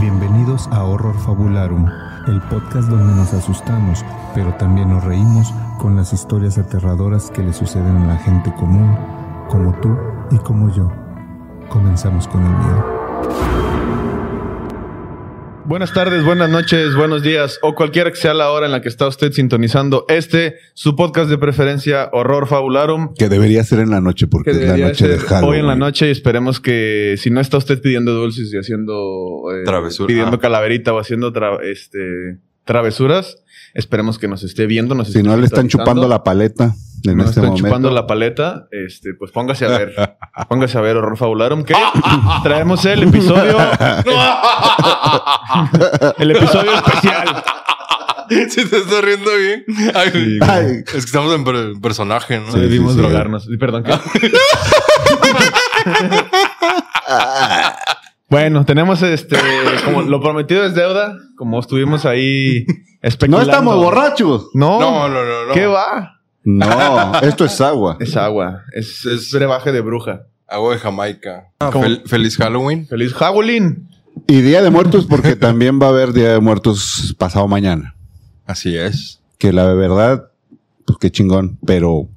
Bienvenidos a Horror Fabularum, el podcast donde nos asustamos, pero también nos reímos con las historias aterradoras que le suceden a la gente común, como tú y como yo. Comenzamos con el miedo. Buenas tardes, buenas noches, buenos días o cualquiera que sea la hora en la que está usted sintonizando este, su podcast de preferencia, Horror Fabularum. Que debería ser en la noche porque Que es la noche de Halloween. hoy en la noche y esperemos que si no está usted pidiendo dulces y haciendo eh, Travesura. pidiendo Ah. calaverita o haciendo tra- este travesuras, esperemos que nos esté viendo, nos Si esté no le están chupando la paleta en nos este están momento. chupando la paleta, este, pues póngase a ver, póngase a ver Horror Fabularum, que traemos el episodio, el episodio especial. Si te estás riendo bien. Ay, Sí, Ay, es que estamos en per- personaje, ¿no? No debimos sí, sí. drogarnos. Y Perdón. ¿qué? bueno, tenemos este, como lo prometido es deuda, como estuvimos ahí no especulando. estamos borrachos. No, No, no, no, no. ¿Qué va? No, esto es agua. Es agua, es, es brebaje de bruja. Agua de Jamaica. Ah, feliz Halloween. Feliz Halloween. Y Día de Muertos porque también va a haber Día de Muertos pasado mañana. Así es. Que la verdad, pues qué chingón, pero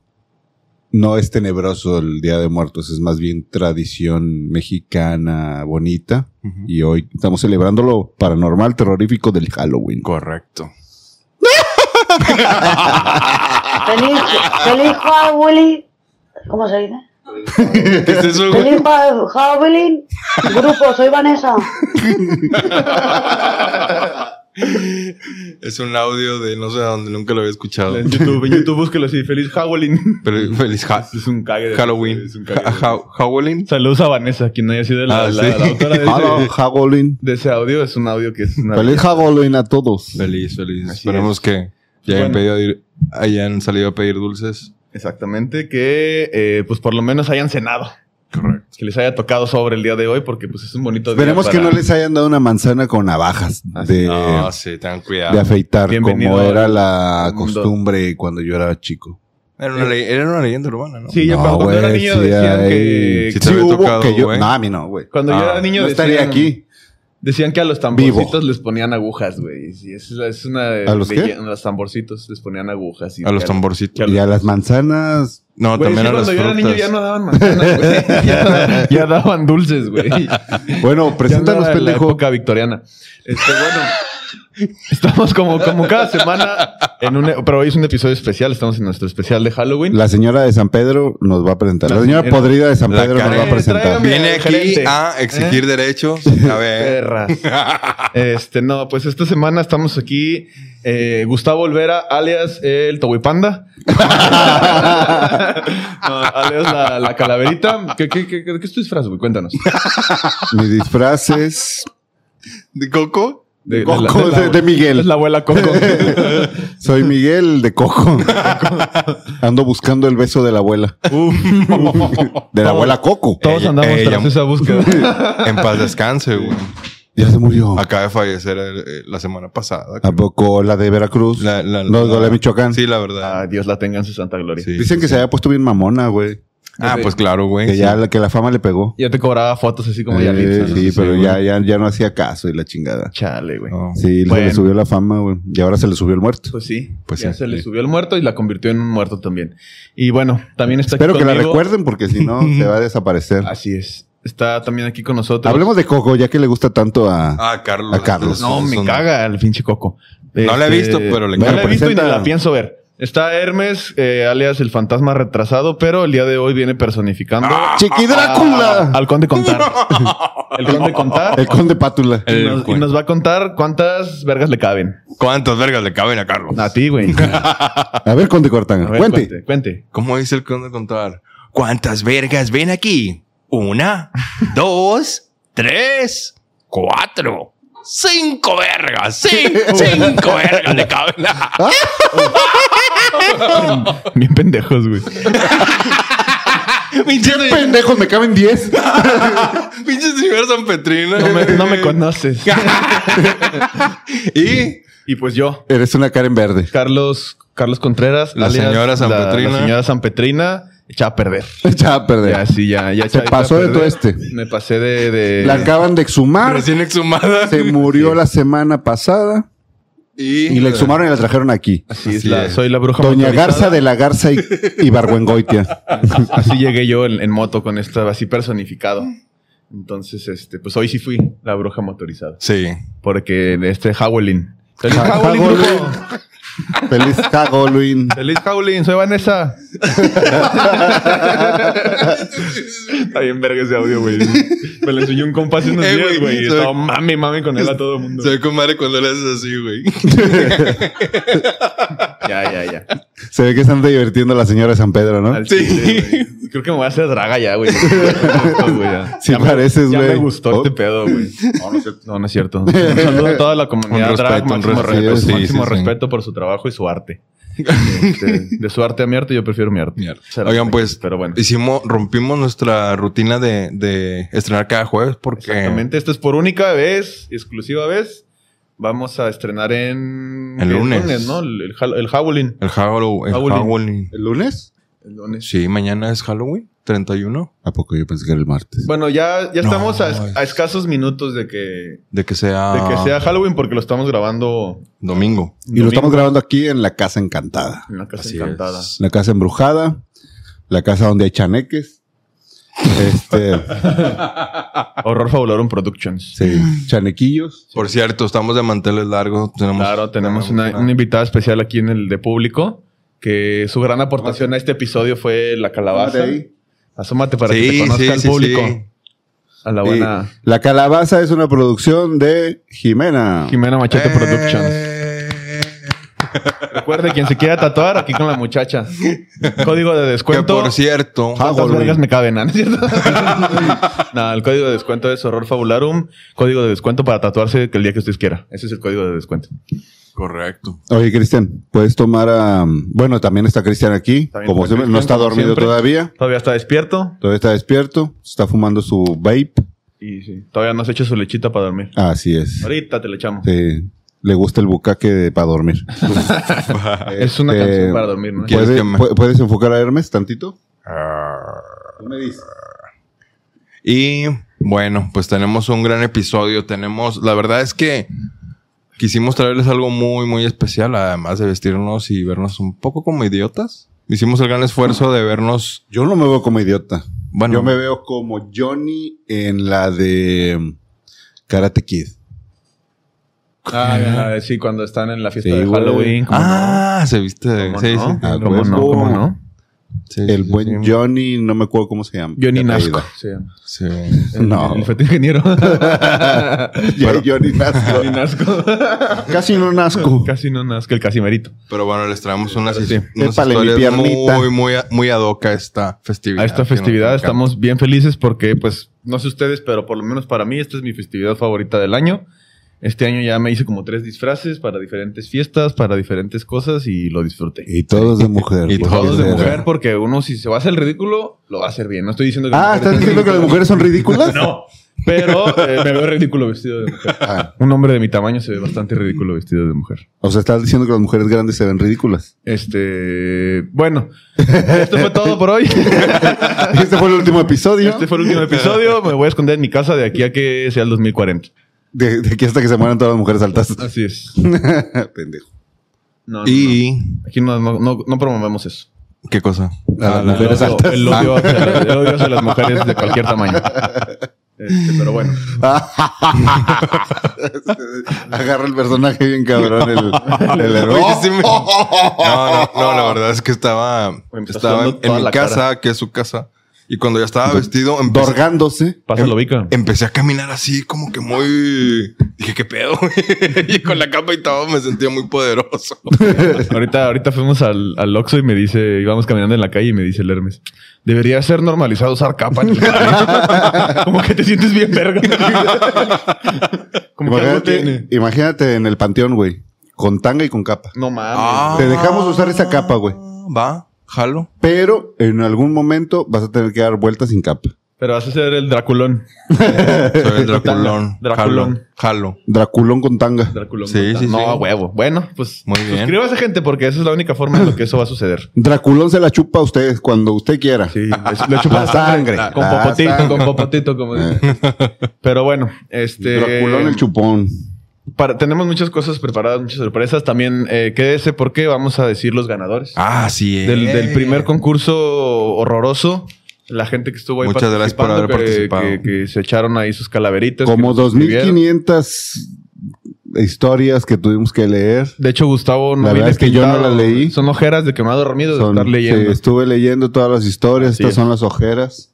no es tenebroso el Día de Muertos, es más bien tradición mexicana bonita. Y hoy estamos celebrando lo paranormal terrorífico del Halloween. Correcto. Feliz, feliz Halloween. ¿Cómo se dice? ¿Qué es eso, güey? Feliz Ha- Halloween. Grupo, soy Vanessa. Es un audio de no sé dónde, nunca lo había escuchado. En YouTube, en YouTube búsquelo así. Feliz Halloween. Pero feliz ha- Es un cague de Halloween. Es un cague de- Ha- ha- Halloween. Saludos a Vanessa, quien haya sido la, Ah, la- sí. la autora de Hello, ese, Halloween. de ese audio. Es un audio que es una Feliz Halloween a todos. Feliz, feliz. Así Esperemos es. que ya hayan, Bueno. pedido ir- hayan salido a pedir dulces. Exactamente, que eh, pues por lo menos hayan cenado. Correcto. Que les haya tocado sobre el día de hoy, porque pues es un bonito día. Esperemos que para- no les hayan dado una manzana con navajas Así- de, No, sí, tengan de cuidado. afeitar Bienvenido como era la costumbre cuando yo era chico. Era una, le- era una leyenda urbana, ¿no? Sí, yo cuando güey, era niño sí decían que... Sí te Sí había hubo tocado, que yo... No, a mí no, güey. Cuando yo Ah, era niño No estaría decían, aquí. Decían que a los tamborcitos Vivo. les ponían agujas, güey. Sí, es, es una... ¿A los qué? A los tamborcitos les ponían agujas. y A los tamborcitos. Y a las manzanas... No, Güey, también a las cuando yo era niño ya no daban manzanas, güey. ya, ya daban dulces, güey. Bueno, Ya preséntanos, en la pendejo. época victoriana. Este, bueno, estamos como, como cada semana en un... Pero hoy es un episodio especial. Estamos en nuestro especial de Halloween. La señora de San Pedro nos va a presentar. La señora podrida de San La Pedro nos va a presentar. Viene aquí gerente. a exigir ¿Eh? derechos. A ver. Perras. Este, no, pues esta semana estamos aquí. eh, Gustavo Olvera, alias el Tohuipanda. no, alias la, la calaverita. ¿Qué, qué, qué, qué es tu disfraz, güey? Cuéntanos. Mi disfraz es ¿De coco? De, Coco, de- de Miguel. Es la abuela Coco. Soy Miguel de Coco. Ando buscando el beso de la abuela. De la abuela Coco. Todos Ella- andamos ella- tras esa búsqueda. En paz descanse, güey. Ya se murió. Acaba de fallecer eh, la semana pasada. ¿A poco la de Veracruz? La- la- no, la- la de Michoacán. Sí, la verdad. Ah, Dios la tenga en su santa gloria. Sí. Dicen que se había puesto bien mamona, güey. Ah, pues claro, güey. Que Sí. ya la, que la fama le pegó. Ya te cobraba fotos así como Eh, ya ¿no? sí, pero güey. ya, ya, ya no hacía caso y la chingada. Chale, güey. No. Sí, se le subió la fama, güey. Y ahora se le subió el muerto. Pues sí, Pues ya sí, se le sí. subió el muerto y la convirtió en un muerto también. Y bueno, también está Espero aquí que la recuerden porque si no se va a desaparecer. Así es. Está también aquí con nosotros. Hablemos de Coco, ya que le gusta tanto a... Ah, Carlos. A Carlos. No, me caga el pinche coco. Este, No la he visto, pero le No encanta. la he visto y ni Presenta- la pienso ver. Está Hermes, eh, alias el fantasma retrasado, pero el día de hoy viene personificando ¡Chiqui a- Drácula! al conde Contar. el conde Contar. El conde Pátula. y, nos, y cuen- nos va a contar cuántas vergas le caben. ¿Cuántas vergas le caben a Carlos? A ti, güey. A ver, conde A Cortanga, ver, cuente. cuente. cuente. ¿Cómo dice el conde contar? ¿Cuántas vergas ven aquí? Una, dos, tres, cuatro, cinco vergas. Cinco, cinco vergas le caben. Bien pendejos, güey. Pinche Pendejos, me caben 10. pinche señor San Petrino. No me, no me conoces. y y pues yo, Eres una Karen verde. Carlos, Carlos Contreras, La alias señora San la- Petrina. La señora San Petrina. echaba a perder. Echaba a perder. Ya, sí, ya, ya Se pasó a de perder. todo este. Me pasé de. de- La acaban de exhumar. Recién exhumada. Se murió la semana pasada Y, y la exhumaron y la trajeron aquí. Así es, Así la- es. soy la bruja Doña. Garza de la Garza y, y Barbuengoitia. Así llegué yo en, en moto con esto así personificado. Entonces, este, pues hoy sí fui la bruja motorizada. Sí. Porque este Howlin. Feliz Ja- Howlin, Howlin. Feliz Halloween. Feliz Howlin, soy Vanessa. Está bien verga ese audio, güey. Me lo enseñó un compa hace unos Eh, días, güey, güey. y soy- Estaba mami, mami con él a todo el mundo. Se ve con madre cuando le haces así, güey. Ya, ya, ya. Se ve que están divirtiendo a la señora de San Pedro, ¿no? Al Sí. chile, güey. Creo que me voy a hacer draga ya, güey. Güey. Sí Ya me- pareces, Ya me güey. gustó Oh. este pedo, güey. No, no es cierto. No, no es cierto. Un saludo a toda la comunidad Un drag. respeto, máximo respeto. Sí, máximo sí, sí. respeto por su trabajo y su arte. Este, de su arte a mi arte, yo prefiero mi arte. Mi arte. Será Oigan, pues, Pero bueno. hicimos, rompimos nuestra rutina de, de estrenar cada jueves porque Exactamente. Esto es por única vez, exclusiva vez. Vamos a estrenar en... El lunes. ¿no? El, el, el Halloween. El Halloween. Halloween. ¿El lunes? El lunes. Sí, mañana es Halloween, 31. ¿A poco yo pensé que era el martes? Bueno, ya, ya No, estamos a, es- a escasos minutos de que, De que sea, de que sea Halloween porque lo estamos grabando domingo. y lo estamos grabando aquí en la Casa Encantada. en la casa Así encantada. es. La casa embrujada. La casa donde hay chaneques. Este, Horror Fabularum Productions. sí, chanequillos. Por cierto, estamos de manteles largos. Tenemos, Claro, tenemos una, una invitada especial aquí en el de público que su gran aportación a este episodio fue la calabaza. Ahí. Asómate para que te conozca sí, el sí, público. sí. A la buena La calabaza es una producción de Jimena. Jimena Machete Eh. Productions. Recuerde, quien se quiera tatuar, aquí con la muchacha. Código de Que descuento. por cierto, ¿Cuántas Halloween. vergas me caben? ¿no? ¿Es cierto? no, el código de descuento es Horror Fabularum. Código de descuento para tatuarse que el día que usted quiera. Ese es el código de descuento. Correcto. Oye, Cristian, puedes tomar a. Bueno, también está Cristian aquí. También Como siempre, no está dormido siempre. todavía. Todavía está despierto. Todavía está despierto. Está fumando su vape. Y sí, todavía no se echa su lechita para dormir. Así es. Ahorita te le echamos. Sí, le gusta el bucaque para dormir. Es una Este, canción para dormir, ¿no? ¿Quieres ¿puede- que me- pu- ¿Puedes enfocar a Hermes tantito? Tú me dices. Y bueno, pues tenemos un gran episodio. Tenemos, la verdad es que quisimos traerles algo muy, muy especial, además de vestirnos y vernos un poco como idiotas. Hicimos el gran esfuerzo de vernos, Yo no me veo como idiota. bueno, Yo me veo como Johnny en la de um, Karate Kid. Ah, sí, cuando están en la fiesta Sí, de. Halloween. ¿cómo ah, se viste? ¿Cómo sí, no? sí. Ah, ¿Cómo pues, no? ¿Cómo ¿cómo? no? Sí, el sí, buen sí. Johnny, no me acuerdo cómo se llama. Johnny ¿Qué Nasco. apellido? Sí. Sí. El, No. El feto ingeniero. Johnny Nasco. Johnny Nasco. Casi no Nasco. Casi no Nasco, el casimerito. Pero bueno, les traemos unas, Sí. unas historias muy, muy, muy ad hoc a esta festividad. A esta festividad estamos bien felices porque, pues, no sé ustedes, pero por lo menos para mí, esta es mi festividad favorita del año. Este año ya me hice como tres disfraces para diferentes fiestas, para diferentes cosas y lo disfruté. Y todos de mujer. Y Todos de mujer, porque uno si se va a hacer el ridículo, lo va a hacer bien. No estoy diciendo que Ah, ¿estás diciendo que las mujeres son ridículas? ridículas. No, pero eh, me veo ridículo vestido de mujer. Ah, Un hombre de mi tamaño se ve bastante ridículo vestido de mujer. o sea, estás diciendo que las mujeres grandes se ven ridículas. Este, bueno, esto fue todo por hoy. Este fue el último episodio. Este fue el último episodio. Me voy a esconder en mi casa de aquí a que sea el 2040. De, de aquí hasta que se mueran todas las mujeres altas. Así es. Pendejo. No, Y, no. aquí no, no, no, promovemos eso. ¿qué cosa? A las Ah, la- mujeres El odio- altas. El odio, hacia, el odio hacia las mujeres de cualquier tamaño. Este, pero bueno. Agarra el personaje bien cabrón, el, el. Oye, sí me- No, no, no, la verdad es que estaba, estaba en, en mi casa, cara. que es su casa. Y cuando ya estaba vestido, empecé, Dorgándose. Pásalo, Vika. empecé a caminar así como que muy... Dije, ¿qué pedo? y con la capa y todo me sentía muy poderoso. Ahorita, ahorita fuimos al, al Oxxo y me dice, íbamos caminando en la calle y me dice el Hermes, debería ser normalizado usar capa en el carro". Como que te sientes bien verga. Como que algo Imagínate, tiene. imagínate en el panteón, güey. Con tanga y con capa. No mames. Ah. Te dejamos usar esa capa, güey. Va, jalo. Pero en algún momento vas a tener que dar vueltas sin capa. Pero vas a ser el Draculón. Soy el Draculón. Draculón. Jalo. Draculón con tanga. Draculón. Sí, con- sí, no, sí. a huevo. Bueno, pues Muy bien. suscríbase, gente, porque esa es la única forma en la que eso va a suceder. Draculón se la chupa a usted cuando usted quiera. Sí, le, chupa La sangre. Con La popotito, sangre. con popotito, como. Pero bueno, este. Draculón el chupón. Para- tenemos muchas cosas preparadas, muchas sorpresas. También eh, quédese porque vamos a decir los ganadores. Ah, sí. eh. del, del primer concurso horroroso. La gente que estuvo ahí Muchas gracias por participando, haber que, participado. que- que se echaron ahí sus calaveritas. Como que nos escribieron. 2500 historias que tuvimos que leer. De hecho, Gustavo no La verdad es que yo no las leí. Son ojeras de que no ha dormido de estar sí, leyendo. estuve leyendo todas las historias. Así Estas es. son las ojeras.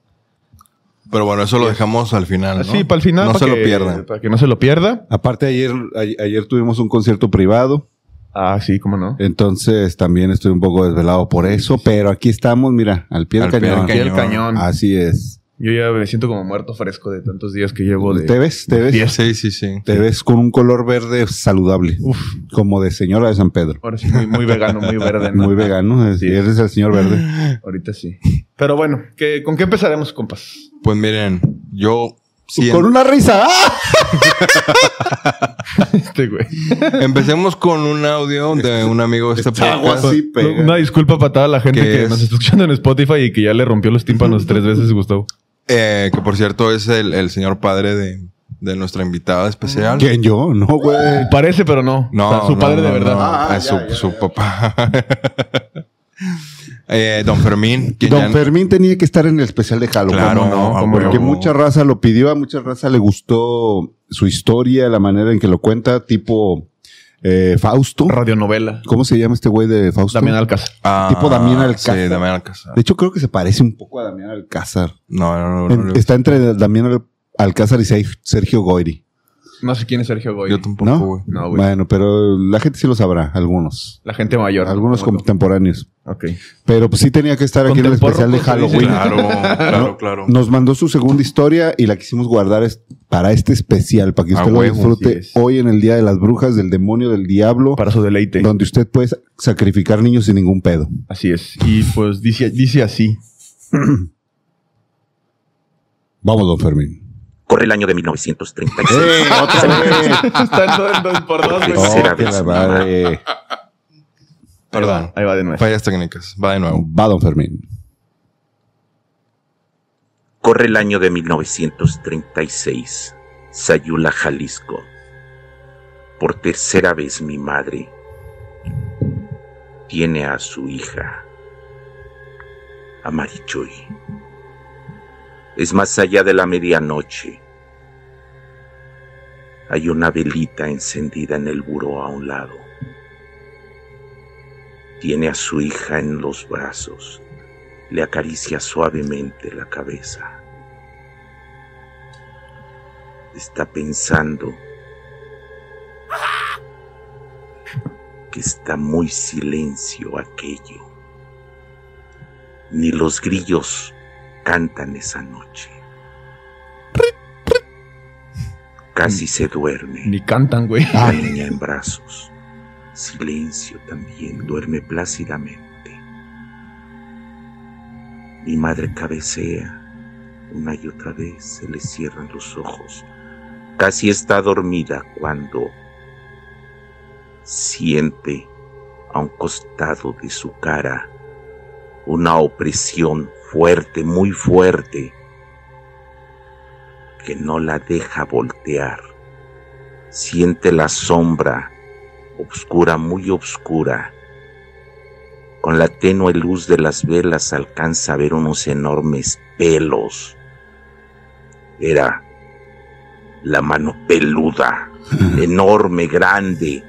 Pero bueno, eso lo dejamos al final. ¿no? Así, para el final. No se lo pierdan. Para que no se lo pierda. Aparte, ayer, a- ayer tuvimos un concierto privado. Ah, sí, cómo no. Entonces también estoy un poco desvelado por eso. Pero aquí estamos, mira, al pie del Al pie del cañón. Cañón. cañón. Así es. Yo ya me siento como muerto fresco de tantos días que llevo de... ¿Te ves? ¿Te ves? Sí, sí, sí. Te ves con un color verde saludable. Uf, Como de señora de San Pedro. ahora sí, muy, muy vegano, muy verde. ¿no? Muy vegano. es- Sí. Eres el señor verde. Ahorita sí. Pero bueno, ¿qué- ¿con qué empezaremos, compas? Pues miren, yo sí, Con una risa. ¡Ah! Este güey. empecemos con un audio de un amigo de este podcast. pega. Una disculpa para toda la gente ¿Qué que es? nos está escuchando en Spotify y que ya le rompió los tímpanos tres veces, Gustavo. Eh, que por cierto es el, el señor padre de, de nuestra invitada especial. ¿Quién yo? No, güey. Parece, pero no. No, O sea, su no, padre de no, verdad. no. Ah, es ya, su, ya, su ya. papá. Eh, don Fermín. Don ya- Fermín tenía que estar en el especial de Halloween. Claro, ¿Cómo no? Porque mucha raza lo pidió, a mucha raza le gustó su historia, la manera en que lo cuenta, tipo eh, Fausto. Radionovela. ¿Cómo se llama este güey de Fausto? Damián Alcázar. Ah, tipo Damián Alcázar. Sí, Damián Alcázar. De hecho, creo que se parece un poco a Damián Alcázar. No, no, no. En- no, Está entre Damián Al- Alcázar y Ser- Sergio Goyri. No sé quién es Sergio Goy. yo tampoco, ¿No? güey. No, güey. Bueno, pero la gente sí lo sabrá, algunos. La gente mayor. Algunos contemporáneos. Ok. Pero pues sí tenía que estar aquí en el especial de pues, Halloween. Claro, claro, claro. Nos mandó su segunda historia y la quisimos guardar es- para este especial, para que usted lo huevo, disfrute hoy en el Día de las Brujas, del demonio, del diablo, Para su deleite. donde usted puede sa- sacrificar niños sin ningún pedo. Así es. Y pues dice, dice así. Vamos, don Fermín. Corre el año de 1936. ¡Eh, otra vez! Dos, por dos. Tercera vez, madre. Perdón. Ahí va de nuevo. Fallas técnicas. Va de nuevo. Va, don Fermín. Corre el año de 1936. Sayula, Jalisco. Por tercera vez mi madre tiene a su hija, a Marichuy. Es más allá de la medianoche. Hay una velita encendida en el buró a un lado. Tiene a su hija en los brazos le acaricia suavemente la cabeza. Está pensando que está muy silencio aquello. Ni los grillos cantan esa noche. Casi se duerme. Ni cantan, güey. La niña en brazos. Silencio también, duerme plácidamente. Mi madre cabecea. Una y otra vez se le cierran los ojos. Casi está dormida cuando siente a un costado de su cara una opresión fuerte, muy fuerte, que no la deja voltear. Siente la sombra obscura, muy obscura. Con la tenue luz de las velas alcanza a ver unos enormes pelos. Era la mano peluda, enorme, grande,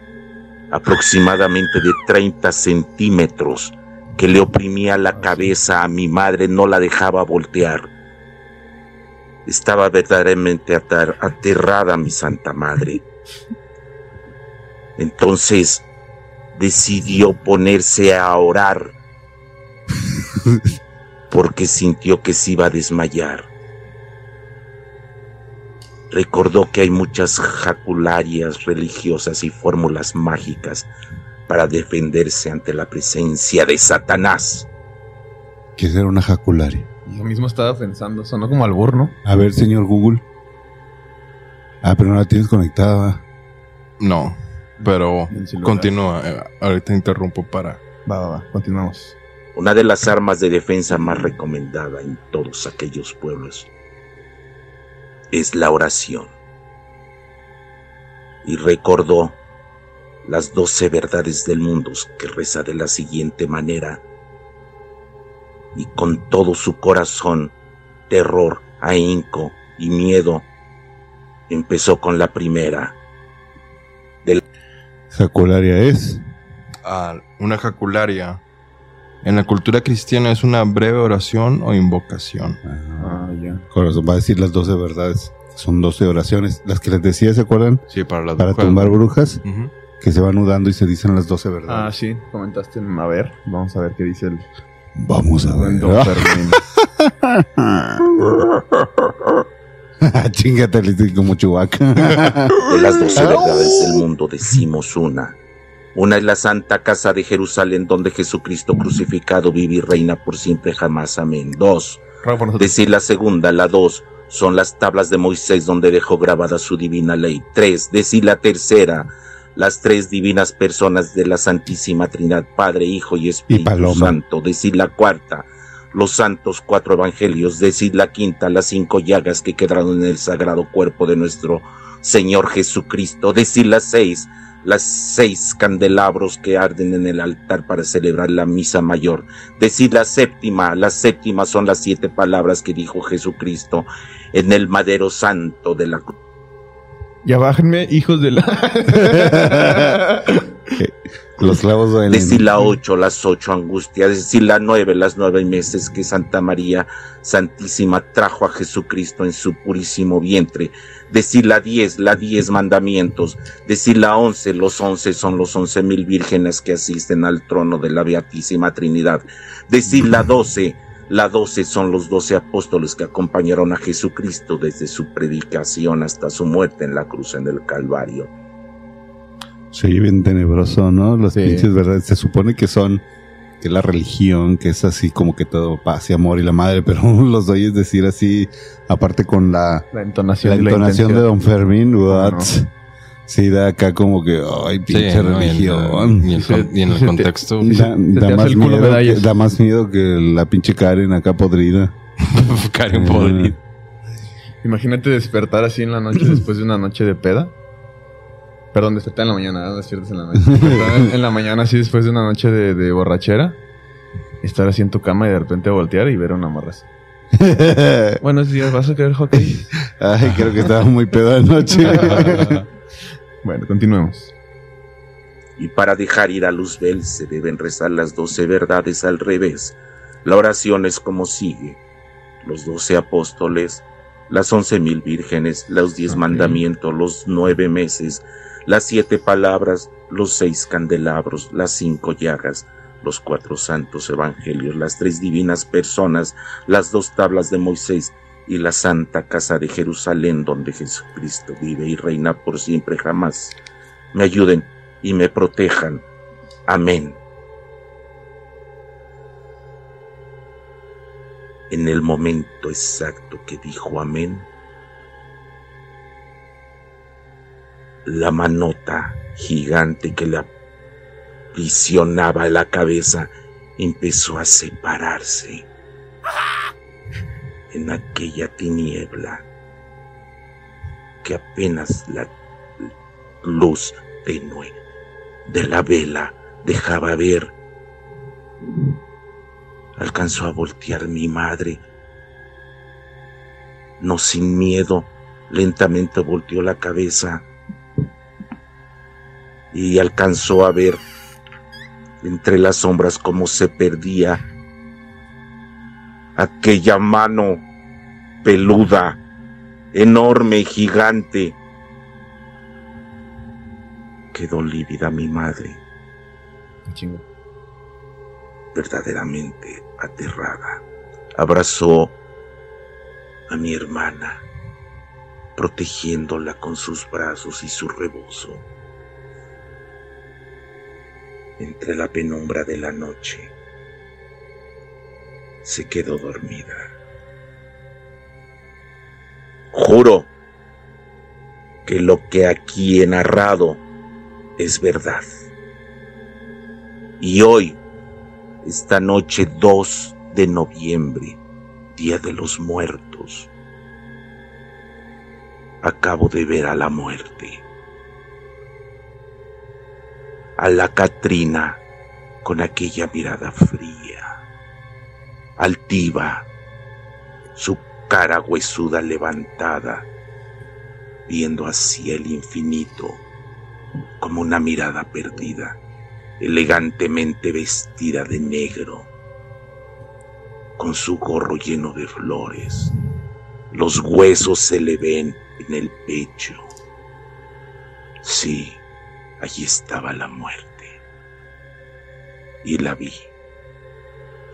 aproximadamente de 30 centímetros, que le oprimía la cabeza a mi madre, no la dejaba voltear. Estaba verdaderamente atar- aterrada mi santa madre. Entonces decidió ponerse a orar porque sintió que se iba a desmayar. Recordó que hay muchas jacularias religiosas y fórmulas mágicas para defenderse ante la presencia de Satanás. Era una jacularia. Yo mismo estaba pensando, sonó como albur, ¿no? A ver, señor Google. Ah, pero no la tienes conectada. No, pero continúa. eh, ahorita interrumpo para. Va, va, va, continuamos. una de las armas de defensa más recomendada en todos aquellos pueblos es la oración. Y recordó las doce verdades del mundo que reza de la siguiente manera. Y con todo su corazón, terror, ahínco y miedo, empezó con la primera. Jacularia es. Ah, una jacularia. En la cultura cristiana es una breve oración o invocación. Ah, ya. Corazón va a decir las 12 verdades. Son 12 oraciones. Las que les decía, ¿se acuerdan? Sí, para las Para brujas. tumbar brujas. Que se van nudando y se dicen las 12 Ah, verdades. sí, comentaste. en- A ver, vamos a ver qué dice el Vamos a ver. Don Fermín. Chingate, le estoy como chubaca. De las doce verdades del mundo decimos una. Una es la santa casa de Jerusalén donde Jesucristo crucificado vive y reina por siempre jamás. Amén. Dos. Decir la segunda, la dos, son las tablas de Moisés donde dejó grabada su divina ley. Tres. Decir la tercera, las tres divinas personas de la Santísima Trinidad, Padre, Hijo y Espíritu. Santo. Decir la cuarta, los santos cuatro evangelios. Decir la quinta, las cinco llagas que quedaron en el sagrado cuerpo de nuestro Señor Jesucristo. Decir las seis, las seis candelabros que arden en el altar para celebrar la misa mayor. Decir la séptima, la séptima son las siete palabras que dijo Jesucristo en el madero santo de la cruz. Ya bájenme, hijos de la. Los clavos bailan. Decir la ocho, las ocho angustias. Decir la nueve, las nueve meses que Santa María Santísima trajo a Jesucristo en su purísimo vientre. Decir la diez, la diez mandamientos. Decir la once, los once son los once mil vírgenes que asisten al trono de la Beatísima Trinidad. Decir la doce, la doce son los doce apóstoles que acompañaron a Jesucristo desde su predicación hasta su muerte en la cruz en el Calvario. Se oye bien tenebroso, ¿no? Los Sí. pinches verdades. Se supone que son, que la religión, que es así como que todo paz y amor y la madre, pero los oyes decir así, aparte con la, La entonación, la la de. Don Fermín, what? no? Sí, da acá como que, ay, pinche Sí, ¿no? Y en- religión. Y, en el contexto, Da, da más miedo que, da más miedo que la pinche Karen acá podrida. Karen podrida. Imagínate despertar así en la noche después de una noche de peda. Perdón, despertar en la mañana, no despiertas en la noche. Despertar en, la mañana así después de una noche de, de borrachera. Estar así en tu cama y de repente voltear y ver a una morra así. Buenos días, ¿vas a querer hockey? Ay, creo que estaba muy pedo anoche. Bueno, continuemos. Y para dejar ir a Luzbel se deben rezar las doce verdades al revés. La oración es como sigue. Los doce apóstoles, las once mil vírgenes, los diez mandamientos, los nueve meses, las siete palabras, los seis candelabros, las cinco llagas, los cuatro santos evangelios, las tres divinas personas, las dos tablas de Moisés y la santa casa de Jerusalén donde Jesucristo vive y reina por siempre jamás. Me ayuden y me protejan. Amén. En el momento exacto que dijo amén, la manota gigante que le aprisionaba la cabeza empezó a separarse en aquella tiniebla que apenas la luz tenue de la vela dejaba ver. Alcanzó a voltear mi madre. No sin miedo, lentamente volteó la cabeza y alcanzó a ver entre las sombras cómo se perdía aquella mano peluda, enorme y gigante. Quedó lívida mi madre, Chingo. verdaderamente aterrada. Abrazó a mi hermana, protegiéndola con sus brazos y su rebozo. Entre la penumbra de la noche, se quedó dormida. Juro que lo que aquí he narrado es verdad. Y hoy, esta noche 2 de noviembre, Día de los Muertos, acabo de ver a la muerte. A la Catrina con aquella mirada fría, altiva, su cara huesuda levantada, viendo hacia el infinito como una mirada perdida, elegantemente vestida de negro, con su gorro lleno de flores. Los huesos se le ven en el pecho. Sí, allí estaba la muerte. Y la vi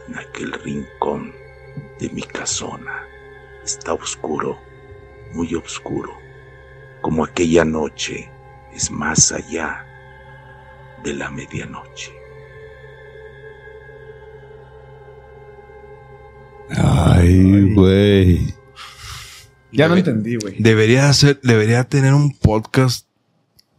en aquel rincón de mi casona. Está oscuro, muy oscuro, como aquella noche es más allá de la medianoche. Ay, güey. Ya no entendí, güey. Debería hacer, debería tener un podcast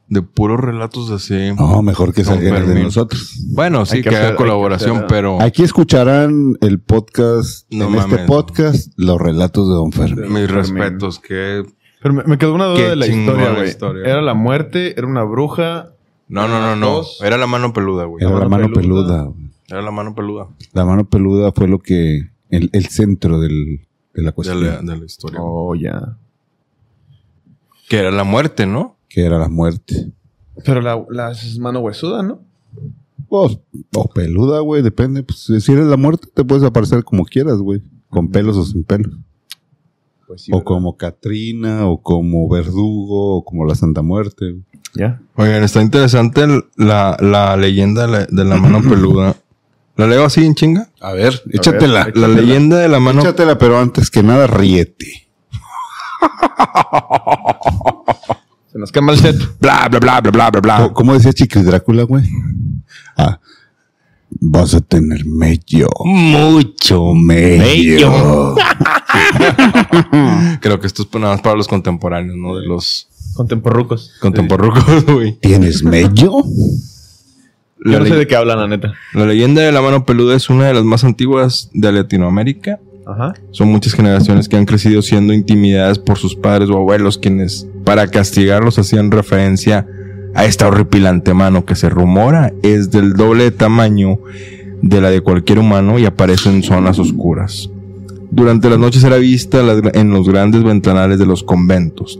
de puros relatos así. No, mejor que salgan de nosotros. Bueno, sí, Hay que, que hacer- haga hay que colaboración, hacer- pero Aquí escucharán el podcast, No en este podcast, los relatos de Don Fermín. mis Fermín. respetos, que Pero me, me quedó una duda de la historia, güey. Era la muerte, era una bruja. no, no, no, no. Dos. Era la mano peluda, güey. Era la mano mano peluda. peluda. güey. Era la mano peluda La mano peluda fue lo que, el, el centro del, de la de cuestión, la, de la historia. Oh, ya. Que era la muerte, ¿no? Que era la muerte. Pero la, la es mano huesuda, ¿no? O, o peluda, güey, depende. Pues, si eres la muerte, te puedes aparecer como quieras, güey. Con pelos o sin pelos. Pues sí. o ¿verdad? como Catrina, o como Verdugo, o como la Santa Muerte. güey. Ya. Oigan, está interesante el- la, la leyenda de la, mano peluda. ¿La leo así en chinga? A ver, échatela. ver, La leyenda de la mano... Échatela, pero antes que nada, ríete. Se nos quema el set. Bla, bla, bla, bla, bla, bla, bla. ¿Cómo- ¿Cómo decía Chiqui Drácula, güey? Ah, vas a tener mello. Mucho Mello. Creo que esto es nada más para los contemporáneos, ¿no? De los Contemporrucos. contemporrucos, güey. ¿Tienes mello? Yo no sé de qué hablan, la neta. la leyenda de la mano peluda es una de las más antiguas de Latinoamérica. Son muchas generaciones que han crecido siendo intimidadas por sus padres o abuelos, quienes para castigarlos hacían referencia a esta horripilante mano que se rumora es del doble tamaño de la de cualquier humano y aparece en zonas oscuras. Durante las noches era vista en los grandes ventanales de los conventos.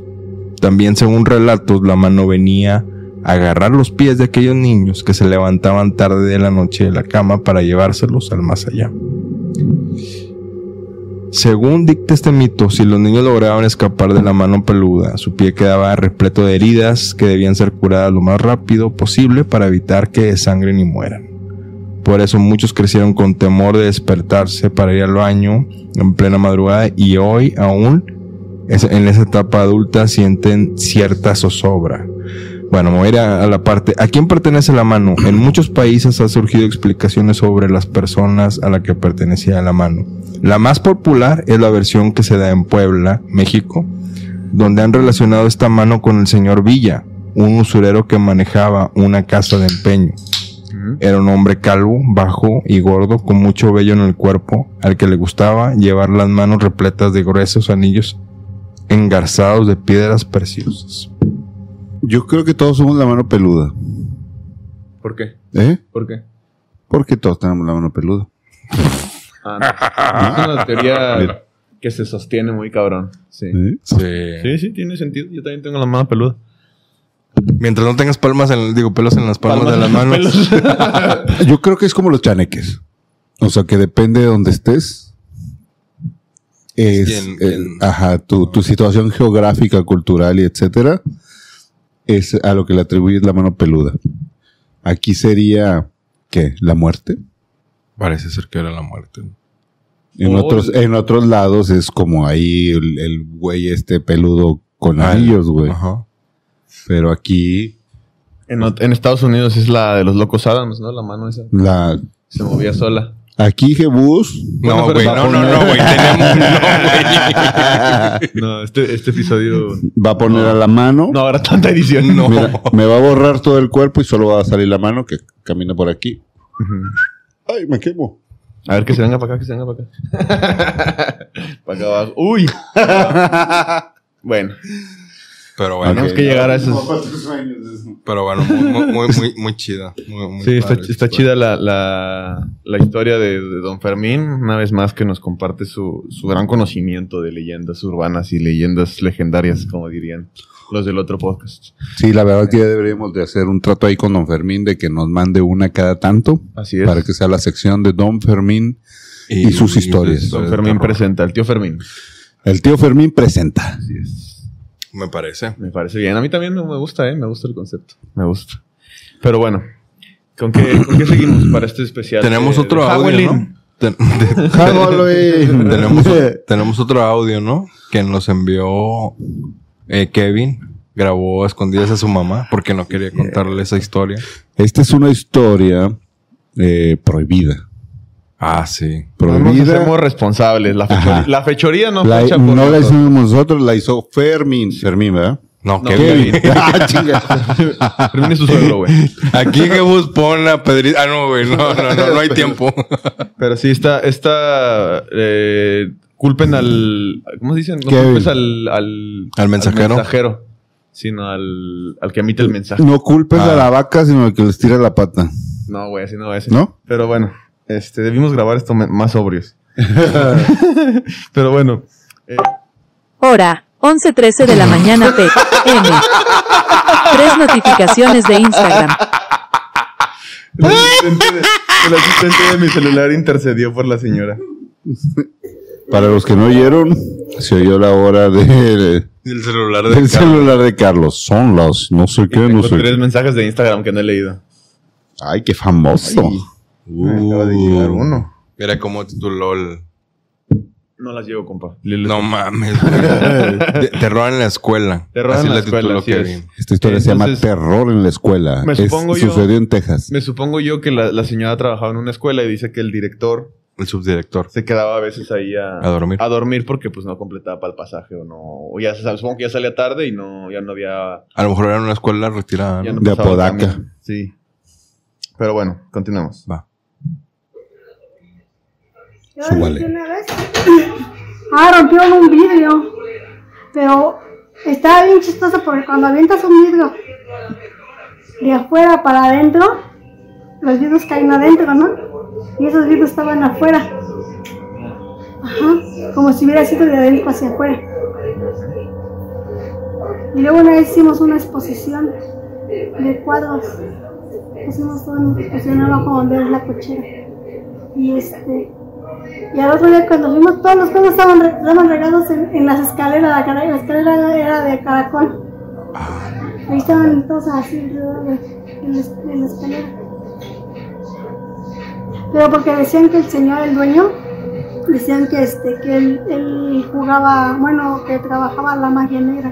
También según relatos la mano venía a agarrar los pies de aquellos niños que se levantaban tarde de la noche de la cama para llevárselos al más allá. Según dicta este mito, si los niños lograban escapar de la mano peluda, su pie quedaba repleto de heridas que debían ser curadas lo más rápido posible para evitar que desangren y mueran. Por eso muchos crecieron con temor de despertarse para ir al baño en plena madrugada y hoy aún en esa etapa adulta sienten cierta zozobra. Bueno, voy a ir a, a la parte. ¿A quién pertenece la mano? En muchos países han surgido explicaciones sobre las personas a la que pertenecía la mano. La más popular es la versión que se da en Puebla, México, donde han relacionado esta mano con el señor Villa, un usurero que manejaba una casa de empeño. Era un hombre calvo, bajo y gordo, con mucho vello en el cuerpo, al que le gustaba llevar las manos repletas de gruesos anillos engarzados de piedras preciosas. Yo creo que todos somos la mano peluda. ¿Por qué? ¿Eh? ¿Por qué? Porque todos tenemos la mano peluda. Ah, no. Es una teoría que se sostiene muy cabrón. Sí. ¿Eh? Sí, sí, tiene sentido. Yo también tengo la mano peluda. Mientras no tengas palmas en, digo, pelos en las palmas, de las manos. Yo creo que es como los chaneques. O sea, que depende de donde estés. Es, eh, ajá, tu, tu situación geográfica, cultural y etcétera, es a lo que le atribuyes la mano peluda. Aquí sería, ¿qué? ¿La muerte? Parece ser que era la muerte. En, Oh, otros, en otros lados es como ahí el, el güey este peludo con Ah, anillos, güey. Ajá. Pero aquí En, en Estados Unidos es la de los locos Adams, ¿no? La mano esa. la... Se movía sola. Aquí Jebus. No, güey, no, no, no, güey. Tenemos, no, güey. No, este, este episodio Va a poner a la mano. no habrá tanta edición. No. Mira, me va a borrar todo el cuerpo y solo va a salir la mano que camina por aquí. Ay, me quemo. A ver, que se venga para acá, que se venga para acá. para acá abajo. ¡Uy! bueno, Pero bueno, tenemos que llegar a esos... pero bueno, muy, muy, muy, muy, chida. Muy, muy Sí, está, está chida la, la, la historia de, de Don Fermín, una vez más que nos comparte su, su gran conocimiento de leyendas urbanas y leyendas legendarias, como dirían los del otro podcast. Sí, la verdad que ya deberíamos de hacer un trato ahí con Don Fermín de que nos mande una cada tanto Así es. para que sea la sección de Don Fermín. Y sus historias. Don Fermín presenta, el tío Fermín. El tío Fermín presenta. Así es. Me parece. Me parece bien. A mí también me gusta, ¿eh? Me gusta el concepto. Me gusta. Pero bueno, ¿con qué, ¿con qué seguimos para este especial? Tenemos de- otro de audio? ¿no? Ten- de- Halloween. tenemos, tenemos otro audio, ¿no? Que nos envió eh, Kevin. Grabó a escondidas a su mamá porque no quería contarle esa historia. Esta es una historia eh, prohibida. Ah, sí. No Prohibida. hacemos responsables. La fechoría, la no La- fue hecha por no la nosotros. hicimos nosotros, la hizo Fermín. Fermín, ¿verdad? No, No, Kevin. Kevin. ah, chinga. Fermín es su suegro, güey. Aquí Jebus pone a Pedrito. Ah, no, güey. No, no, no, no hay tiempo. Pero sí, está, está, eh, culpen al, ¿cómo se dicen? No Kevin. culpes al, al, Al mensajero. mensajero, sino al, al que emite el mensaje. No culpes Ah. a la vaca, sino al que les tira la pata. No, güey, así no es. ¿No? Pero bueno, este, debimos grabar esto más sobrios. Pero bueno, eh, Hora, 11.13 de la mañana PM. Tres notificaciones de Instagram. el asistente, de, el asistente de mi celular intercedió por la señora. Para los que no oyeron, se oyó la hora de, El celular de del Carlos. celular de Carlos. Son las no sé qué, no sé tres mensajes de Instagram que no he leído. Ay, qué famoso. Me acaba de llegar uno. Mira cómo tituló el. No las llevo, compa. No mames. Te- Terror en la escuela. Terror Así en la escuela, así es. Kevin. Esta historia se llama Terror en la escuela. me Es- supongo yo- sucedió en Texas. Me supongo yo que la, la señora trabajaba en una escuela y dice que el director El subdirector. se quedaba a veces ahí a, A dormir. a dormir porque pues no completaba para el pasaje o no. O ya se- supongo que ya salía tarde y no, ya no había. A lo mejor era una escuela retirada, ya ¿no? no De Apodaca. Sí. Pero bueno, continuamos. Va. Súbale. Una vez. Ah, rompieron un vidrio. Pero estaba bien chistoso porque cuando avientas un vidrio de afuera para adentro, los vidrios caen adentro, ¿no? Y esos vidrios estaban afuera. Ajá, como si hubiera sido de adentro hacia afuera. Y luego una vez hicimos una exposición de cuadros. Hicimos toda una exposición abajo donde es la cochera. Y este. Y al otro día cuando fuimos, todos los cuadros estaban, estaban regados en, en las escaleras, la, la escalera era de caracol. Ahí estaban todos así de la, escalera. Pero porque decían que el señor, el dueño, decían que este, que él, él jugaba, bueno, que trabajaba la magia negra.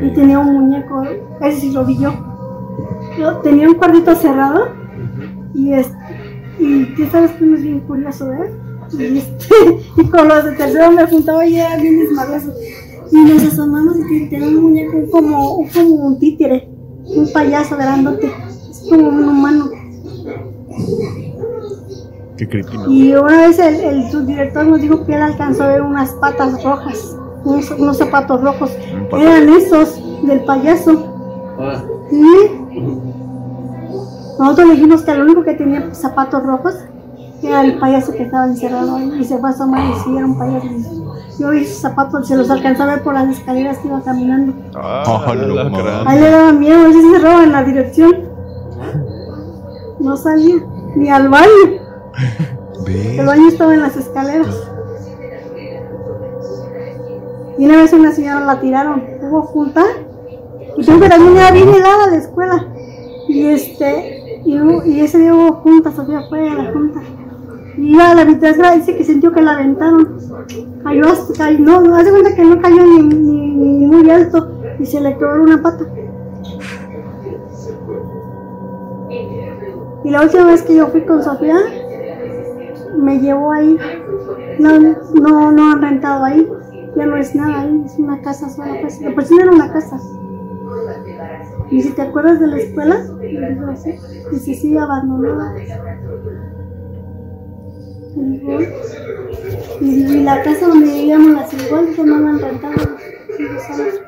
Y tenía un muñeco, ese sí lo vi yo. Yo tenía un cuartito cerrado y este, y tú sabes que es bien curioso, ¿eh? Y, este, y con los de tercero me juntaba y era bien desmadroso. Y nos asomamos y tenía un muñeco como, un- como un títere, un payaso grandote, es como un humano. Qué. Y una vez el, el subdirector nos dijo que él alcanzó a ver unas patas rojas, unos, unos zapatos rojos. Un. Eran esos del payaso. Sí. Nosotros le dijimos que el único que tenía zapatos rojos era el payaso que estaba encerrado ahí. Y se fue a asomar y sí, era un payaso. Yo vi sus zapatos, se los alcanzó a ver por las escaleras que iba caminando. Ah, Oh, no la mames. gran- Ahí le daba miedo, él se cerraba en la dirección. No salía, ni al baño. El baño estaba en las escaleras. Y una vez una señora la tiraron, hubo junta. Y que también era bien helada la escuela. Y este, y, y ese día hubo junta, Sofía fue a la junta. Y iba a la mitad dice que sintió que la aventaron. Cayó no, hace cuenta que no cayó ni, ni, muy alto y se le quebró una pata. Y la última vez que yo fui con Sofía, me llevó ahí. No, no, no han rentado ahí. Ya no es nada ahí, es una casa sola. Pues. De por sí no era una casa. Y si te acuerdas de la escuela, así, dice sí, abandonada. Y la casa donde vivíamos las igual, que no la sabes.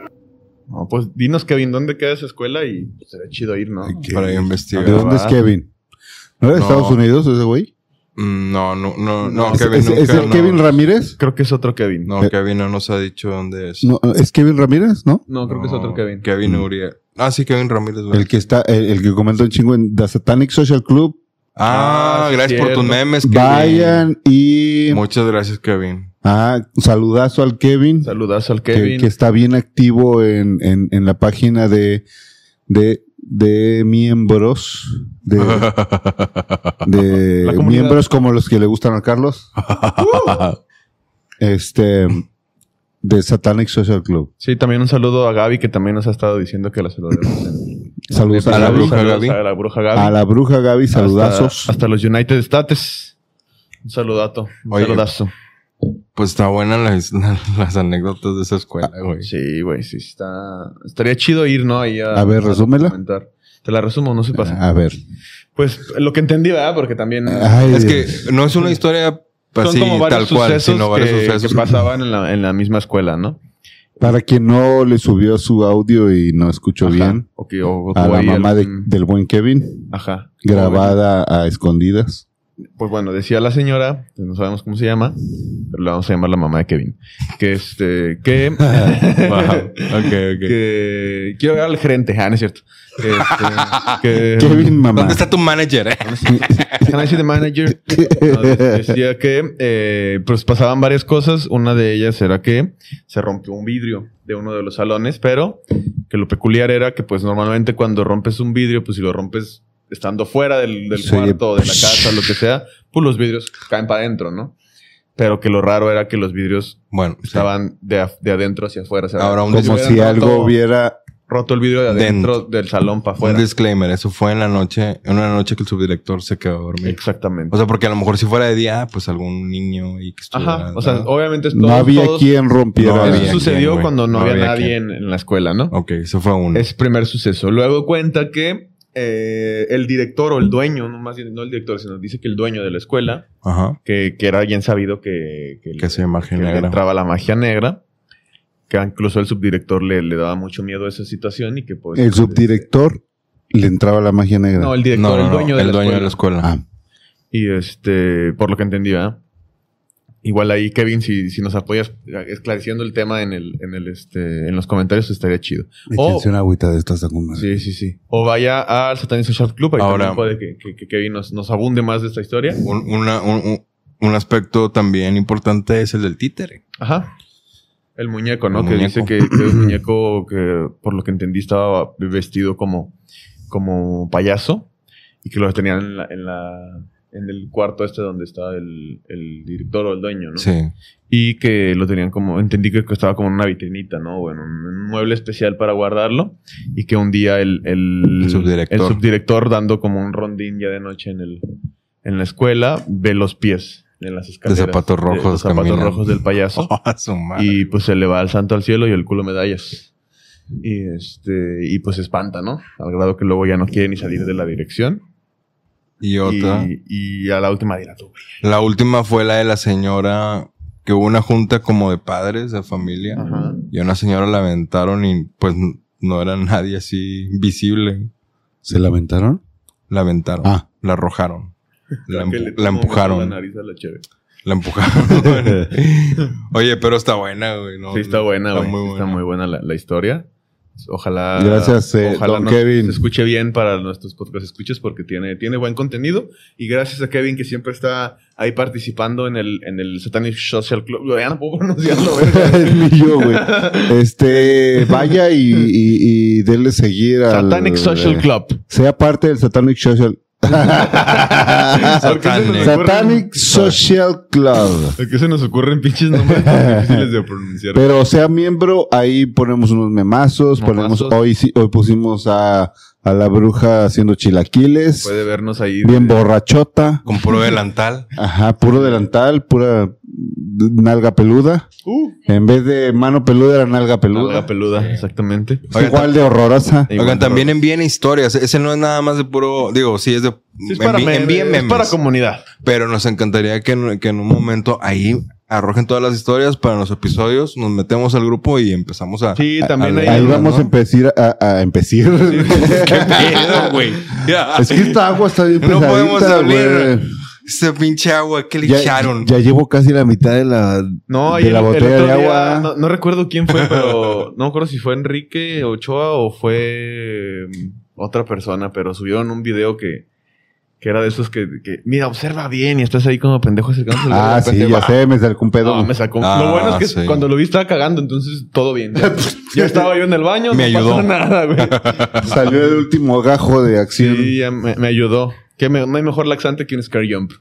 No, pues dinos, Kevin, ¿dónde queda esa escuela? Y pues, será chido ir, ¿no? Para investigar. ¿De dónde es va. Kevin? ¿No era de No. Estados Unidos ese güey? Mm, No, no, no, no, ¿Es, Kevin es- nunca es el no- Kevin Ramírez? Creo que es otro Kevin. No, Kevin no nos ha dicho dónde es. No, ¿Es Kevin Ramírez, no? No, creo que es otro Kevin. Kevin Uriel. Ah, sí, Kevin Ramírez. güey. El que está, el, el que comentó un chingo en The Satanic Social Club. Ah, Ah, gracias por tus memes, Kevin. Vayan y... Muchas gracias, Kevin. Ah, saludazo al Kevin. Saludazo al que, Kevin. que está bien activo en, en, en la página de, de, de miembros. De, miembros como los que le gustan a Carlos. Este. De Satanic Social Club. Sí, también un saludo a Gaby, que también nos ha estado diciendo que la saludemos. Saludos a, A la bruja Gaby. A la bruja Gaby. A la bruja Gaby, Hasta- saludazos. Hasta, los United States. Un saludato. Un Oye. saludazo. Pues está buena las, las anécdotas de esa escuela, güey. Sí, güey, sí está. Estaría chido ir, ¿no? Ahí a, A ver, resúmela. comentar. Te la resumo, no se pasa. A ver. Pues lo que entendí, ¿verdad? Porque también Ay, Es que no es una historia son así como varios tal cual, sucesos sino varios que, sucesos. que pasaban en la, en la misma escuela, ¿no? Para quien no le subió su audio y no escuchó Ajá. bien, o- o a la mamá de- del buen Kevin, Ajá. grabada a escondidas. Pues bueno, decía la señora, que no sabemos cómo se llama, pero le vamos a llamar la mamá de Kevin. Que este, que. Ajá. Ok, ok. que quiero ver al gerente, ah, no es cierto. Este, que, Kevin, mamá. ¿Dónde está tu manager? eh? Can I see the manager? No, decía que eh, pues pasaban varias cosas. Una de ellas era que se rompió un vidrio de uno de los salones, pero que lo peculiar era que pues normalmente cuando rompes un vidrio, pues si lo rompes estando fuera del, del Sí. cuarto de la casa, lo que sea, pues los vidrios caen para adentro, ¿no? Pero que lo raro era que los vidrios Bueno, sí. estaban de, de adentro hacia afuera. o sea, Ahora, un como si roto- algo hubiera roto el vidrio de adentro Dentro. del salón para un afuera. disclaimer. Eso fue en la noche, en una noche que el subdirector se quedó a dormir. Exactamente. O sea, porque a lo mejor si fuera de día, ah, pues algún niño y que estuviera... Ajá. O sea, obviamente no había todos- quien rompiera. No Eso sucedió quien, cuando no, No había, había nadie en, en la escuela, ¿no? Ok, eso fue uno. Es primer suceso. Luego cuenta que eh, el director o el dueño, no más bien, no el director, sino dice que el dueño de la escuela, Ajá. que, que era bien sabido que, que, Que magia que le negra. entraba la magia negra, que incluso el subdirector le, le daba mucho miedo a esa situación y que pues... El subdirector le entraba la magia negra. No, el director, No, no, el no, dueño, de, el la dueño escuela. de la escuela. Ah, Y este, por lo que entendí, ¿verdad? Igual ahí, Kevin, si, si nos apoyas esclareciendo el tema en el, en el, este, en los comentarios, estaría chido. O, una agüita de estas comer. sí, sí, sí. O vaya al Satanic Social Club, ahí Ahora- también puede que, que- que Kevin nos, nos abunde más de esta historia. Un, una- un, un- un aspecto también importante es el del títere. Ajá. El muñeco, ¿no? El que muñeco. dice que, que es un muñeco que, por lo que entendí, estaba vestido como, como payaso y que lo tenían en la, en la, en el cuarto este donde estaba el, el director o el dueño, ¿no? Sí. Y que lo tenían como, entendí que estaba como en una vitrinita, ¿no? Bueno, un mueble especial para guardarlo. Y que un día el, el, El subdirector. el subdirector, dando como un rondín ya de noche en, el, en la escuela, ve los pies en las escaleras. zapatos rojos los zapatos rojos del payaso. Oh, su madre. y pues se le va al santo al cielo y el culo medallas. Y este, y pues se espanta, ¿no? Al grado que luego ya no quiere ni salir de la dirección. Y otra. Y, y a la última dirá tú, güey. La última fue la de la señora que hubo una junta como de padres de familia. Ajá. Y a una señora la aventaron y pues no era nadie así visible. ¿Se lamentaron? La aventaron. Ah. La arrojaron. La, empu- la empujaron. La nariz a la chévere. La empujaron. Oye, pero está buena, güey. ¿no? Sí, está buena, Está güey. muy Sí, buena. Está muy buena la, la historia. Ojalá. Gracias, eh, ojalá don nos- Kevin. Se escuche bien para nuestros podcast escuches porque tiene, tiene buen contenido. Y gracias a Kevin que siempre está ahí participando en el, en el Satanic Social Club. Ya no puedo pronunciarlo, verga. Ni yo, güey. Este, vaya y, y, y denle seguir al... Satanic Social Club. Sea parte del Satanic Social... ¿Por qué se nos ocurren- Satanic Social Club. ¿Por qué se nos ocurren pinches nombres tan difíciles de pronunciar? Pero sea miembro, ahí ponemos unos memazos, Memazos. ponemos, hoy sí, hoy pusimos a, a la bruja haciendo chilaquiles, Puede vernos ahí. bien borrachota, Con puro delantal. ajá, puro delantal, pura nalga peluda. Uh, En vez de mano peluda era nalga peluda. nalga peluda, exactamente. Oigan, Igual de horrorosa. Oigan, también envíen historias. Ese no es nada más de puro. Digo, sí es de. Sí, es para, me- envíen es memes. para comunidad. Pero nos encantaría que, en- que en un momento ahí arrojen todas las historias para los episodios. Nos metemos al grupo y empezamos a. Sí, también a- Ahí vamos ¿no? a empezar a, a empezar. ¿Qué pedo, güey? Es que esta agua está bien No podemos abrir. Ese pinche agua que le Ya, echaron. ya llevo casi la mitad de la, No, ahí de la el- el botella otro de día, agua. No, no recuerdo quién fue, pero no me acuerdo si fue Enrique Ochoa o fue mm, otra persona, pero subieron un video que, que era de esos que, que, mira, observa bien y estás ahí como pendejo acercándose. Ah, sí, ya sé, me sacó un pedo. No, me sacó. Ah, lo bueno es que sí. cuando lo vi estaba cagando, entonces todo bien. Ya, ya estaba yo en el baño, Me no ayudó. pasó nada, güey. Salió el último gajo de acción. Sí, ya me, me ayudó. Que me- no hay mejor laxante que un Scare Jump.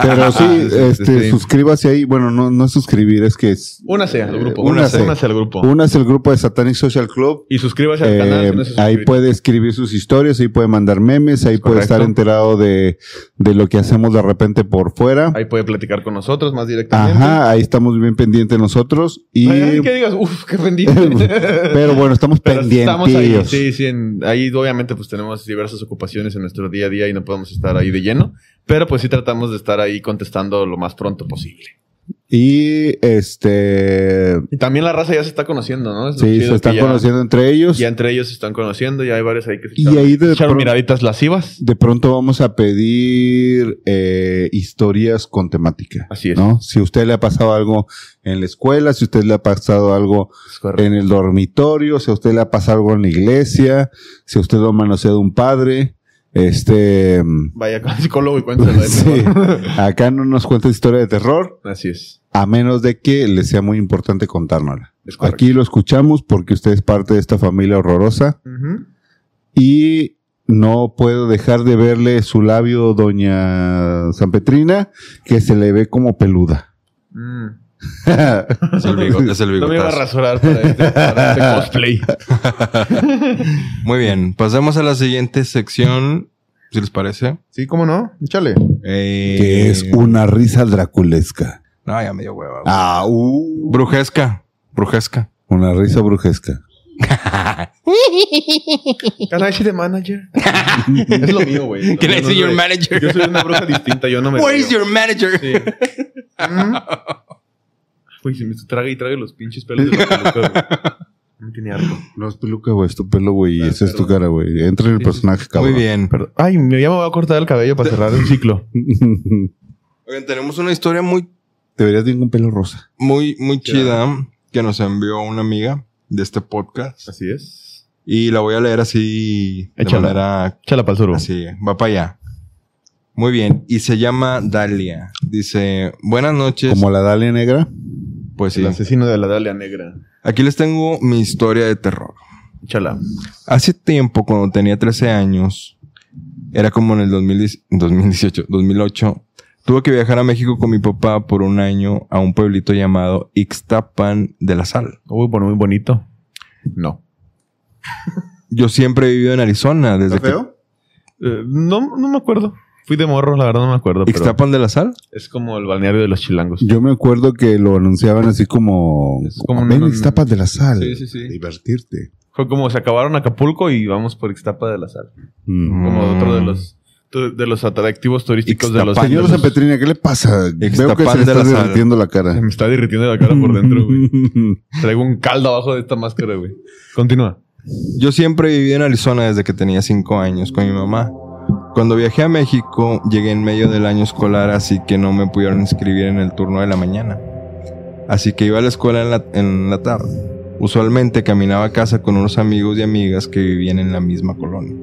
Pero sí, este, sí. suscríbase ahí. Bueno, no, no es suscribir, es que es. Únase al grupo. Únase. Únase al grupo. Una es el grupo de Satanic Social Club. y suscríbase al Eh, canal. si no se ahí puede escribir sus historias, ahí puede mandar memes, ahí puede Correcto. estar enterado de, de lo que hacemos de repente por fuera. Ahí puede platicar con nosotros más directamente. Ajá, ahí estamos bien pendientes nosotros. Y, Ay, ay, que digas, uff, qué pendiente. pero bueno, estamos Pero estamos ahí, pendientes. sí, sí. en- ahí obviamente pues tenemos diversas ocupaciones en nuestro día a día y no podemos estar ahí de lleno. Pero pues sí tratamos de estar ahí contestando lo más pronto posible. Y este. Y también la raza ya se está conociendo, ¿no? Es Sí, se están ya- conociendo entre ellos. Ya entre ellos se están conociendo, ya hay varios ahí que se Y echaron, ahí de echaron miraditas lascivas. De pronto vamos a pedir eh, historias con temática. Así es. ¿no? Si a usted le ha pasado algo en la escuela, si a usted le ha pasado algo en el dormitorio, si a usted le ha pasado algo en la iglesia, si a usted lo ha manoseado un padre, este, Vaya con el psicólogo y cuéntalo. a él sí, acá no nos cuenta historia de terror, Así es. a menos de que le sea muy importante contárnosla. Aquí lo escuchamos porque usted es parte de esta familia horrorosa Ujú. y no puedo dejar de verle su labio, doña San Petrina, que se le ve como peluda. Mm. Es el bigote. Es el No me iba a bigotazo. rasurar para este, para este cosplay. Muy bien. Pasemos a la siguiente sección. Si les parece. Sí, ¿cómo no? Échale. Eh, que es una risa draculesca. No, ya me dio hueva. güey. Ah, uh, Brujesca. Brujesca. una risa brujesca. Can I see the manager? es lo mío, güey. Can I No, see no, your güey. manager? Yo soy una bruja distinta, yo no me Where is your manager? Sí. Mm. Güey, se me traga y traga los pinches pelos de la peluca, güey. Me tiene harto. No es peluca, güey, es tu pelo, güey, y Ah, esa es tu cara, güey. Entra en el personaje, cabrón. Muy bien. Perdón. Ay, me, ya me voy a cortar el cabello para cerrar un ciclo. Oigan, tenemos una historia muy, Deberías tener un pelo rosa. muy, muy chida que nos envió una amiga de este podcast. Así es. Y la voy a leer así de Échala. manera Échala para el sur. Así, va para allá. Muy bien. Y se llama Dalia. Dice, buenas noches. Como la Dalia Negra. Pues sí. El asesino de la Dalia Negra. Aquí les tengo mi historia de terror. Échala. Hace tiempo, cuando tenía 13 años, era como en el 2010 2018, 2008, tuve que viajar a México con mi papá por un año a un pueblito llamado Ixtapan de la Sal. Uy, bueno, muy bonito. No. Yo siempre he vivido en Arizona desde ¿Está feo? Eh, no, no me acuerdo. Fui de morro, la verdad no me acuerdo. Pero Ixtapan de la Sal. es como el balneario de los chilangos. Yo me acuerdo que lo anunciaban así como... Es como Ven, un- Ixtapas de la sal. Sí, sí, sí. Divertirte. Fue como se acabaron Acapulco y vamos por Ixtapa de la Sal. Mm. Como Mm. otro de los de los atractivos turísticos de los Ixtapan. Señor de los- San Petrina, ¿qué le pasa? Veo que Ixtapan se le de está la Sal. derritiendo la cara. Me está derritiendo la cara por dentro, güey. Traigo un caldo abajo de esta máscara, güey. Continúa. Yo siempre vivido en Arizona desde que tenía 5 años con mi mamá. Cuando viajé a México, llegué en medio del año escolar, así que no me pudieron inscribir en el turno de la mañana. Así que iba a la escuela en la, en la tarde. Usualmente caminaba a casa con unos amigos y amigas que vivían en la misma colonia.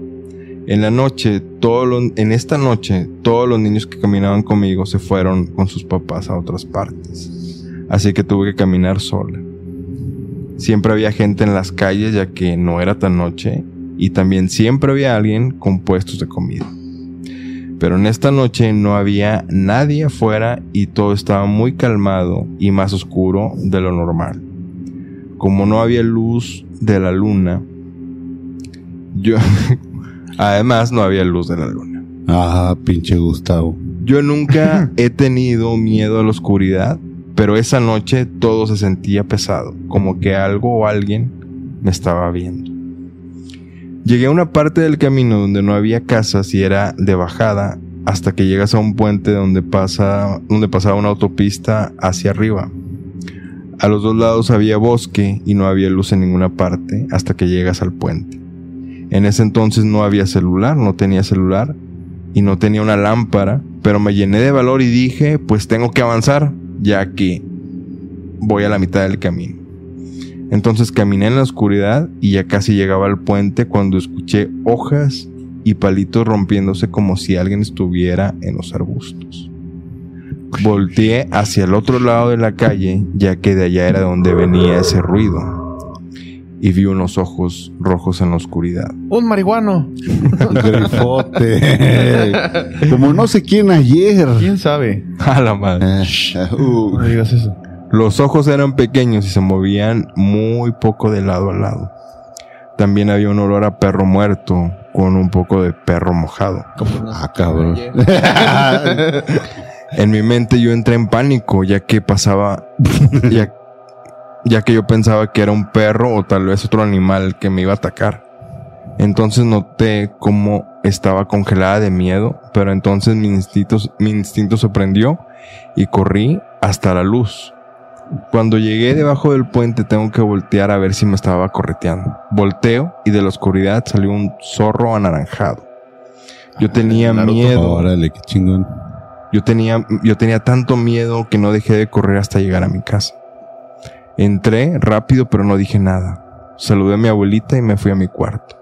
En la noche, todos en esta noche, todos los niños que caminaban conmigo se fueron con sus papás a otras partes. Así que tuve que caminar sola. Siempre había gente en las calles ya que no era tan noche y también siempre había alguien con puestos de comida. Pero en esta noche no había nadie afuera y todo estaba muy calmado y más oscuro de lo normal. Como no había luz de la luna, yo, Además, no había luz de la luna. Ah, pinche Gustavo. Yo nunca he tenido miedo a la oscuridad, pero esa noche todo se sentía pesado, como que algo o alguien me estaba viendo. Llegué a una parte del camino donde no había casas y era de bajada hasta que llegas a un puente donde pasa donde pasaba una autopista hacia arriba. A los dos lados había bosque y no había luz en ninguna parte hasta que llegas al puente. En ese entonces no había celular, no tenía celular y no tenía una lámpara, pero me llené de valor y dije, pues tengo que avanzar, ya que voy a la mitad del camino. Entonces caminé en la oscuridad y ya casi llegaba al puente cuando escuché hojas y palitos rompiéndose como si alguien estuviera en los arbustos. Volteé hacia el otro lado de la calle, ya que de allá era donde venía ese ruido. Y vi unos ojos rojos en la oscuridad. Un marihuano. Grifote. Como no sé quién ayer. ¿Quién sabe? A la madre. Ah, uh, No digas eso. Los ojos eran pequeños y se movían muy poco de lado a lado. También había un olor a perro muerto con un poco de perro mojado. ah, cabrón. En mi mente yo entré en pánico ya que pasaba, ya, ya que yo pensaba que era un perro o tal vez otro animal que me iba a atacar. Entonces noté cómo estaba congelada de miedo, pero entonces mi instinto, mi instinto se prendió y corrí hasta la luz. Cuando llegué debajo del puente tengo que voltear a ver si me estaba correteando. Volteo y de la oscuridad salió un zorro anaranjado. Yo tenía Naruto. miedo. Órale, qué chingón. Yo tenía, yo tenía tanto miedo que no dejé de correr hasta llegar a mi casa. Entré rápido pero no dije nada. Saludé a mi abuelita y me fui a mi cuarto.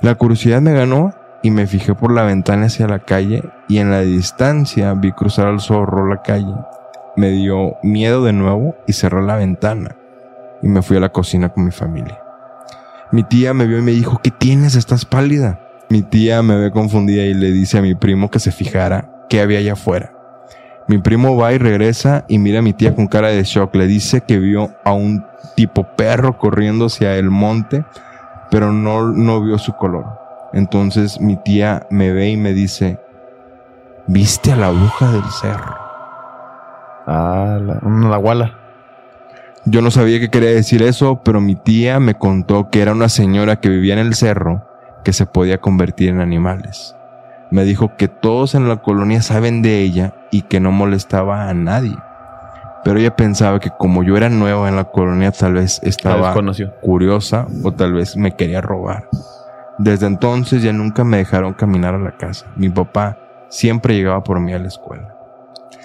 La curiosidad me ganó y me fijé por la ventana hacia la calle y en la distancia vi cruzar al zorro la calle. Me dio miedo de nuevo y cerré la ventana y me fui a la cocina con mi familia. Mi tía me vio y me dijo, ¿qué tienes? Estás pálida. Mi tía me ve confundida y le dice a mi primo que se fijara qué había allá afuera. Mi primo va y regresa y mira a mi tía con cara de shock. Le dice que vio a un tipo perro corriendo hacia el monte, pero no, no vio su color. Entonces mi tía me ve y me dice, ¿viste a la bruja del cerro? Ah, la, una nahuala. Yo no sabía qué quería decir eso, pero mi tía me contó que era una señora que vivía en el cerro que se podía convertir en animales. Me dijo que todos en la colonia saben de ella y que no molestaba a nadie. Pero ella pensaba que como yo era nueva en la colonia, tal vez estaba curiosa o tal vez me quería robar. Desde entonces ya nunca me dejaron caminar a la casa. Mi papá siempre llegaba por mí a la escuela.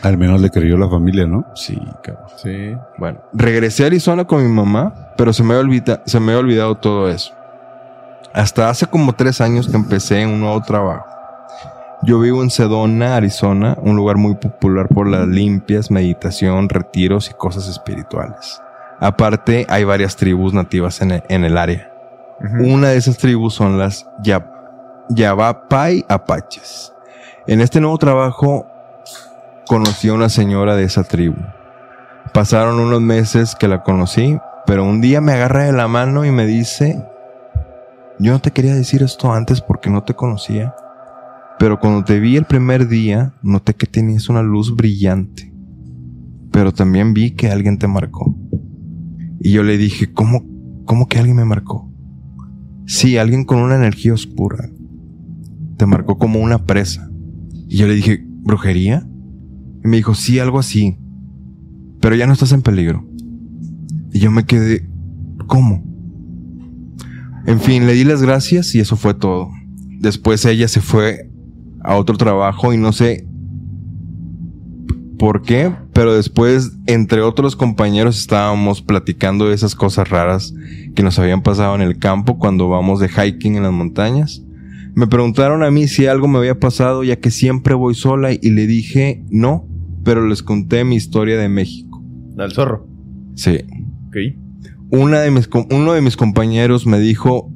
Al menos le creyó la familia, ¿no? Sí, cabrón. Sí. Bueno, regresé a Arizona con mi mamá, pero se me, había olvida- se me había olvidado todo eso. Hasta hace como tres años que empecé en un nuevo trabajo. Yo vivo en Sedona, Arizona, un lugar muy popular por las limpias, meditación, retiros y cosas espirituales. Aparte, hay varias tribus nativas en el, en el área. Una de esas tribus son las Ya- Yavapai Apaches. En este nuevo trabajo conocí a una señora de esa tribu. Pasaron unos meses que la conocí, pero un día me agarra de la mano y me dice, yo no te quería decir esto antes porque no te conocía, pero cuando te vi el primer día, noté que tenías una luz brillante, pero también vi que alguien te marcó. Y yo le dije, ¿cómo, cómo que alguien me marcó? Sí, alguien con una energía oscura. Te marcó como una presa. Y yo le dije, ¿brujería? Y me dijo, sí, algo así. Pero ya no estás en peligro. Y yo me quedé, ¿cómo? En fin, le di las gracias y eso fue todo. Después ella se fue a otro trabajo y no sé por qué, pero después, entre otros compañeros, estábamos platicando de esas cosas raras que nos habían pasado en el campo cuando vamos de hiking en las montañas. Me preguntaron a mí si algo me había pasado, ya que siempre voy sola, y le dije no, pero les conté mi historia de México. Del zorro. Sí. Ok. Una de mis, com- uno de mis compañeros me dijo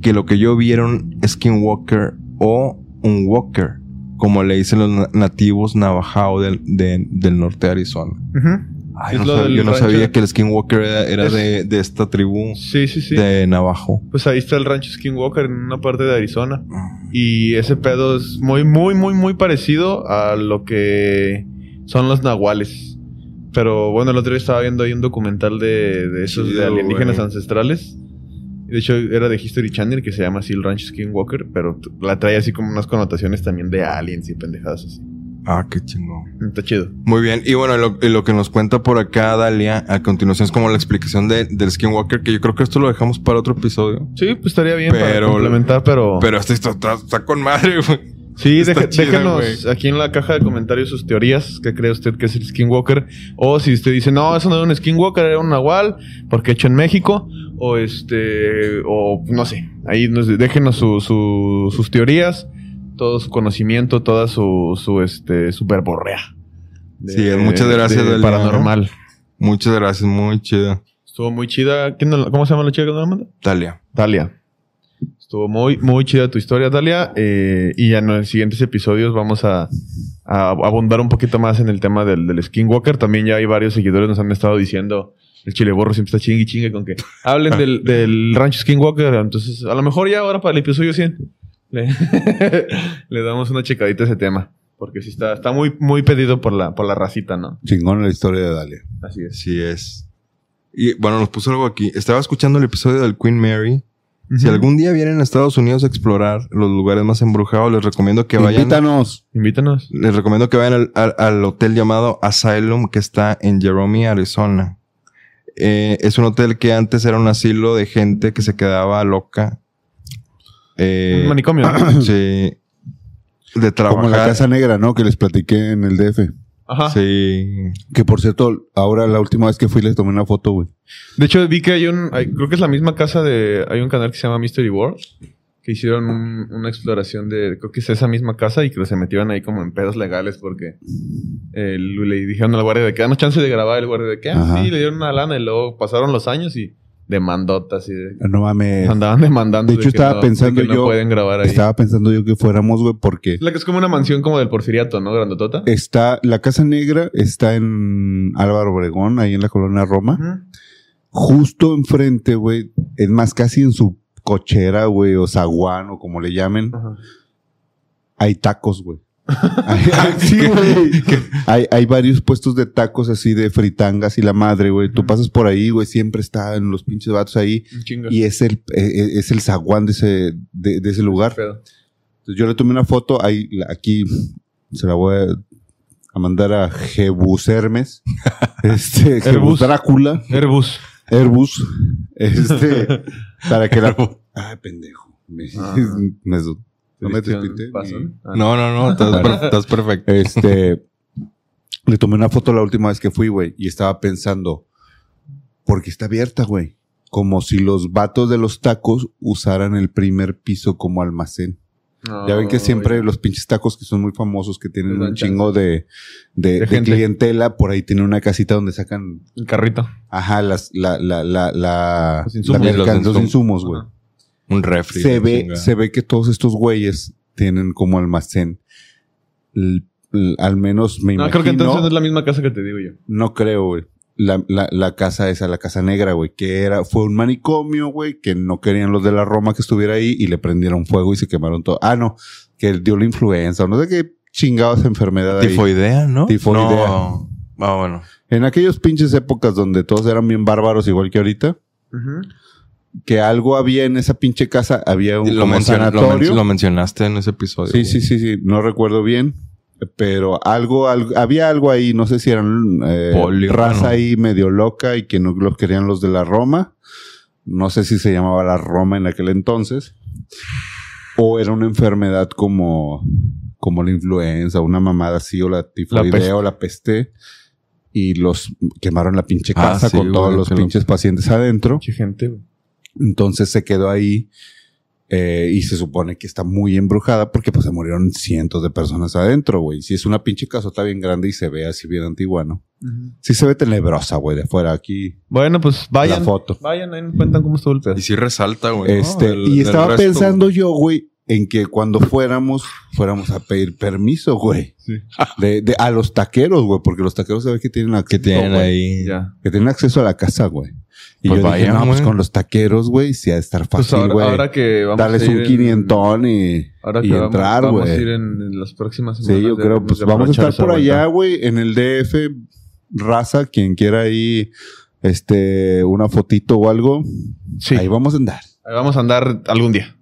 que lo que yo vieron es Skinwalker o un Walker, como le dicen los na- nativos Navajo del, de- del norte de Arizona. Ay, no sab- del yo no sabía que el Skinwalker era, era Es- de, de esta tribu Sí, sí, sí. de Navajo. Pues ahí está el rancho Skinwalker en una parte de Arizona. Y ese pedo es muy, muy, muy, muy parecido a lo que son los nahuales. Pero bueno, el otro día estaba viendo ahí un documental de, de esos de alienígenas ancestrales. De hecho, era de History Channel que se llama así el rancho Skinwalker, pero la trae así como unas connotaciones también de aliens y pendejadas así. Ah, qué chingón. Está chido. Muy bien, y bueno, lo, lo que nos cuenta por acá Dalia a continuación es como la explicación de, del Skinwalker, que yo creo que esto lo dejamos para otro episodio. Sí, pues estaría bien para Pero- complementar, pero... Pero esto está, está- está con madre, güey. Sí, Está deje- chida, déjenos aquí en la caja de comentarios sus teorías. ¿Qué cree usted que es el Skinwalker? O si usted dice, no, eso no era un Skinwalker, era un Nahual, porque hecho en México. O este, o no sé. Ahí nos, déjenos su- su- sus teorías, todo su conocimiento, toda su, su este, su verborrea. De- Sí, muchas gracias, de Delia. Paranormal. Muchas gracias, muy chida. Estuvo muy chida. ¿Quién nos la- ¿Cómo se llama la chica que nos la manda? Dalia. Dalia. Estuvo muy, muy chida tu historia, Dalia. eh, y ya en los siguientes episodios vamos a, a abundar un poquito más en el tema del, del Skinwalker. También ya hay varios seguidores nos han estado diciendo. El chile borro siempre está chingue y chingue con que hablen del, del rancho Skinwalker. Entonces, a lo mejor ya ahora para el episodio 100 le, le damos una checadita a ese tema. Porque sí está, está muy, muy pedido por la, por la racita, ¿no? Chingón la historia de Dalia. Así es. Así es. Y bueno, nos puso algo aquí. Estaba escuchando el episodio del Queen Mary. Si algún día vienen a Estados Unidos a explorar los lugares más embrujados, les recomiendo que vayan. Invítanos. Invítanos. Les recomiendo que vayan al, al- al hotel llamado Asylum que está en Jerome, Arizona. Eh, es un hotel que antes era un asilo de gente que se quedaba loca. Eh, Un manicomio. ¿no? sí. De trabajar. Como la Casa Negra, ¿no? Que les platiqué en el DF. Ajá. Sí. Que por cierto, ahora la última vez que fui les tomé una foto, güey. De hecho, vi que hay un. hay- creo que es la misma casa de. Hay un canal que se llama Mystery World. Que hicieron un- una exploración de. Creo que es esa misma casa y que se metieron ahí como en pedos legales porque. eh, le dijeron al guardia de que danos chance de grabar. El guardia de que. Ah, sí, le dieron una lana y luego pasaron los años y. Demandotas y. de- No mames. andaban demandando. De hecho, estaba no- pensando de que no yo- pueden grabar ahí. Estaba pensando yo que fuéramos, güey, porque la que es como una mansión como del Porfiriato, ¿no? Grandotota. está la Casa Negra está en Álvaro Obregón, ahí en la colonia Roma. Justo enfrente, güey, es más casi en su cochera, güey, o zaguán, o como le llamen, hay tacos, güey. Hay, hay- sí, güey. Hay, hay varios puestos de tacos así de fritangas y la madre, güey. Tú pasas por ahí, güey, siempre están los pinches vatos ahí. Y es el, eh, es el zaguán de ese, de, de ese lugar. Entonces yo le tomé una foto, ahí, aquí se la voy a, a mandar a Jebus Hermes, este, Jebus. Drácula, Airbus. Airbus, este, para que la... Ay, pendejo. Me, Ah. me- no me ¿Tuviste un despinte. pasón? Ah. No, no, no. Estás, per- estás perfecto. Este, le tomé una foto la última vez que fui, güey, y estaba pensando, porque está abierta, güey. Como si los vatos de los tacos usaran el primer piso como almacén. Ya ven que siempre los pinches tacos que son muy famosos, que tienen un chingo de, de, De de gente. clientela, por ahí tienen una casita donde sacan, El carrito. ajá, las, la, la, la, la, Los insumos. la mercan- Los los insum- insumos, güey. Un refri. Se ve, chingada. se ve que todos estos güeyes tienen como almacén. L- l- al menos me No, imagino. creo que entonces no es la misma casa que te digo yo. No creo, güey. La, la, la casa esa, la casa negra, güey, que era, fue un manicomio, güey, que no querían los de la Roma que estuviera ahí y le prendieron fuego y se quemaron todo. Ah, no, que dio la influenza, o no sé qué chingados enfermedad ahí. Tifoidea, ¿no? Tifoidea. No. Ah, bueno. En aquellos pinches épocas donde todos eran bien bárbaros, igual que ahorita, que algo había en esa pinche casa, había un Lo, como mencion- lo men- lo mencionaste en ese episodio. Sí, sí, sí, sí, no recuerdo bien, pero algo, algo había algo ahí, no sé si eran eh, Polio, raza ahí medio loca y que no los querían los de la Roma. No sé si se llamaba la Roma en aquel entonces. O era una enfermedad como, como la influenza, una mamada así, o la tifoidea peste. o la peste. Y los quemaron la pinche Ah, casa sí, con todos los pinches pacientes adentro. Mucha gente, güey. Entonces se quedó ahí eh, y se supone que está muy embrujada porque pues se murieron cientos de personas adentro, güey. Si es una pinche casota bien grande y se ve así bien antigua, ¿no? Sí se ve tenebrosa, güey, de fuera aquí. Bueno, pues vayan. La foto. Vayan, ahí nos cuentan cómo estuvo el pedo. Y sí resalta, güey. ¿no? Este, y estaba resto, pensando yo, güey, en que cuando fuéramos, fuéramos a pedir permiso, güey. De, de- a los taqueros, güey, porque los taqueros saben que tienen acceso, Que tienen güey. ahí. Ya. Que tienen acceso a la casa, güey. Y Pues yo dije, vayan, no, pues güey. con los taqueros, güey, sí ha de estar Pues fácil, ahora, güey. ahora que vamos Darles a ir un en- quinientón y, Ahora que y vamos, entrar, vamos a güey. ir en, en las próximas semanas. Sí, yo creo, pues de vamos a estar por allá, güey, en el DF, raza, quien quiera ahí, este, una fotito o algo. Sí. Ahí vamos a andar. Ahí vamos a andar algún día.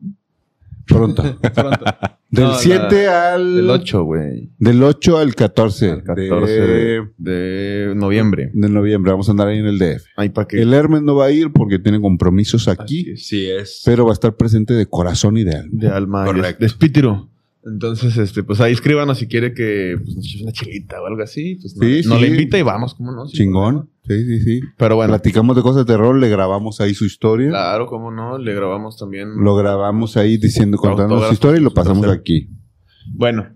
Pronto. Pronto. Del No, 7 al. Del 8, güey. Del 8 al 14. El 14 de, de, de noviembre. de noviembre. Vamos a andar ahí en el DF. Ahí para que. El Hermes no va a ir porque tiene compromisos Así aquí, es. Sí es. pero va a estar presente de corazón y de alma. de alma. Correcto. De espíritu. Entonces, este, pues ahí escríbanos si quiere que pues, nos eches una chelita o algo así. Pues no, Sí, no sí. le invita y vamos, ¿cómo no? Sin Chingón. Sí, sí, sí. Pero bueno, Platicamos de cosas de terror, le grabamos ahí su historia. claro, cómo no. Le grabamos también. Lo grabamos ahí diciendo, contando su historia y lo pasamos aquí. Bueno,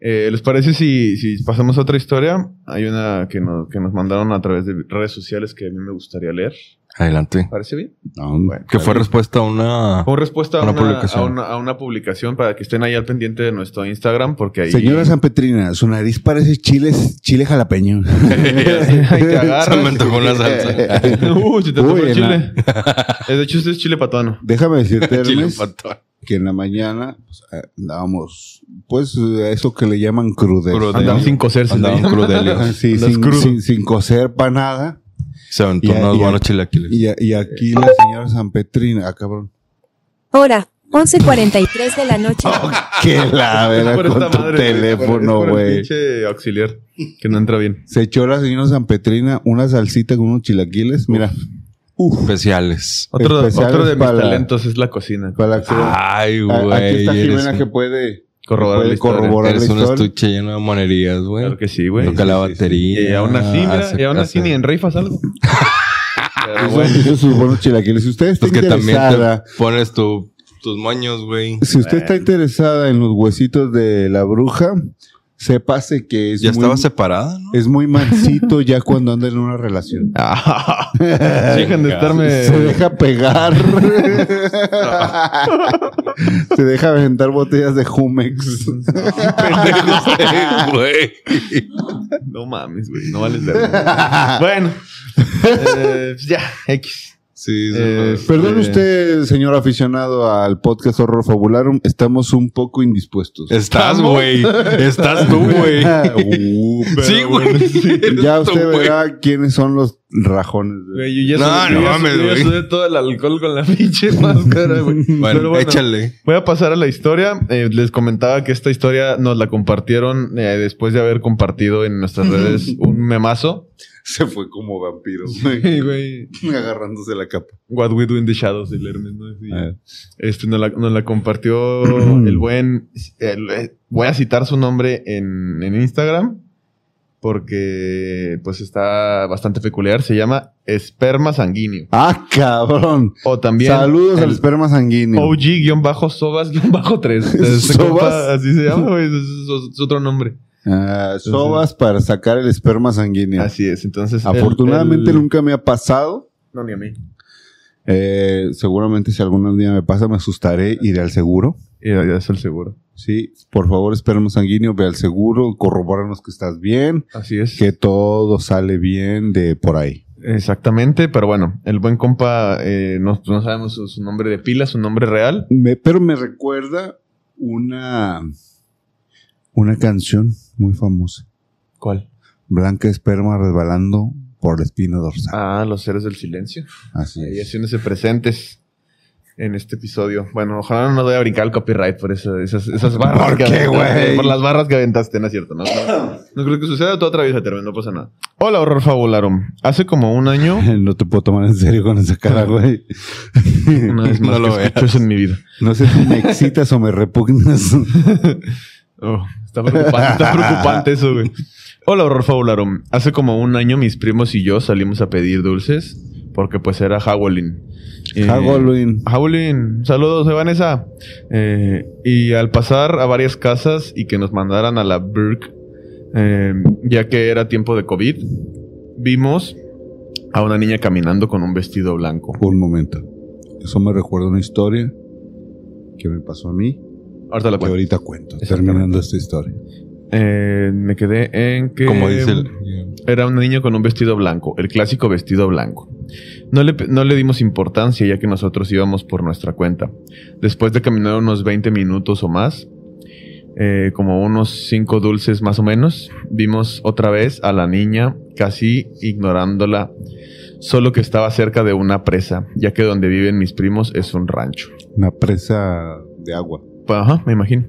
eh, ¿les parece si, si pasamos a otra historia? Hay una que nos, que nos mandaron a través de redes sociales que a mí me gustaría leer. Adelante. ¿Parece bien? No, Bueno. Que fue respuesta a una. Como respuesta a Una una, publicación. a, una, a una publicación para que estén ahí al pendiente de nuestro Instagram porque ahí... Señora San Petrina, su nariz parece chile, chile jalapeño. ahí te Se me agarras. antojó una salsa. Uh, si te Uy, el chile. De hecho, este es chile patuano. Déjame decirte, Hermes, que en la mañana pues, eh, andábamos, pues, eh, eso que le llaman. Crudes. Andaban sin Andas sin, sin- sin coser para nada. Se aventó unos buenos chilaquiles. Y, a- y aquí la señora San Petrina, ah, cabrón. Hora, 11.43 de la noche. Que la Es vera con tu madre, teléfono, güey. pinche auxiliar que no entra bien. Se echó la señora San Petrina una salsita con unos chilaquiles. Mira, Especiales. Otro, Especiales otro de mis para- talentos es la cocina. para que Ay, güey. Aquí está Jimena que puede Corroborar puede la historia. corroborar Eres la un estuche lleno de monerías, güey. Claro que sí, güey. Toca Sí, la sí, sí. batería. Y aún así, mira, hace- y aún así hace- ni en rifas algo. Pero bueno. esos sus buenos chilaquiles. Si usted está Pues que también interesada, te pones tu, tus moños, güey. si usted está interesada en los huesitos de la bruja, sépase que es Ya muy, estaba separada, ¿no? es muy mansito ya cuando anda en una relación. Dejen de estarme. Se deja pegar. Se deja aventar botellas de Jumex. güey. No mames, güey. No vales verga. bueno. eh, pues ya, X. Sí, sí, Eh. Perdón Eh. usted, señor aficionado al podcast Horror Fabularum, estamos un poco indispuestos. Estás, güey. Estás tú, güey. Uh, Sí, güey. ya usted güey. verá quiénes son los rajones. Güey, yo ya No, no yo mames, sudé- yo güey. sudé todo el alcohol con la pinche máscara, güey. Bueno, échale. Voy a pasar a la historia. Eh, les comentaba que esta historia nos la compartieron eh, después de haber compartido en nuestras redes un memazo. Se fue como vampiro, güey. agarrándose la capa. What We Do in the Shadows del Hermes, ¿no? Sí. Ah. Este, nos la, nos la compartió el buen... el- eh, voy a citar su nombre en, en Instagram porque pues está bastante peculiar. Se llama Esperma Sanguíneo. Ah, cabrón. O también... Saludos al esperma sanguíneo. OG-Sobas-3. Este ¿Sobas? compa, así se llama, güey. Es, es- es otro nombre. Ah, sobas para sacar el esperma sanguíneo. Así es. Entonces... Afortunadamente el- el- nunca me ha pasado. No, ni a mí. Eh, seguramente si algún día me pasa me asustaré, iré al seguro. Es el seguro. Sí, por favor, esperma sanguíneo, ve al seguro, corrobóranos que estás bien, Así es. que todo sale bien de por ahí. Exactamente, pero bueno, el buen compa, eh, no, no sabemos su, su nombre de pila, su nombre real. Me- pero me recuerda una, una canción muy famosa. ¿Cuál? Blanca esperma resbalando por la espina dorsal. Ah, los seres del silencio. Así es. haciéndose presentes en este episodio. Bueno, ojalá no nos vaya a brincar el copyright por eso- esas, esas barras. ¿Por que qué, aventaste, güey? Por las barras que aventaste, no es cierto. No, no, no creo que suceda. Tú atraviesa, no pasa nada. Hola, horror fabularum. Hace como un año, No te puedo tomar en serio con esa cara, güey. una vez más No lo que escucho eso en mi vida. No sé si me excitas o me repugnas. Oh, está preocupante, está preocupante eso, güey. Hola, horror fabularum. Hace como un año mis primos y yo salimos a pedir dulces porque pues era Halloween. Eh, Halloween. Halloween, saludos, Vanessa. Eh, y al pasar a varias casas y que nos mandaran a la Burke, eh, ya que era tiempo de COVID, vimos a una niña caminando con un vestido blanco. Un momento. Eso me recuerda una historia que me pasó a mí Ahorita la Que cuento. ahorita cuento, terminando esta historia. Eh, me quedé en que... Como dice el... Era un niño con un vestido blanco, el clásico vestido blanco. No le, no le dimos importancia ya que nosotros íbamos por nuestra cuenta. Después de caminar unos 20 minutos o más, eh, como unos 5 dulces más o menos, vimos otra vez a la niña casi ignorándola, solo que estaba cerca de una presa, ya que donde viven mis primos es un rancho. Una presa de agua. Ajá, me imagino.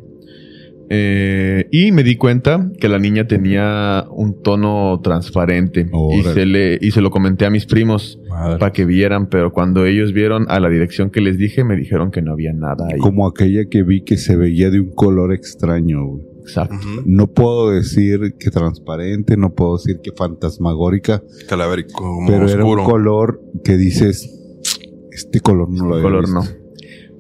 Eh, y me di cuenta que la niña tenía un tono transparente y se, le, y se lo comenté a mis primos para que vieran, pero cuando ellos vieron a la dirección que les dije, me dijeron que no había nada ahí. Como aquella que vi que se veía de un color extraño, güey. Exacto. No puedo decir que transparente, no puedo decir que fantasmagórica, Calavérico, pero era un color que dices, este color no lo había color visto". no.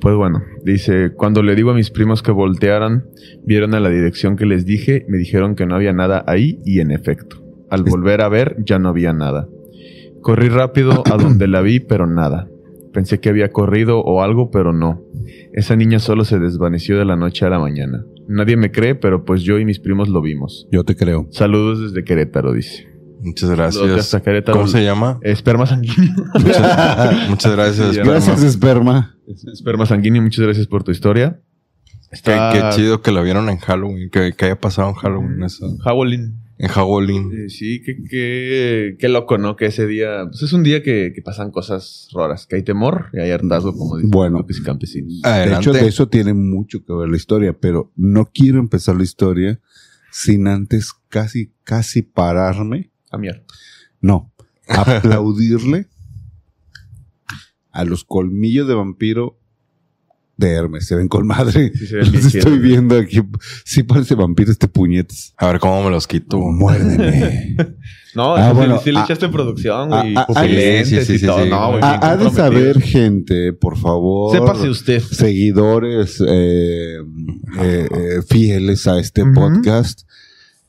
Pues bueno, dice, cuando le digo a mis primos que voltearan, vieron a la dirección que les dije, me dijeron que no había nada ahí y en efecto, al volver a ver ya no había nada. Corrí rápido a donde la vi, pero nada. Pensé que había corrido o algo, pero no. Esa niña solo se desvaneció de la noche a la mañana. Nadie me cree, pero pues yo y mis primos lo vimos. Yo te creo. Saludos desde Querétaro, dice. Muchas gracias. hasta Querétaro. ¿Cómo se llama? Esperma sanguíneo. Muchas, muchas gracias. Esperma. Gracias, esperma. Esperma sanguíneo, muchas gracias por tu historia. Qué, Está- qué chido que la vieron en Halloween, que, que haya pasado en Halloween eso. Howling. En Halloween. Eh, sí, qué, qué, qué loco, ¿no? Que ese día, pues es un día que, que pasan cosas raras, que hay temor y hay hartazgo, como dicen Bueno. los campesinos. De hecho, de eso tiene mucho que ver la historia, pero no quiero empezar la historia sin antes casi, casi pararme. A mierda. No, aplaudirle a los colmillos de vampiro de Hermes. Se ven con madre. Sí, se ven bien Los estoy güey. viendo aquí. Sí parece vampiro este puñetes. A ver cómo me los quito. Muérdeme. No, Ah, sí, bueno, sí le ah, echaste producción, ah, güey. ah, y ah, lentes sí, sí, y sí, todo. sí. No, güey, Ha, de saber, gente, por favor. Sépase usted. seguidores eh, eh, eh, fieles a este podcast,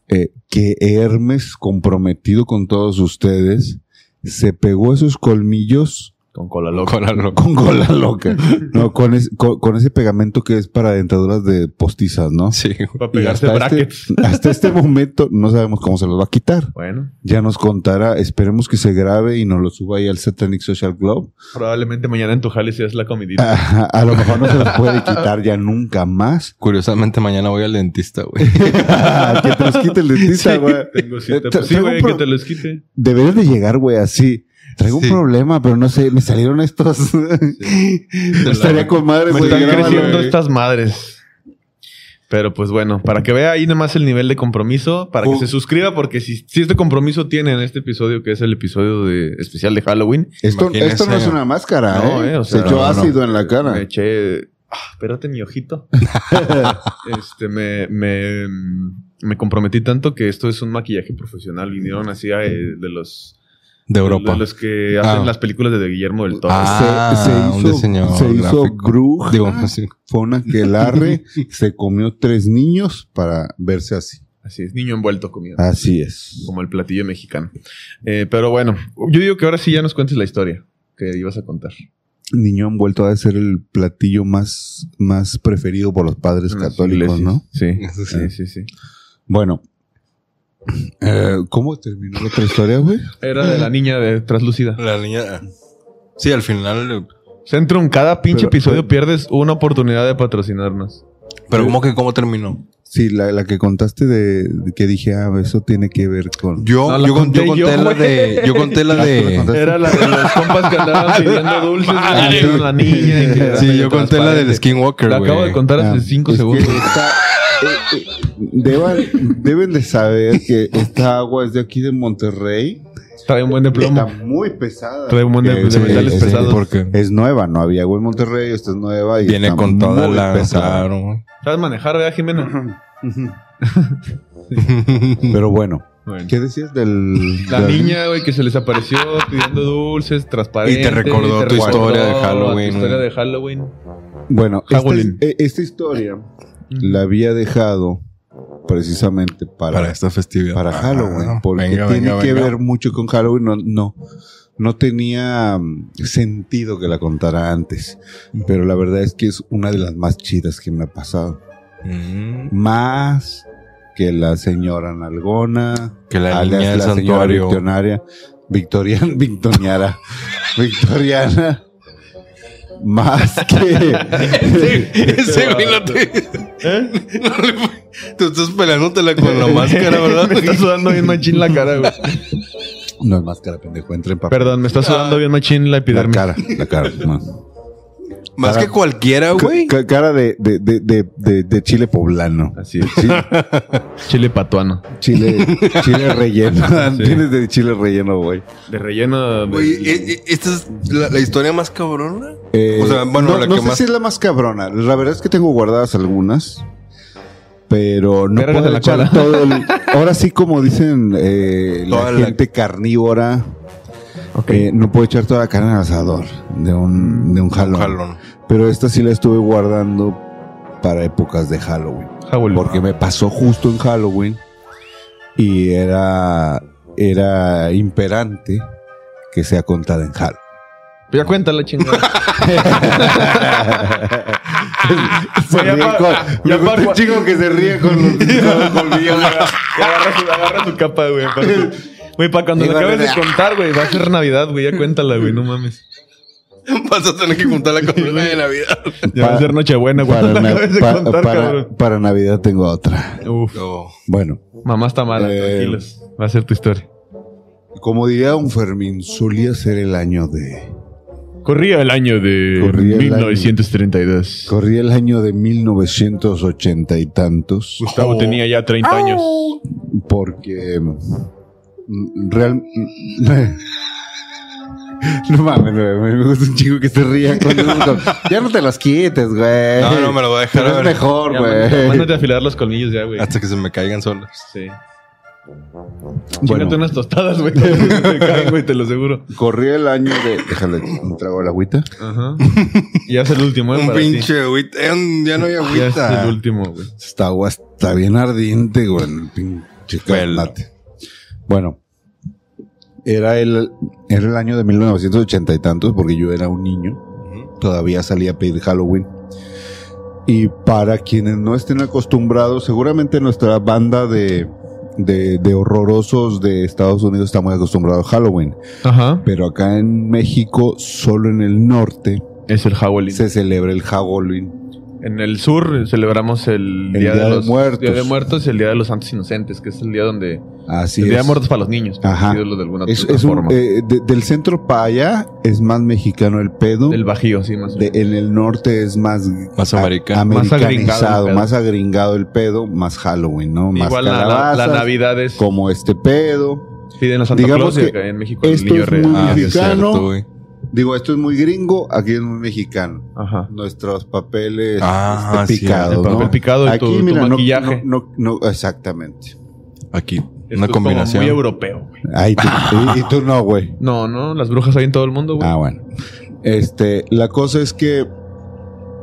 eh, que Hermes, comprometido con todos ustedes, se pegó esos colmillos Con cola loca. Con la loca. con cola loca. No, con, es- con, con ese pegamento que es para dentaduras de postizas, ¿no? Sí. Para pegarse hasta este, brackets. hasta este momento no sabemos cómo se los va a quitar. Bueno, Ya nos contará, esperemos que se grabe y nos lo suba ahí al Satanic Social Club. probablemente mañana en tu jale seas la comidita. A, a lo mejor no se los puede quitar ya nunca más. Curiosamente, mañana voy al dentista, güey. que te los quite el dentista, güey. Tengo cita. Tra- Pues sí, güey, que te los quite. Deberías de llegar, güey, así. Traigo Sí. un problema, pero no sé, me salieron estos. Estaría con madre, Me están creciendo estas madres. Pero pues bueno, para que vea ahí nomás el nivel de compromiso, para que Uh. se suscriba, porque si, si este compromiso tiene en este episodio, que es el episodio de, especial de Halloween, Esto, esto no es una máscara, No, ¿eh? eh, o Se sea, echó no, no. ácido en la me cara. eché. Ah, espérate mi ojito. este, me, me, me comprometí tanto que esto es un maquillaje profesional. Vinieron así eh, de los, De Europa. de los que hacen Ah. las películas de Guillermo del Toro. Ah. se, se un hizo, diseño se hizo bruja. Digo, sí. Fue una quelarre. se comió tres niños para verse así. Así es, niño envuelto comiendo. Así es. como el platillo mexicano. Eh, pero bueno, yo digo que ahora sí ya nos cuentes la historia que ibas a contar. Niño envuelto a ser el platillo más, más preferido por los padres católicos, iglesias. ¿no? Sí. sí, sí, sí. Bueno. Eh, ¿Cómo terminó la otra historia, güey? Era de la niña de traslúcida. La niña. Sí, al final. Centrum, cada pinche Pero- episodio pero- pierdes una oportunidad de patrocinarnos. Pero, ¿cómo que cómo terminó? Sí, la, la que contaste de, de que dije, ah, eso tiene que ver con. Yo, No, la yo, con- conté yo conté yo, la de. Yo conté la Ah, la de. Era la de los compas que andaban pidiendo dulces, la niña. y que era Sí, yo conté la del. Skinwalker, La acabo de contar Ah, hace cinco es que segundos. Eh, eh, deban, deben de saber que esta agua es de aquí de Monterrey. Trae un buen de Está muy pesada. Trae un buen de- de es- metales es- pesados. Porque Es nueva, no había agua en Monterrey, esta es nueva y viene está con toda la. pesada. Claro. ¿Sabes manejar, verdad, Jimena? Pero bueno, Bueno. ¿qué decías del La del- niña, güey, que se les apareció pidiendo dulces, transparente. Y te recordó tu historia de tu Halloween, historia de Halloween. Bueno, esta, Halloween. es- eh, esta historia la había dejado precisamente para, Para esta festividad. para Ah, Halloween, porque venga, tiene venga, que venga. ver mucho con Halloween. No, no, no tenía mm, sentido que la contara antes, pero la verdad es que es una de las más chidas que me ha pasado. Mm. Más que la señora Nalgona. Que la niña la señora santuario. Victoriana. Victoriana. Victoriana. Más que. Ese güey no te. No le fue- Tú estás peleándotela con la máscara, ¿verdad? me está sudando bien machín la cara, güey. No es máscara, pendejo. Entra en papel. Perdón, me está sudando bien machín la La epidermis. cara. La cara. no. Más Cara- que cualquiera, güey. Ca- cara de, de, de, de, de, de chile poblano. Así es. Sí, Chile patuano. chile, chile relleno. Tienes de chile relleno, güey. De relleno. Güey, e- e- esta es la, la historia más cabrona. Eh, O sea, bueno, no, la no que sé más- si es la más cabrona. La verdad es que tengo guardadas algunas. Pero no puedo la echar cola. todo el- Ahora sí, como dicen eh, la gente carnívora, eh, no puedo echar toda la carne al asador de un, de un jalón. Jalón. Pero esta sí la estuve guardando para épocas de Halloween. Halloween. Porque me pasó justo en Halloween y era, era imperante que sea contada en Halloween. Ya cuéntala, chingada. Se ríe con- ya me gusta un chico que se ríe con los colmillos. Agarra su, agarra su capa, güey. Güey, para cuando a acabes de contar, güey, va a ser Navidad, güey. Ya cuéntala, güey, no mames. Vas a tener que juntar la comida de Navidad. Ya va a ser Nochebuena cuando Para, na- pa- contar, para- Navidad tengo otra. Uf. No. Bueno, Mamá está mala, Eh, tranquilos. Va a ser tu historia. como diría un Fermín, solía ser el año de... Corría el año de Corría el año. 1932. Corría el año de 1980 y tantos. Gustavo tenía ya 30 años. Porque... mm, Real... No mames, güey, me gusta un chico que se ría con eso. Ya no te los quites, güey. No, no, me lo voy a dejar, Pero a Es ver. mejor, güey. mándate a afilar los colmillos ya, güey. Hasta que se me caigan solos. Sí. Bueno. Unas tostadas, güey. te caen, güey, te lo aseguro. Corría el año de... Déjale, un trago de agüita. Ajá. Ya es el último, ¿eh? Un para ti. pinche agüita. Eh, un- Ya no hay Ya es agüita. el último, güey. Esta agua está bien ardiente, güey. El pinche Bueno. Bueno, era el, era el año de 1980 y tantos, porque yo era un niño. Todavía salía a pedir Halloween. Y para quienes no estén acostumbrados, seguramente nuestra banda de, de, de horrorosos de Estados Unidos está muy acostumbrado a Halloween. Ajá. Pero acá en México, solo en el norte, Es el Halloween. se celebra el Halloween. En el sur celebramos el, El día, Día de de los Muertos. Día de Muertos y el Día de los Santos Inocentes, que es el día donde. Así el Día es. de Muertos para los niños. Ajá. de alguna Es, es un, forma. eh, de- del centro para allá es más mexicano el pedo. Del Bajío, sí, más o De- menos. en el norte es más, Más americano. Más agringado americanizado, el pedo. más agringado el pedo, más Halloween, ¿no? Más Igual la, la, Navidad es. como este pedo. Piden a Santa digamos Claus y que acá en México el esto niño es muy Ah, es mexicano. cierto. Digo, esto es muy gringo, aquí es muy mexicano. Ajá. Nuestros papeles Ah, este, sí, picados, el papel ¿no? picado y Aquí, tu- mira, no- maquillaje. No, no, no, exactamente. Aquí. Esto Una es combinación. Como muy europeo. güey. Ay, tú- y, y tú no, güey. No, no, las brujas hay en todo el mundo, güey. Ah, bueno. Este, la cosa es que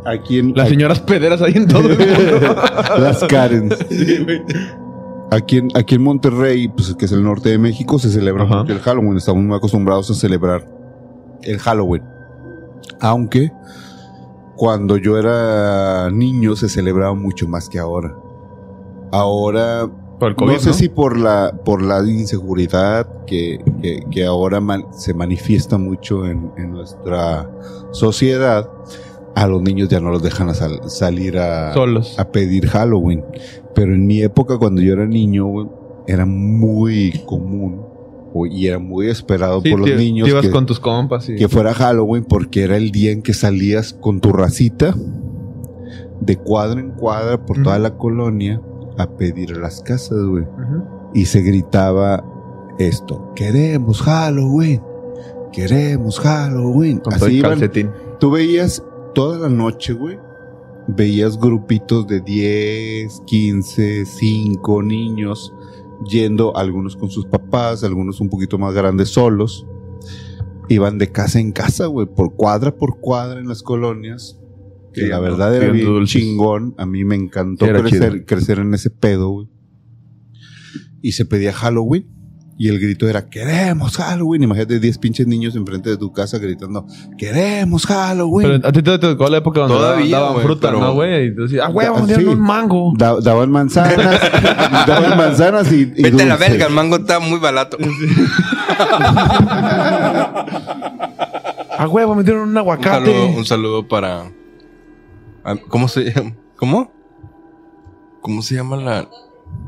aquí en Las aquí- señoras pederas hay en todo el mundo. las Karen. Sí, güey. Aquí en, aquí en Monterrey, pues que es el norte de México, se celebra el Halloween. Estamos muy acostumbrados a celebrar el Halloween. Aunque cuando yo era niño se celebraba mucho más que ahora. Ahora, COVID, no sé ¿no? si por la, por la inseguridad que, que, que ahora man- se manifiesta mucho en, en nuestra sociedad, a los niños ya no los dejan a sal- salir a, Solos. a pedir Halloween. Pero en mi época, cuando yo era niño, era muy común y era muy esperado Sí, por los te- niños te ibas que, con tus compas y... que fuera Halloween porque era el día en que salías con tu racita de cuadra en cuadra por toda la colonia a pedir a las casas, güey. Y se gritaba esto, queremos Halloween, queremos Halloween. Con Así iban, calcetín. Tú veías toda la noche, güey. Veías grupitos de 10, 15, 5 niños yendo, algunos con sus papás, algunos un poquito más grandes solos. Iban de casa en casa, güey, por cuadra por cuadra en las colonias. Que Sí, la no, verdad era bien dulces. chingón. A mí me encantó crecer, crecer en ese pedo, güey. Y se pedía Halloween. Y el grito era, queremos Halloween. Imagínate 10 pinches niños enfrente de tu casa gritando, queremos Halloween. Pero a ti te tocó la época donde Todavía, daban güey, fruta, pero- ¿no, güey? Y tú decías, ah, güey, vamos a sí. un mango. Da- daban manzanas, daban manzanas y, y Vete a la verga, el mango está muy barato. Ah, güey, me dieron un Un aguacate. saludo, un saludo para. ah, ¿Cómo se llama? ¿Cómo? ¿Cómo se llama la.?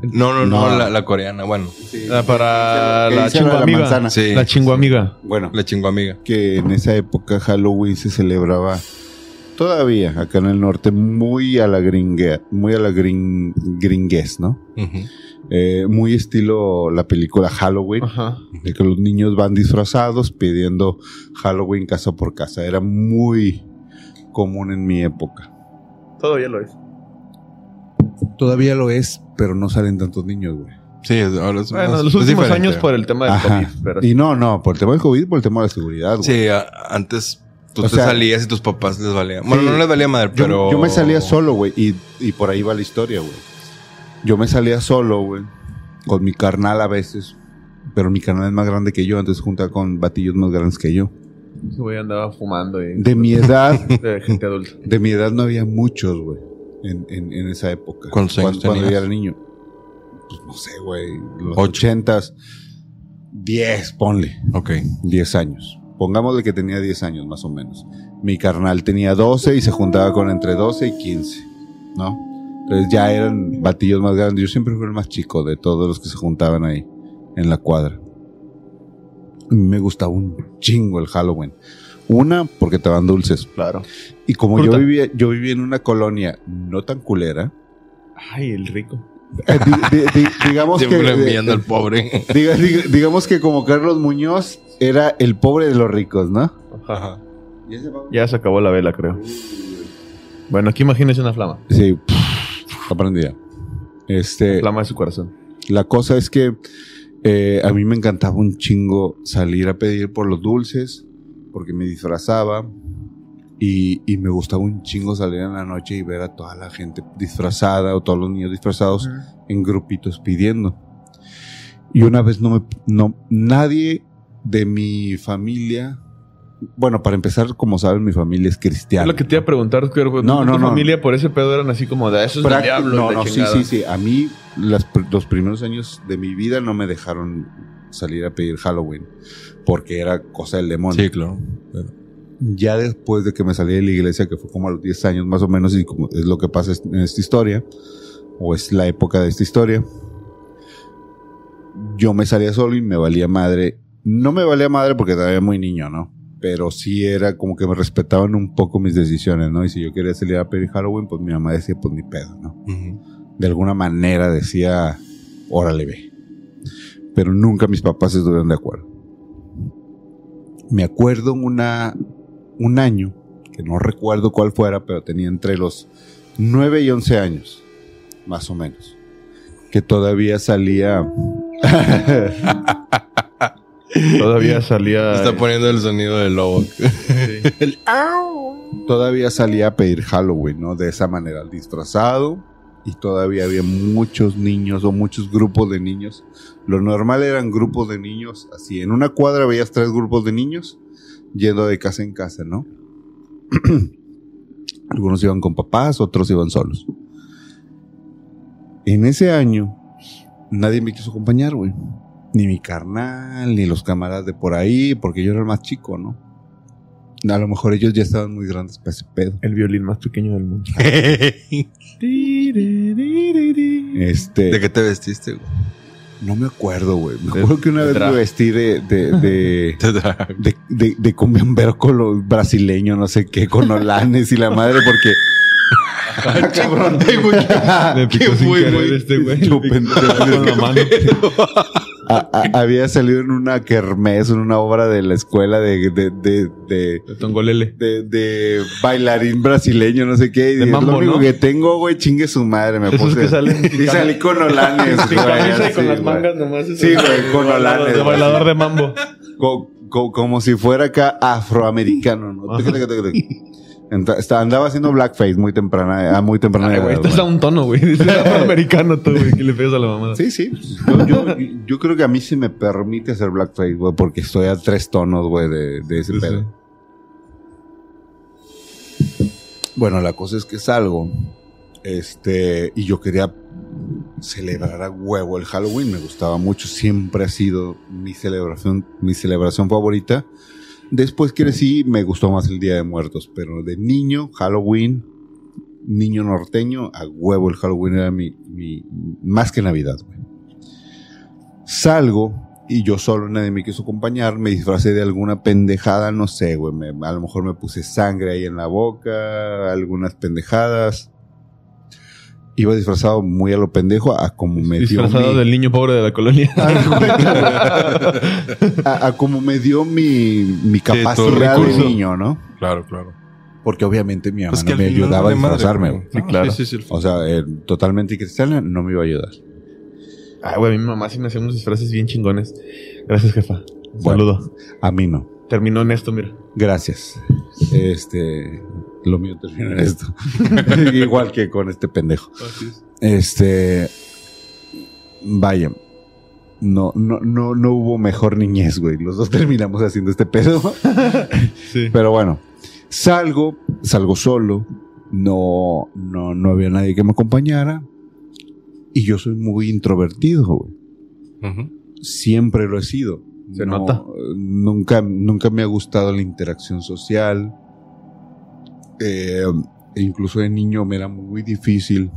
No, no, no, No. la, la coreana. Bueno, Ah, para ¿Qué la chingua la amiga. manzana? Sí. La chingua amiga. Bueno, la chingo amiga. que en esa época Halloween se celebraba todavía acá en el norte muy a la gringue, muy a la gring, gringuez, ¿no? Eh, muy estilo la película Halloween, de que los niños van disfrazados pidiendo Halloween casa por casa. Era muy común en mi época. Todavía lo es. Todavía lo es, pero no salen tantos niños, güey. Sí, ahora es Bueno, más- los últimos diferente. años por el tema del Ajá. COVID. Pero Y no, no, por el tema del COVID, por el tema de la seguridad, güey. Sí, a- antes tú O te sea- salías y tus papás les valía. Bueno, Sí. no les valía madre, Yo, pero. yo me salía solo, güey, y, y por ahí va la historia, güey. Yo me salía solo, güey, con mi carnal a veces, pero mi carnal es más grande que yo, entonces junta con batillos más grandes que yo. ese güey andaba fumando. Y, De mi edad, de gente adulta. de mi edad no había muchos, güey, en, en, en esa época. ¿Cuántos años cuando, cuando yo era niño. Pues no sé, güey, los ochentas, diez, ponle. Ok. 10 años. Pongámosle que tenía 10 años más o menos. Mi carnal tenía 12 y se juntaba con entre 12 y 15, ¿no? Entonces ya eran batillos más grandes. Yo siempre fui el más chico de todos los que se juntaban ahí en la cuadra. Me gustaba un chingo el Halloween. Una, porque te daban dulces. Claro. Y como Fruta. yo vivía, yo vivía en una colonia no tan culera, Ay, el rico. eh, di- di- di- digamos que... Siempre enviando al pobre. diga- diga- digamos que como Carlos Muñoz era el pobre de los ricos, ¿no? Ajá. Ya se acabó la vela, creo. Bueno, aquí imagínese una flama. Sí, aprendía. Este, Flama de su corazón. la cosa es que eh, a mí me encantaba un chingo salir a pedir por los dulces, porque me disfrazaba y, y me gustaba un chingo salir en la noche y ver a toda la gente disfrazada o todos los niños disfrazados en grupitos pidiendo. Y una vez no me, no, nadie de mi familia, bueno, para empezar, como saben, mi familia es cristiana. Es lo que te iba a preguntar, pues, No, tu no, no. familia por ese pedo eran así como de eso es del Práct- diablo. y No, no, sí, chingada". sí, sí. A mí las los primeros años de mi vida no me dejaron salir a pedir Halloween porque era cosa del demonio. Sí, claro. Ya después de que me salí de la iglesia, que fue como a los 10 años más o menos, y como es lo que pasa en esta historia, o es la época de esta historia, yo me salía solo y me valía madre. No me valía madre porque todavía muy niño, ¿no? Pero sí era como que me respetaban un poco mis decisiones, ¿no? Y si yo quería salir a pedir Halloween, pues mi mamá decía, pues ni pedo, ¿no? De alguna manera decía, órale, ve. Pero nunca mis papás estuvieron de acuerdo. Me acuerdo una, un año, que no recuerdo cuál fuera, pero tenía entre los 9 y 11 años, más o menos, que todavía salía... Todavía salía. Está poniendo el sonido del lobo. todavía salía a pedir Halloween, ¿no? De esa manera, disfrazado. Y todavía había muchos niños o muchos grupos de niños. Lo normal eran grupos de niños, así. En una cuadra veías tres grupos de niños yendo de casa en casa, ¿no? Algunos iban con papás, otros iban solos. En ese año, nadie me quiso acompañar, güey. Ni mi carnal, ni los camaradas de por ahí, porque yo era el más chico, ¿no? A lo mejor ellos ya estaban muy grandes para ese pedo. El violín más pequeño del mundo. Este. ¿De qué te vestiste, güey? No me acuerdo, güey. Me acuerdo que una vez drag. me vestí de. de, de de, de, de con los brasileño, no sé qué, con olanes y la madre, porque. Cabrón, Me picó sin muy, querer muy- este güey. Yo Me picó pendejo. con la mano. A- a- había salido en una kermés, en una obra de la escuela de, de, de, de, De Tongolele. de, de bailarín brasileño, no sé qué. Y De es mambo, lo único ¿no? que tengo, güey, chingue su madre. Me puse. que y salí con olanes. Güey, y con las mangas nomás. Sí, güey, con olanes, De bailador de mambo. Co- co- como si fuera acá afroamericano, ¿no? Está- andaba haciendo blackface muy temprana, a muy temprana Ay, güey, edad, estás a un tono, güey. Dices afroamericano tú, güey, que le pegas a la mamada. Sí, sí. Yo, yo, yo creo que a mí sí me permite hacer blackface, güey, porque estoy a tres tonos, güey, de, de ese Sí, pedo. sí. Bueno, la cosa es que salgo, este, y yo quería celebrar a huevo el Halloween, me gustaba mucho, siempre ha sido mi celebración, mi celebración favorita. Después crecí, me gustó más el Día de Muertos, pero de niño, Halloween, niño norteño, a huevo el Halloween era mi, mi más que Navidad, güey. Salgo y yo solo, nadie me quiso acompañar, me disfracé de alguna pendejada, no sé, güey, me- a lo mejor me puse sangre ahí en la boca, algunas pendejadas. Iba disfrazado muy a lo pendejo, a como me dio Disfrazado mi- del niño pobre de la colonia. a, a como me dio mi, mi capacidad de niño, ¿no? Claro, claro. Porque obviamente mi mamá Pues no me ayudaba a madre, disfrazarme. güey. güey. Sí, No, claro. Sí, sí, sí. O sea, eh, totalmente cristiana no me iba a ayudar. Ah, güey, mi mamá sí me hacía unos disfraces bien chingones. Gracias, jefa. Bueno. Saludo. A mí no. Terminó en esto, mira. Gracias. Este, lo mío termina en esto. Igual que con este pendejo. Este, vaya. No, no, no, no hubo mejor niñez, güey. Los dos terminamos haciendo este pedo. Sí. Pero bueno, salgo, salgo solo. No, no, no había nadie que me acompañara. Y yo soy muy introvertido, güey. Siempre lo he sido. Se No, nota. Nunca, nunca me ha gustado la interacción social. Eh, incluso de niño me era muy difícil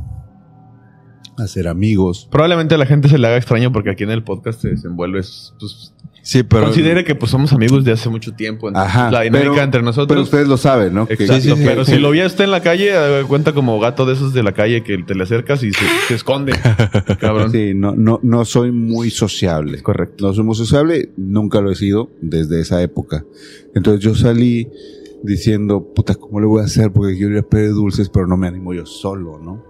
hacer amigos. Probablemente a la gente se le haga extraño porque aquí en el podcast se desenvuelve. Pues, Sí, pero. considere que pues somos amigos de hace mucho tiempo. entonces, Ajá, la dinámica pero- entre nosotros. Pero ustedes lo saben, ¿no? Exacto, Sí, sí, sí. pero si lo vi a usted en la calle, cuenta como gato de esos de la calle que te le acercas y se, se esconde. Cabrón. Sí, no, no, no soy muy sociable. Correcto. No soy muy sociable, nunca lo he sido desde esa época. Entonces yo salí diciendo, puta, ¿cómo le voy a hacer? Porque quiero ir a pedir dulces, pero no me animo yo solo, ¿no?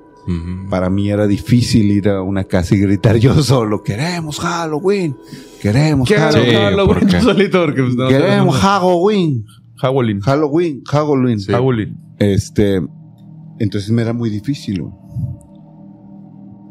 Para mí era difícil ir a una casa y gritar yo solo, queremos Halloween, queremos Halloween, Sí, Halloween ¿por qué? tú solito porque pues, no, queremos Halloween, Halloween. Halloween, Halloween. Halloween. Este, entonces me era muy difícil.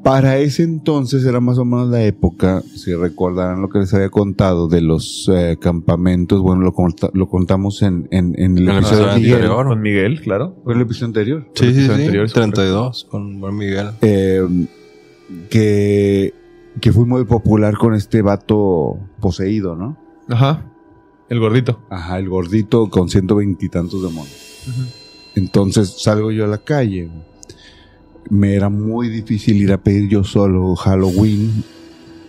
Para ese entonces era más o menos la época, si recordarán lo que les había contado de los eh, campamentos, bueno, lo, conta- lo contamos en, en, en el el episodio anterior. anterior. Con Miguel, claro. ¿Fue el episodio anterior? Sí, sí, episodio sí. anterior es 32 con Juan Miguel. Eh, que, que fue muy popular con este vato poseído, ¿no? Ajá. El gordito. Ajá, el gordito con ciento veintitantos demonios. Entonces salgo yo a la calle. Me era muy difícil ir a pedir yo solo Halloween,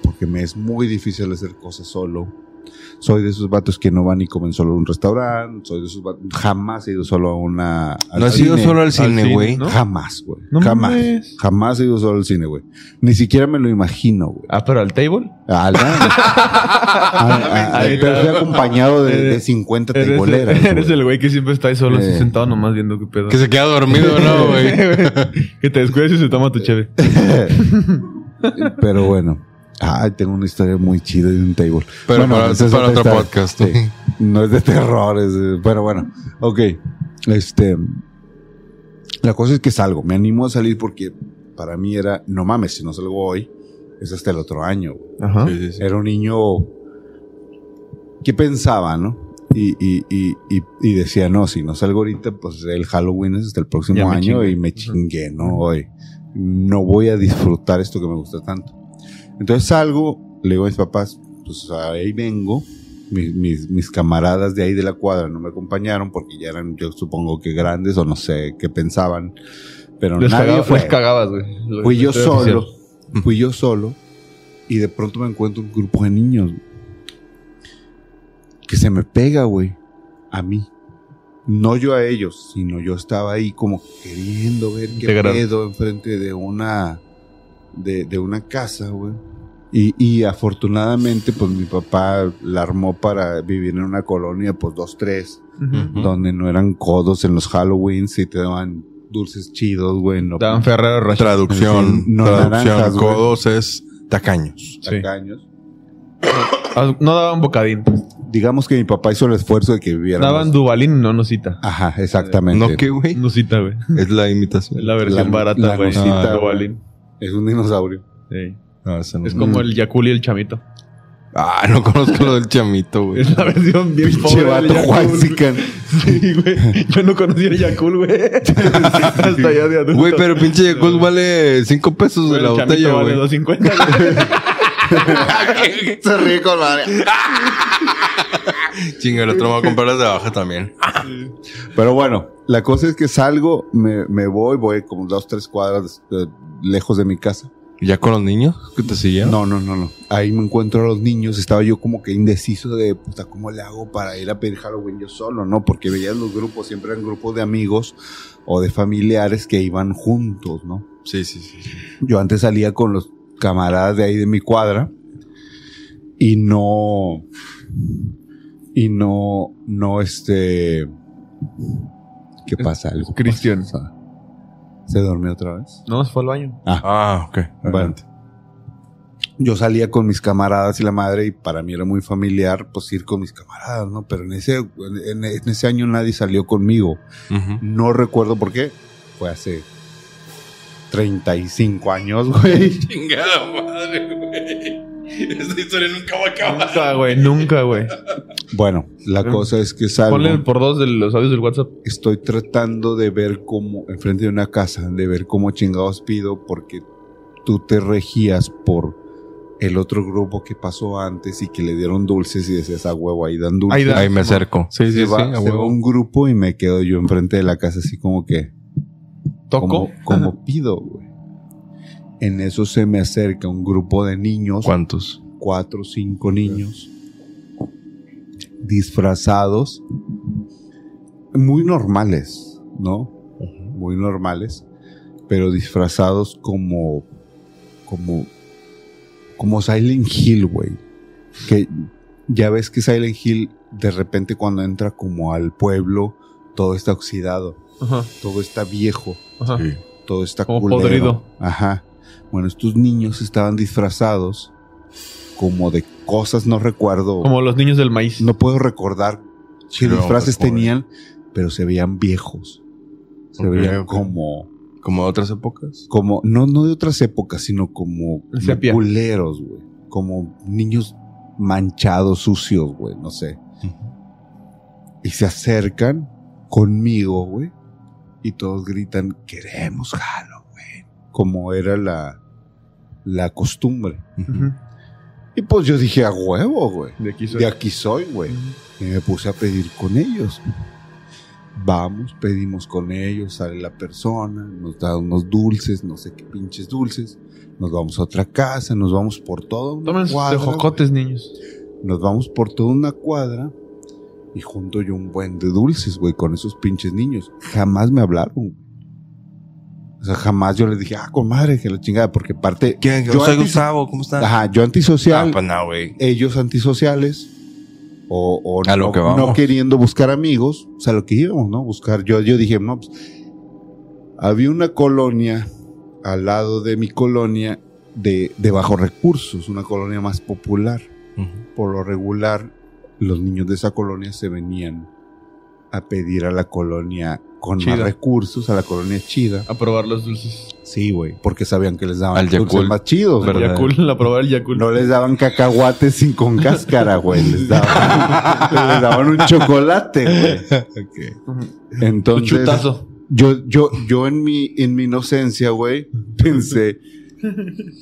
porque me es muy difícil hacer cosas solo. Soy de esos vatos que no van y comen solo a un restaurante. Soy de esos vatos. Jamás he ido solo a una. al No has ido solo al cine, güey. ¿no? Jamás, güey. No Jamás. mames. Jamás he ido solo al cine, güey. Ni siquiera me lo imagino, güey. Ah, pero al table. Ah, no. Ah, pero fui acompañado de, de Eres- 50 Eres, eres el güey que siempre está ahí solo, así Eh. sentado nomás viendo qué pedo. Que se queda dormido, ¿no, güey? que te descuides y se toma tu cheve. Pero bueno. Ay, tengo una historia muy chida de un table. Pero Bueno, para, para otra otro historia. podcast. Sí. No es de terror, es de- pero bueno. Ok. Este. La cosa es que salgo. Me animo a salir porque para mí era, no mames, si no salgo hoy, es hasta el otro año. Ajá. Sí, sí, sí. Era un niño que pensaba, ¿no? Y, y, y, y, y decía, no, si no salgo ahorita, pues el Halloween es hasta el próximo año chingué. y me chingué, ¿no? Hoy no voy a disfrutar esto que me gusta tanto. Entonces salgo, le digo a mis papás, pues ahí vengo. Mis, mis, mis camaradas de ahí de la cuadra no me acompañaron porque ya eran, yo supongo que grandes o no sé qué pensaban. Pero Les, nadie cagaba- fue. les cagabas, güey. Fui yo solo. oficial. Fui yo solo. Y de pronto me encuentro un grupo de niños. Que se me pega, güey. A mí. No yo a ellos, sino yo estaba ahí como queriendo ver qué pedo enfrente de una. De, de una casa, güey. Y, y afortunadamente, pues mi papá la armó para vivir en una colonia, pues dos, tres, donde no eran codos en los Halloweens y te daban dulces chidos, güey. No, Daban Ferrero Rocher. Traducción. Sí, no traducción. naranjas, güey. Codos es tacaños. Sí. tacaños. Ah, No daban bocadín. Digamos que mi papá hizo el esfuerzo de que viviéramos. Daban Dubalín y no Nusita. Ajá, exactamente. ¿No qué, güey? Nusita, güey. Es la imitación. Es la versión La- barata, la Ah, güey. Dubalín. Es un dinosaurio. Sí. No, ese no. Es como el Yakul y el Chamito. Ah, no conozco lo del chamito, güey. Es la versión bien Pinche pobre del vato Yakul. Sí, güey. Yo no conocía el Yakul, güey. Hasta ya de adulto. Güey, pero pinche Yakult vale 5 pesos de El la Chamito botella, vale güey. 2.50, güey. Se ríe con madre. Chinga, el otro me va a comprar las de abajo también. Pero bueno, la cosa es que salgo, me, me voy, voy como dos, tres cuadras eh, lejos de mi casa. ¿Ya con los niños que te siguieron? No, no, no, no. Ahí me encuentro a los niños. Estaba yo como que indeciso de, puta, ¿cómo le hago para ir a pedir Halloween yo solo? ¿No? Porque veías los grupos, siempre eran grupos de amigos o de familiares que iban juntos, ¿no? Sí, sí, sí. sí. Yo antes salía con los camaradas de ahí de mi cuadra y no, y no, no, este, ¿qué pasa? Algo Cristian. pasa. ¿Se durmió otra vez? No, se fue al baño. Ah, ok. Bueno, Adelante. yo salía con mis camaradas y la madre y para mí era muy familiar pues ir con mis camaradas, ¿no? Pero en ese, en, en ese año nadie salió conmigo. No recuerdo por qué. Fue hace 35 años, güey. Chingada madre, güey. Esta historia nunca va a acabar. Nunca, güey. Nunca, güey. Bueno, la cosa es que salgo. Ponle por dos de los audios del WhatsApp. Estoy tratando de ver cómo, enfrente de una casa, de ver cómo chingados pido, porque tú te regías por el otro grupo que pasó antes y que le dieron dulces y decías a huevo, ahí dan dulces. Ahí da- Ahí me acerco. Sí, sí, se sí. va, a se huevo. va un grupo y me quedo yo enfrente de la casa así como que, Toco. como, como pido, güey. En eso se me acerca un grupo de niños, ¿Cuántos? cuatro o cinco niños, disfrazados, muy normales, ¿no? Muy normales, pero disfrazados como, como, como Silent Hill, güey. Que ya ves que Silent Hill, de repente cuando entra como al pueblo, todo está oxidado, Ajá. todo está viejo, Ajá. Sí. todo está Como culero. podrido. Ajá. Bueno, estos niños estaban disfrazados como de cosas, no recuerdo. Como los niños del maíz. No puedo recordar qué disfraces tenían, pero se veían viejos. Se veían como, ¿Como de otras épocas? como, no, no de otras épocas, sino como, culeros, güey. Como niños manchados, sucios, güey, no sé. Y se acercan conmigo, güey. Y todos gritan, queremos Halloween. Como era la, la costumbre. Y pues yo dije, a huevo, güey. De aquí soy. De aquí soy, güey. Y me puse a pedir con ellos. Vamos, pedimos con ellos, sale la persona, nos da unos dulces, no sé qué pinches dulces. Nos vamos a otra casa, nos vamos por toda una Tomen sus cuadra. tejocotes, niños. Nos vamos por toda una cuadra y junto yo un buen de dulces, güey, con esos pinches niños. Jamás me hablaron. O sea, jamás yo les dije, ah, comadre, que la chingada, porque parte. ¿Quién? Yo Yo soy Gustavo, ¿cómo estás? Ajá, yo antisocial Ah, pues no, güey. ellos antisociales o, o A lo no, que vamos. no queriendo buscar amigos, o sea, lo que íbamos, ¿no? Buscar. Yo, yo dije, no, pues, había una colonia al lado de mi colonia de, de bajos recursos, una colonia más popular. Por lo regular, los niños de esa colonia se venían a pedir a la colonia con Chida. más recursos, a la colonia chida. A probar los dulces. Sí, güey, porque sabían que les daban Al dulces más chidos, El güey. Yakult, a probar el Yakult. No les daban cacahuates sin con cáscara, güey. Les daban, les daban un chocolate, güey. Un Entonces, chutazo. yo, yo, yo en mi, en mi inocencia, güey, pensé,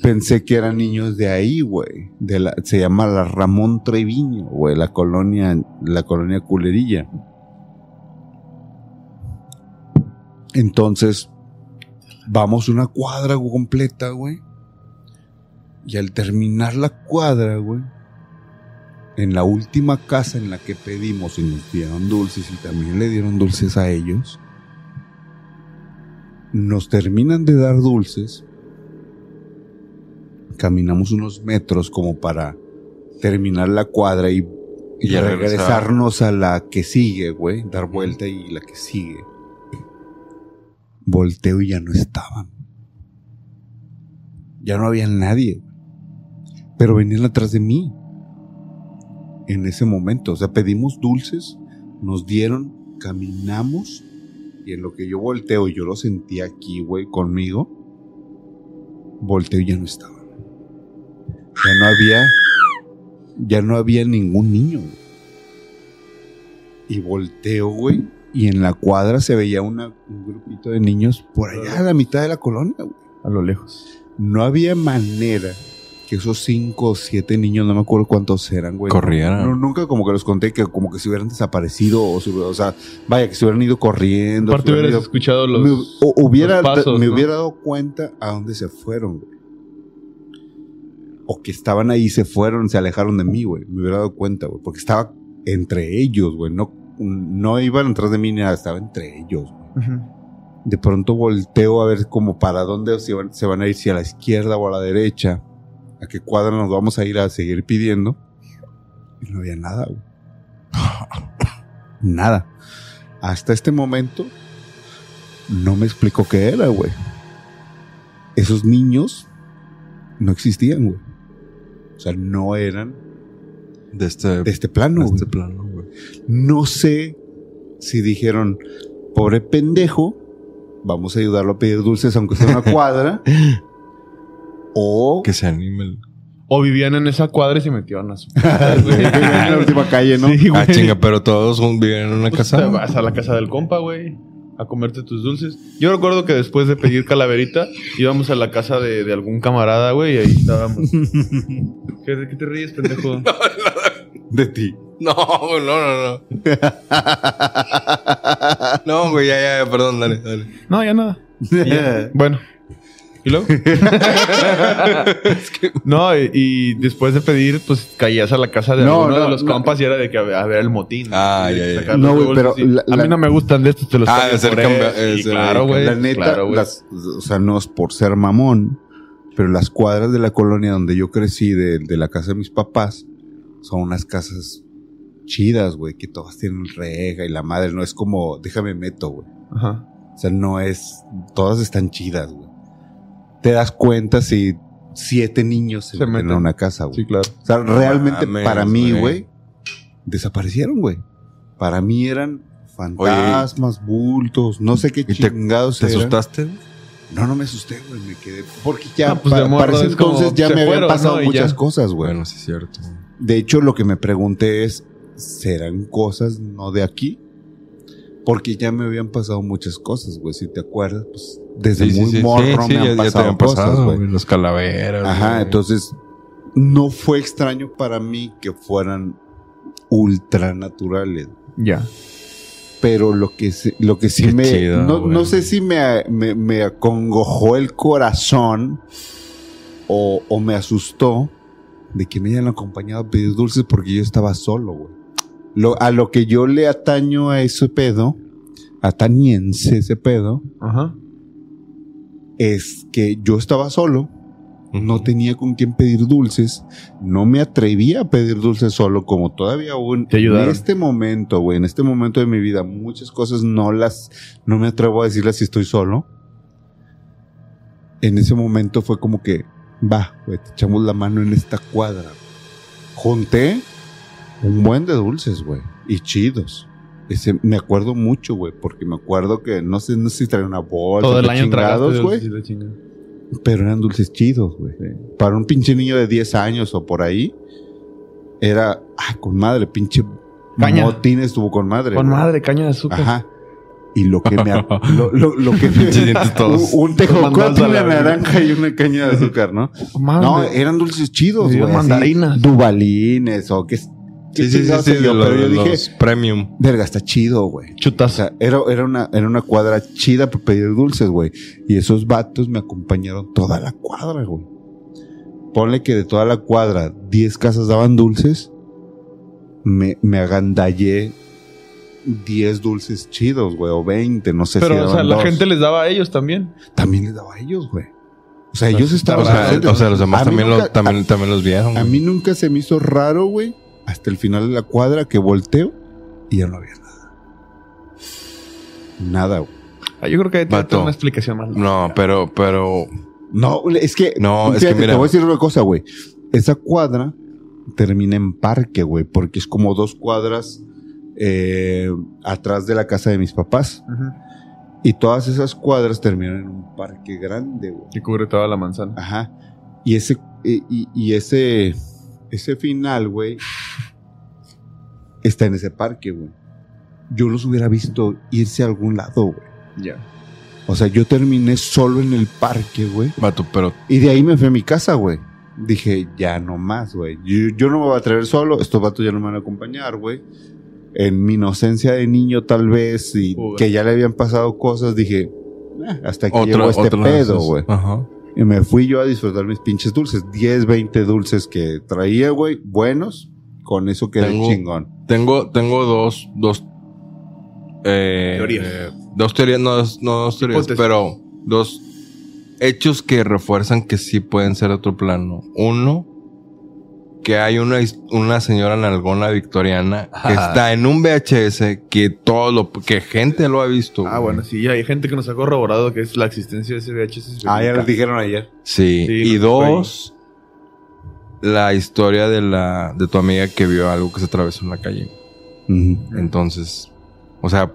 pensé que eran niños de ahí, güey. De la, se llama la Ramón Treviño, güey, la colonia, la colonia culerilla. Entonces, vamos una cuadra completa, güey. Y al terminar la cuadra, güey, en la última casa en la que pedimos y nos dieron dulces y también le dieron dulces a ellos, nos terminan de dar dulces, caminamos unos metros como para terminar la cuadra y, y regresarnos a la que sigue, güey, dar vuelta y la que sigue. Volteo y ya no estaban. Ya no había nadie, pero venían atrás de mí. en ese momento. O sea, pedimos dulces, nos dieron, caminamos y en lo que yo volteo, yo lo sentí aquí, güey, conmigo, volteo y ya no estaba. Ya no había, ya no había ningún niño. güey. Y volteo, güey, y en la cuadra se veía una- un grupito de niños por allá a la mitad de la colonia, güey. A lo lejos. No había manera que esos cinco o siete niños, no me acuerdo cuántos eran, güey. Corrieran. No, nunca como que los conté que como que se hubieran desaparecido o, se- o sea, vaya, que se hubieran ido corriendo. Aparte hubieras ido- escuchado los, me, o- hubiera, los pasos, me ¿no? hubiera dado cuenta a dónde se fueron, güey. O que estaban ahí se fueron, se alejaron de mí, güey. Me hubiera dado cuenta, güey. Porque estaba entre ellos, güey. No, no iban atrás de mí ni nada, estaba entre ellos. De pronto volteo a ver como para dónde se van, se van a ir, si a la izquierda o a la derecha, a qué cuadra nos vamos a ir a seguir pidiendo. Y no había nada, güey. Nada. Hasta este momento no me explicó qué era, güey. Esos niños no existían, güey. O sea, no eran De este, de este plano, de este plano, güey. No sé si dijeron, pobre pendejo, vamos a ayudarlo a pedir dulces aunque sea una cuadra. o Que se anime. el- O vivían en esa cuadra y se metieron a su en la última calle, ¿no? Sí. Ah, chinga, pero todos viven en una Pues casa. te vas a la casa del compa, güey. A comerte tus dulces. Yo recuerdo que después de pedir calaverita, íbamos a la casa de, de algún camarada, güey, y ahí estábamos. ¿Qué, ¿De qué te ríes, pendejo? De ti. No, no, no, no. No, güey, ya, ya, ya, perdón, dale, dale. No, ya nada. Ya. Bueno. ¿Y luego? No, y, y después de pedir, pues caías a la casa de No, alguno no, de los no. compas y era de que a ver, a ver el motín. Ah, ya, ya. No, güey, pero la- a mí la- no me gustan de estos, te los Ah. Sí, ese- claro, güey. La neta, claro, güey. las- o sea, no es por ser mamón, pero las cuadras de la colonia donde yo crecí, de, de la casa de mis papás, son unas casas chidas, güey, que todas tienen rega y la madre, no es como, déjame meto, güey. Ajá. O sea, no es, todas están chidas, güey. Te das cuenta si siete niños se, Se meten meten. a una casa, güey. Sí, claro. O sea, realmente Mames, para mí, güey. desaparecieron, güey. Para mí eran fantasmas, bultos, no sé qué ¿Y te- chingados ¿Te eran. asustaste? No, no me asusté, güey, me quedé. Porque ya, Ah, pues para ese como, entonces ya me habían fueron, pasado muchas ya. cosas, güey. Bueno, sí es cierto. De hecho, lo que me pregunté es, ¿serán cosas no de aquí? Porque ya me habían pasado muchas cosas, güey. Si te acuerdas, pues desde Sí, muy sí, morro sí, me han ya- ya te pasado cosas, pasado, güey. Los calaveras. Ajá, güey. entonces no fue extraño para mí que fueran ultranaturales. Ya. Pero lo que, lo que sí Qué me... chido, no, no sé si me, me, me acongojó el corazón o, o me asustó de que me hayan acompañado a pedir dulces porque yo estaba solo, güey. Lo, a lo que yo le ataño a ese pedo, atañense ese pedo, Ajá. es que yo estaba solo, no tenía con quién pedir dulces, no me atrevía a pedir dulces solo, como todavía aún en este momento, güey, en este momento de mi vida, muchas cosas no las, no me atrevo a decirlas si estoy solo. En ese momento fue como que, va, güey, te echamos la mano en esta cuadra. Junté un buen de dulces, güey, y chidos. Ese, me acuerdo mucho, güey, porque me acuerdo que no sé, no sé si traía una bolsa. Todo el año chingados, güey. Pero eran dulces chidos, güey. Para un pinche niño de 10 años o por ahí, era, ah, con madre, pinche Caña. motín estuvo con madre. Con güey. madre, caña de azúcar. Ajá. Y lo que me... lo, lo, lo que todos. Un, un tejocote, una naranja y una caña de azúcar, ¿no? No, eran dulces chidos, güey. mandarinas. Dubalines o qué... qué Sí, sí, sí, sí, sé yo, de pero yo los, dije, premium. verga, está chido, güey. O Chutazo. sea, era, era, una, era una cuadra chida para pedir dulces, güey. Y esos vatos me acompañaron toda la cuadra, güey. Ponle que de toda la cuadra, 10 casas daban dulces. Me, me agandallé 10 dulces chidos, güey, o 20, no sé si Pero, o sea, la dos. gente les daba a ellos también. También les daba a ellos, güey. O sea, ellos estaban... O sea, o sea, los demás también, nunca- lo, también, también los vieron. A mí nunca se me hizo raro, güey, hasta el final de la cuadra que volteo y ya no había nada. Nada, güey. Ah, yo creo que hay que Vato. tener una explicación más. No, pero, pero. No, es que. No, es que mira. Te voy a decir una cosa, güey. Esa cuadra termina en parque, güey, porque es como dos cuadras eh, atrás de la casa de mis papás. Y todas esas cuadras terminan en un parque grande, güey. Que cubre toda la manzana. Ajá. Y ese, y, y- ese, ese final, güey, está en ese parque, güey. Yo los hubiera visto irse a algún lado, güey. Ya. O sea, yo terminé solo en el parque, güey. Vato, pero Y de ahí me fui a mi casa, güey. Dije, ya no más, güey. Yo, yo no me voy a atrever solo. Estos vatos ya no me van a acompañar, güey. En mi inocencia de niño, tal vez, y que ya le habían pasado cosas, dije, "Ah, hasta aquí otra, llegó este pedo, güey. Y me fui yo a disfrutar mis pinches dulces. 10, 20 dulces que traía, güey. Buenos. Con eso quedé Tengo- chingón. Tengo, tengo dos, dos, eh, Teorías. eh, dos teorías, no, no dos teorías, Hipótesis. pero dos hechos que refuerzan que sí pueden ser otro plano. Uno, que hay una, una señora nalgona victoriana que está en un VHS que todo lo, que gente lo ha visto. Ah, güey. bueno, sí, hay gente que nos ha corroborado que es la existencia de ese VHS. Ah, ya les dijeron ayer. Sí. Sí, y dos, la historia de la, de tu amiga que vio algo que se atravesó en la calle. Entonces, o sea,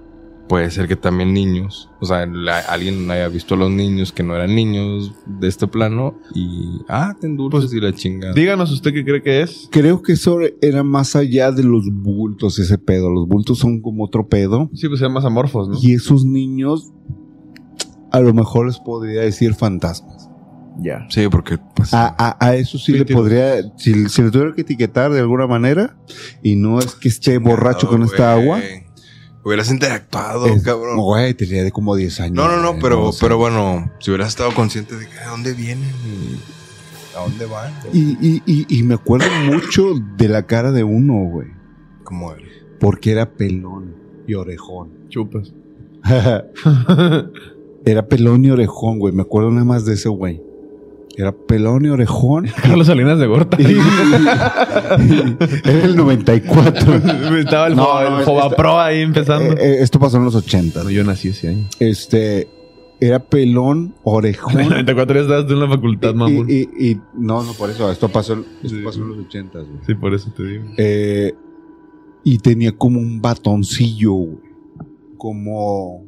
puede ser que también niños, o sea, la- alguien haya visto a los niños que no eran niños de este plano y, ah, ten dulces y la chingada. Díganos usted qué cree que es. Creo que eso era más allá de los bultos, ese pedo. Los bultos son como otro pedo. Sí, pues sean más amorfos, ¿no? Y esos niños, a lo mejor les podría decir fantasmas. Ya. Sí, porque, pues, A, a- a eso sí, le podría, si, si le tuviera que etiquetar de alguna manera, y no es que esté borracho con esta agua, Hubieras interactuado, es- cabrón. güey, tenía de como 10 años. No, no, no, pero, pero bueno, si hubieras estado consciente de que, ¿a dónde vienen? y ¿A dónde van? Y, y, y, y me acuerdo mucho de la cara de uno, güey, ¿Cómo era? porque era pelón y orejón. Chupas. era pelón y orejón, güey, me acuerdo nada más de ese güey. Era pelón y orejón. Carlos Salinas de Gorta. Era el 94. Estaba el, No, Fo- no, el es- Fobapro ahí empezando. Eh, eh, esto pasó en los 80. No, yo nací ese año. Este, era pelón, orejón. En el 94 ya estabas tú en la facultad, mamón. y, y- y- no, no, por eso, esto pasó, en- esto pasó en los 80, güey. Sí, por eso te digo. Eh, y tenía como un batoncillo, güey. Como,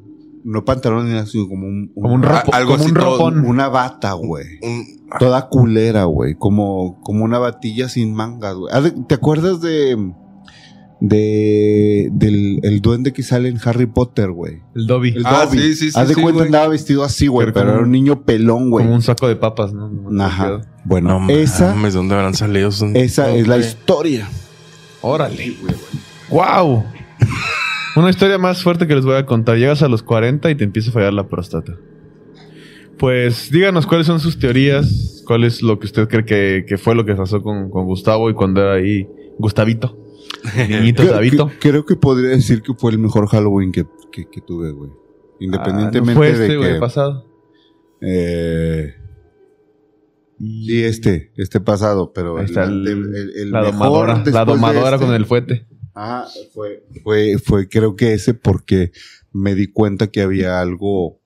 no pantalón ni nada, sino como un, Como un, ropo- algo como así un todo- ropón. una bata, güey. Un, Toda culera, güey. Como, como una batilla sin mangas, güey. ¿Te acuerdas de, de, del el duende que sale en Harry Potter, güey? El Dobby. El Ah, Dobby. sí, sí, sí, Haz de sí, cuenta güey. andaba vestido así, güey, Pero pero como era un niño pelón, güey. Como un saco de papas, ¿no? Ajá. Bueno, no esa, mames, ¿dónde habrán salido esa es la güey. historia. Órale. ¡Wow! Una historia más fuerte que les voy a contar. Llegas a los 40 y te empieza a fallar la próstata. Pues díganos cuáles son sus teorías, cuál es lo que usted cree que, que fue lo que pasó con, con Gustavo y cuando era ahí Gustavito. Niñito Creo, que- creo que podría decir que fue el mejor Halloween que, que, que tuve, güey. Independientemente Ah, ¿no fue de este, güey, que... pasado. eh, sí, este, este pasado, pero Ahí está el, el- el- el la mejor domadora, la de domadora este- con el fuete. Ah, fue, fue, fue creo que ese porque me di cuenta que había algo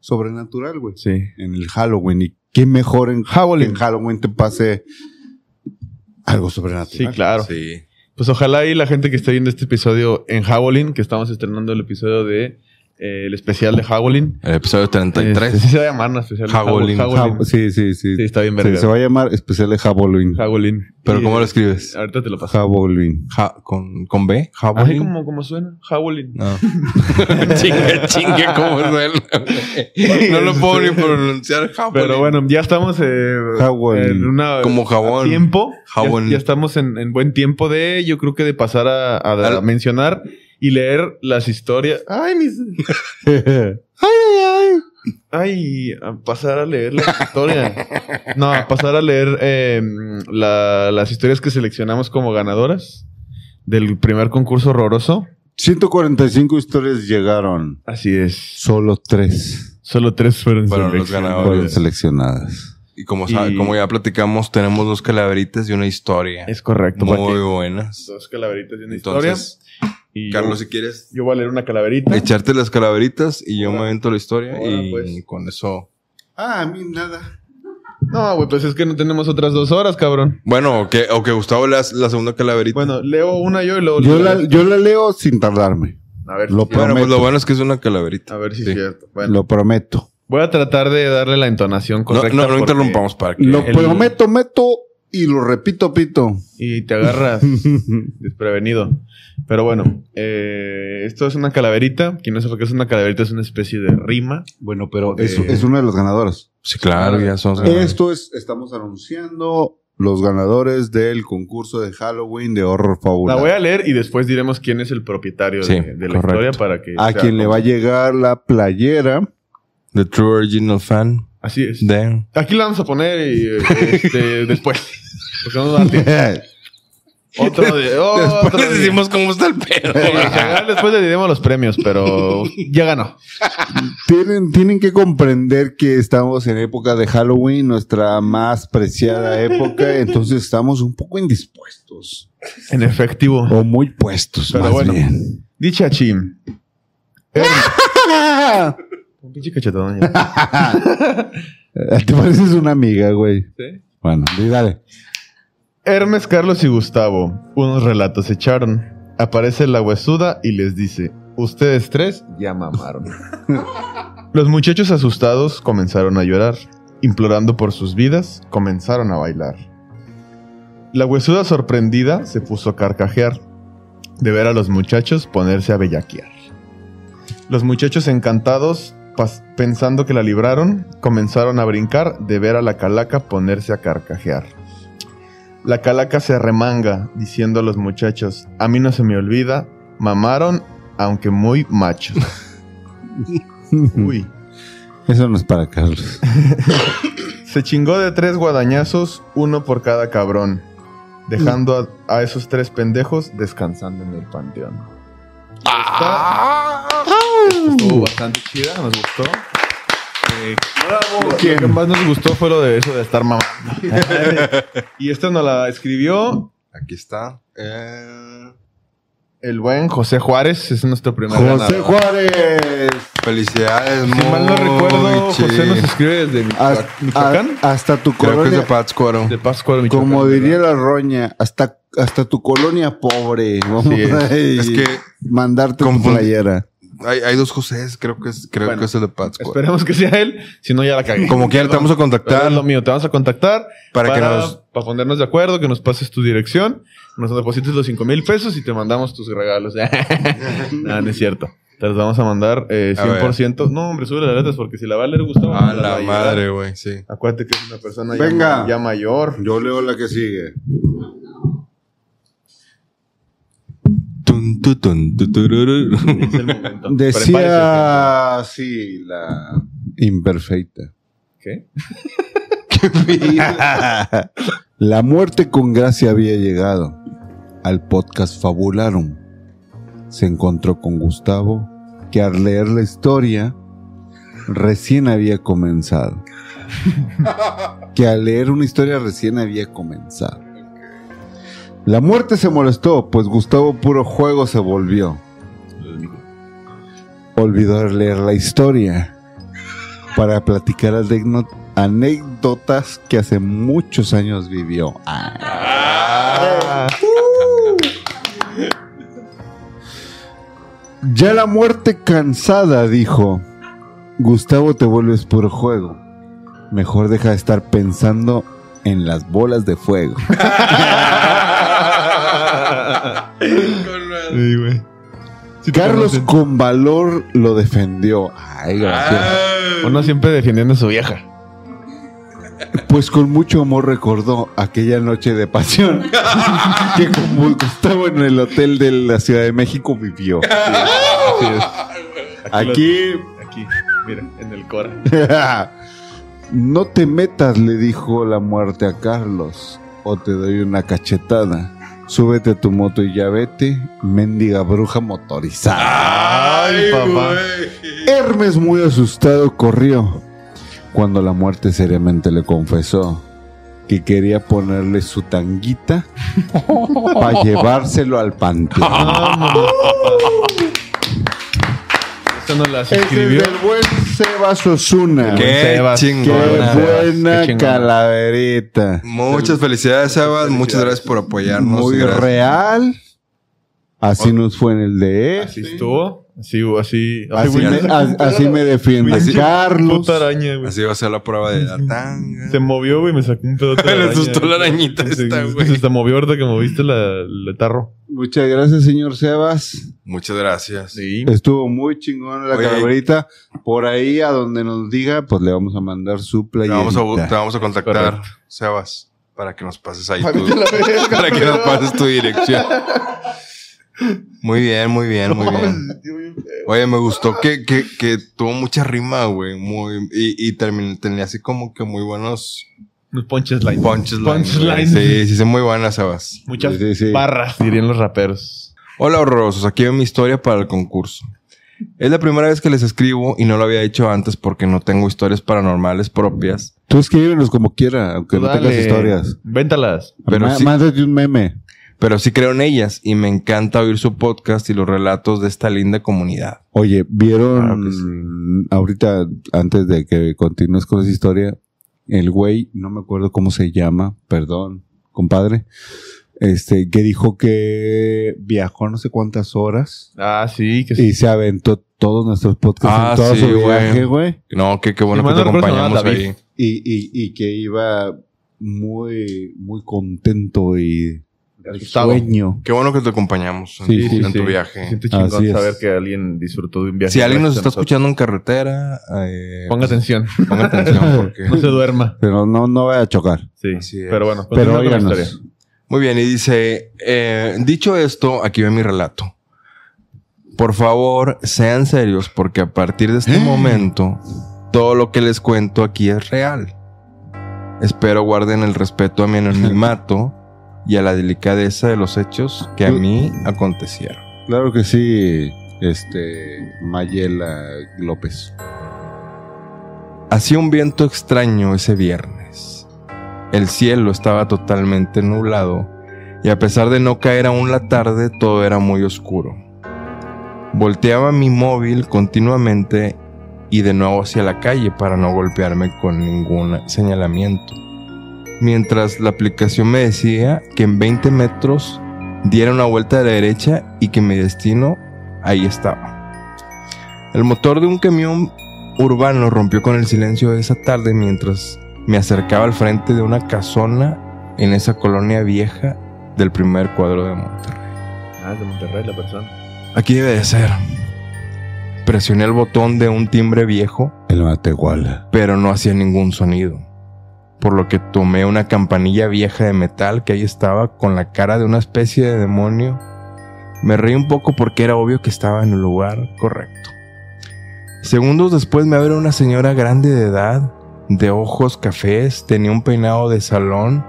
sobrenatural, güey. Sí. En el Halloween. Y qué mejor en Halloween. en Halloween te pase algo Sí, sobrenatural. claro. Sí. Pues ojalá y la gente que esté viendo este episodio en Howlin, que estamos estrenando el episodio de eh, el especial de Howlin. El episodio 33. Este, sí se va a llamar, ¿no? Especial de Howlin. Howlin. Ja- sí, sí, sí. Sí, está bien Sí, verga. se va a llamar especial de Halloween. Howlin. Pero Y, ¿cómo eh, lo escribes? Ahorita te lo paso. Halloween. Ja- con, ¿Con B? Así ¿Jabolín? como, como suena. Howlin. No. chingue, chingue, ¿cómo suena? no lo puedo ni pronunciar. Jabolín. Pero bueno, ya estamos eh, en una Como jabón. tiempo. Ya, Jabón. ya estamos en, en buen tiempo de, yo creo que de pasar a, a- a mencionar y leer las historias. Ay, mis. Ay, a pasar a leer las historias. No, a pasar a leer eh, la- las historias que seleccionamos como ganadoras del primer concurso horroroso. 145 historias llegaron. Así es. Solo tres Solo tres fueron, Fueron los seleccionadas. fueron seleccionadas. Y como, Y- como ya platicamos, tenemos dos calaveritas y una historia. Es correcto. muy buenas. Dos calaveritas y una historia. Y Carlos, yo, si quieres yo voy a leer una calaverita. echarte las calaveritas y yo me Ahora. avento la historia y pues. con eso. Ah, a mí nada. No, güey, pues es que no tenemos otras dos horas, cabrón. Bueno, o que, o que Gustavo lea la segunda calaverita. Bueno, leo una yo y luego... Yo la, yo la leo sin tardarme. A ver, Lo si- Bueno, pues prometo. lo bueno es que es una calaverita. a ver si Sí. es cierto. Bueno, Lo prometo. voy a tratar de darle la entonación No, correcta. no, no porque- interrumpamos para que... Lo el- prometo, meto y lo repito, pito. Y te agarras desprevenido. Pero bueno, eh, esto es una calaverita. Quien no sepa qué es una calaverita, es una especie de rima. Bueno, pero Eh, es, es uno de los ganadores. Sí, claro, ya somos... Esto es, estamos anunciando los ganadores del concurso de Halloween de horror La fabular. voy a leer y después diremos quién es el propietario Sí, de, de la correcto. historia para que... A sea quien le va a llegar la playera. The True Original Fan. Así es. De... Aquí la vamos a poner y, este, después. Porque no nos da tiempo. Otro de... Otro Después les día. decimos cómo está el pedo. Después le diremos los premios, pero ya ganó. tienen, tienen que comprender que estamos en época de Halloween, nuestra más preciada época, entonces estamos un poco indispuestos. En efectivo. O muy puestos, Pero más bueno. bien. Dicha Chim. Un pinche cachetadón ya. Te pareces una amiga, güey. ¿Sí? Bueno, dale. Hermes, Carlos y Gustavo, unos relatos echaron. Aparece la huesuda y les dice, ustedes tres ya mamaron. Los muchachos asustados comenzaron a llorar. Implorando por sus vidas, comenzaron a bailar. La huesuda sorprendida se puso a carcajear, de ver a los muchachos ponerse a bellaquear. Los muchachos encantados, pensando que la libraron, comenzaron a brincar de ver a la calaca ponerse a carcajear. La calaca se remanga, diciendo a los muchachos, a mí no se me olvida, mamaron, aunque muy machos. Uy. Eso no es para Carlos. Se chingó de tres guadañazos, uno por cada cabrón, dejando a, a esos tres pendejos descansando en el panteón. Esta- Estuvo bastante chida, nos gustó. Lo que más nos gustó fue lo de eso de estar mamando. y esta nos la escribió Aquí está. Eh, el buen José Juárez, es nuestro primer José ganador. Juárez. Felicidades, Si mal no recuerdo. José nos escribe desde Michoacán. a- hasta tu Creo que es de colonia. Pátzcuaro. De Pátzcuaro, Michoacán. Como ¿verdad? diría la roña, hasta, hasta tu colonia pobre. Vamos es. a Es que mandarte tu playera. Hay, hay dos Josés, creo que es, creo Bueno, que es el de Pátzcuaro. Esperemos que sea él, si no ya la cagué. Como quiera, te vamos a contactar es lo mío, te vamos a contactar para, para, que nos... para ponernos de acuerdo, que nos pases tu dirección, nos deposites los 5 mil pesos y te mandamos tus regalos. no, no es cierto. Te los vamos a mandar eh, A ver. 100%. No, hombre, sube las letras porque si la va a leer Gustavo. A la madre, güey, sí. Acuérdate que es una persona. Ya, mayor. Yo leo la que sigue. Tun, tu, tun, tu, tururu. Es el momento. Prepárese, Decía así la imperfecta. ¿Qué? La muerte con gracia había llegado al podcast Fabularum. Se encontró con Gustavo, que al leer la historia recién había comenzado. que al leer una historia recién había comenzado. La muerte se molestó, pues Gustavo puro juego se volvió. Olvidó leer la historia para platicar anécdot- anécdotas que hace muchos años vivió. Ah. Ya la muerte cansada dijo, Gustavo te vuelves puro juego. Mejor deja de estar pensando en las bolas de fuego. Sí, güey. Sí te Carlos con valor lo defendió. Ay, gracias. Uno siempre defendiendo a su vieja. Pues con mucho amor recordó aquella noche de pasión que como Gustavo en el hotel de la Ciudad de México vivió. Así es. Aquí aquí, mira, en el Cora. no te metas, le dijo la muerte a Carlos, o te doy una cachetada. Súbete a tu moto y ya vete, mendiga bruja motorizada. Ay, papá. Hermes muy asustado corrió cuando la muerte seriamente le confesó que quería ponerle su tanguita para llevárselo al panteón. Esta nos las Ese es escribió del buen Sebas Osuna. Qué Sebas. Qué chingona. buena Qué chingona. calaverita. Muchas felicidades, Sebas. Muchas gracias por apoyarnos. Muy Gracias. real. Así nos fue en el de Así estuvo. Así, así. Así, me, así me Carlos. Puta araña, güey. Así va a ser la prueba de la tanga. Se movió, güey, me sacó un pedo. Le asustó la arañita Se, esta, güey. se, se movió ahorita que moviste la, el tarro. Muchas gracias, señor Sebas. Muchas gracias. Sí. Estuvo muy chingón la Oye. calaverita. Por ahí, a donde nos diga, pues le vamos a mandar su Te playerita. vamos, a, bu- te vamos a contactar, Correcto. Sebas, para que nos pases ahí verga, para que nos pases tu dirección. Muy bien, muy bien, muy bien. Oye, me gustó que, que, que tuvo mucha rima, güey. Muy, y, y terminó, tenía así como que muy buenos punchline. Punchlines. güey. Sí, sí, son muy buenas, Sebas. Muchas Sí, sí. barras, dirían los raperos. Hola, horrorosos. Aquí mi historia para el concurso. Es la primera vez que les escribo y no lo había hecho antes porque no tengo historias paranormales propias. Tú escríbenos como quiera, aunque no tengas historias. Véntalas. Pero sí- Mándate un meme. Pero sí creo en ellas y me encanta oír su podcast y los relatos de esta linda comunidad. Oye, ¿vieron Claro que sí. ahorita, antes de que continúes con esa historia, el güey, no me acuerdo cómo se llama, perdón, compadre, este, que dijo que viajó no sé cuántas horas Ah, sí, que sí. y se aventó todos nuestros podcasts Ah, en todo sí, su viaje, güey, No, que qué bueno Sí, que te acompañamos ahí. y, y, y que iba muy, muy contento y Asustado. sueño. Qué bueno que te acompañamos en, Sí, sí, en tu Se viaje. siente chingón Así es. saber que alguien disfrutó de un viaje. Si alguien nos a está nosotros. escuchando en carretera, eh, Ponga atención. ponga atención porque... No se duerma. Pero no, no vaya a chocar. Sí. Es. Pero bueno, Pero con la óiganos. Muy bien, y dice, eh, dicho esto, aquí va mi relato. Por favor, sean serios porque a partir de este momento, todo lo que les cuento aquí es real. Espero guarden el respeto a mi anonimato y a la delicadeza de los hechos que a mí acontecieron. Claro que sí, este, Mayela López. Hacía un viento extraño ese viernes. El cielo estaba totalmente nublado y a pesar de no caer aún la tarde, todo era muy oscuro. Volteaba mi móvil continuamente y de nuevo hacia la calle para no golpearme con ningún señalamiento. Mientras la aplicación me decía que en 20 metros diera una vuelta a la derecha y que mi destino ahí estaba. El motor de un camión urbano rompió con el silencio de esa tarde mientras me acercaba al frente de una casona en esa colonia vieja del primer cuadro de Monterrey. Ah, de Monterrey la persona. Aquí debe de ser. Presioné el botón de un timbre viejo, El Matehuala. pero no hacía ningún sonido. Por lo que tomé una campanilla vieja de metal que ahí estaba con la cara de una especie de demonio. Me reí un poco porque era obvio que estaba en el lugar correcto. Segundos después me abrió una señora grande de edad, de ojos cafés, tenía un peinado de salón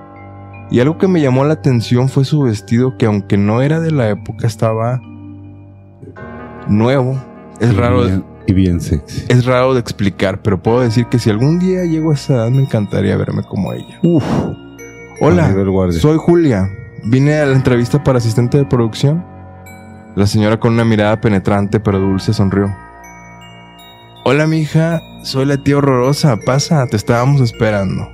y algo que me llamó la atención fue su vestido que aunque no era de la época estaba nuevo. Es raro, y bien sexy. es raro de explicar, pero puedo decir que si algún día llego a esa edad me encantaría verme como ella. Uf. Hola, soy Julia. Vine a la entrevista para asistente de producción. La señora con una mirada penetrante pero dulce sonrió. Hola, mija. Soy la tía horrorosa. Pasa, te estábamos esperando.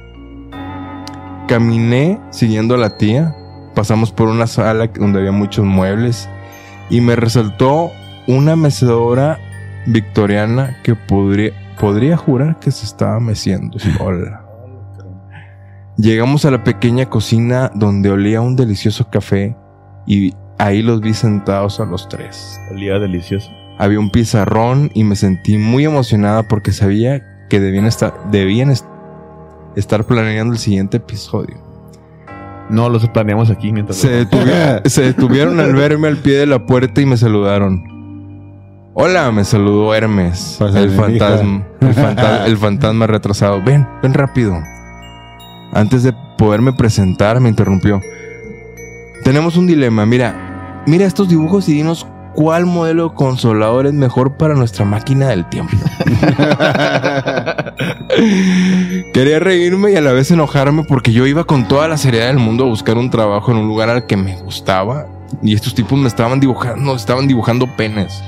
Caminé siguiendo a la tía. Pasamos por una sala donde había muchos muebles y me resaltó una mecedora victoriana que podría, podría jurar que se estaba meciendo sola. Llegamos a la pequeña cocina donde olía un delicioso café y ahí los vi sentados a los tres. Olía delicioso. Había un pizarrón y me sentí muy emocionada porque sabía que debían estar, debían est- estar planeando el siguiente episodio. No, los planeamos aquí mientras. Se detuvieron al verme al pie de la puerta y me saludaron. Hola, me saludó Hermes, Pásale, el fantasma, mija. el, fanta- el fantasma retrasado. Ven, ven rápido. Antes de poderme presentar, me interrumpió. Tenemos un dilema. Mira, mira estos dibujos y dinos cuál modelo consolador es mejor para nuestra máquina del tiempo. Quería reírme y a la vez enojarme porque yo iba con toda la seriedad del mundo a buscar un trabajo en un lugar al que me gustaba y estos tipos me estaban dibujando, estaban dibujando penes.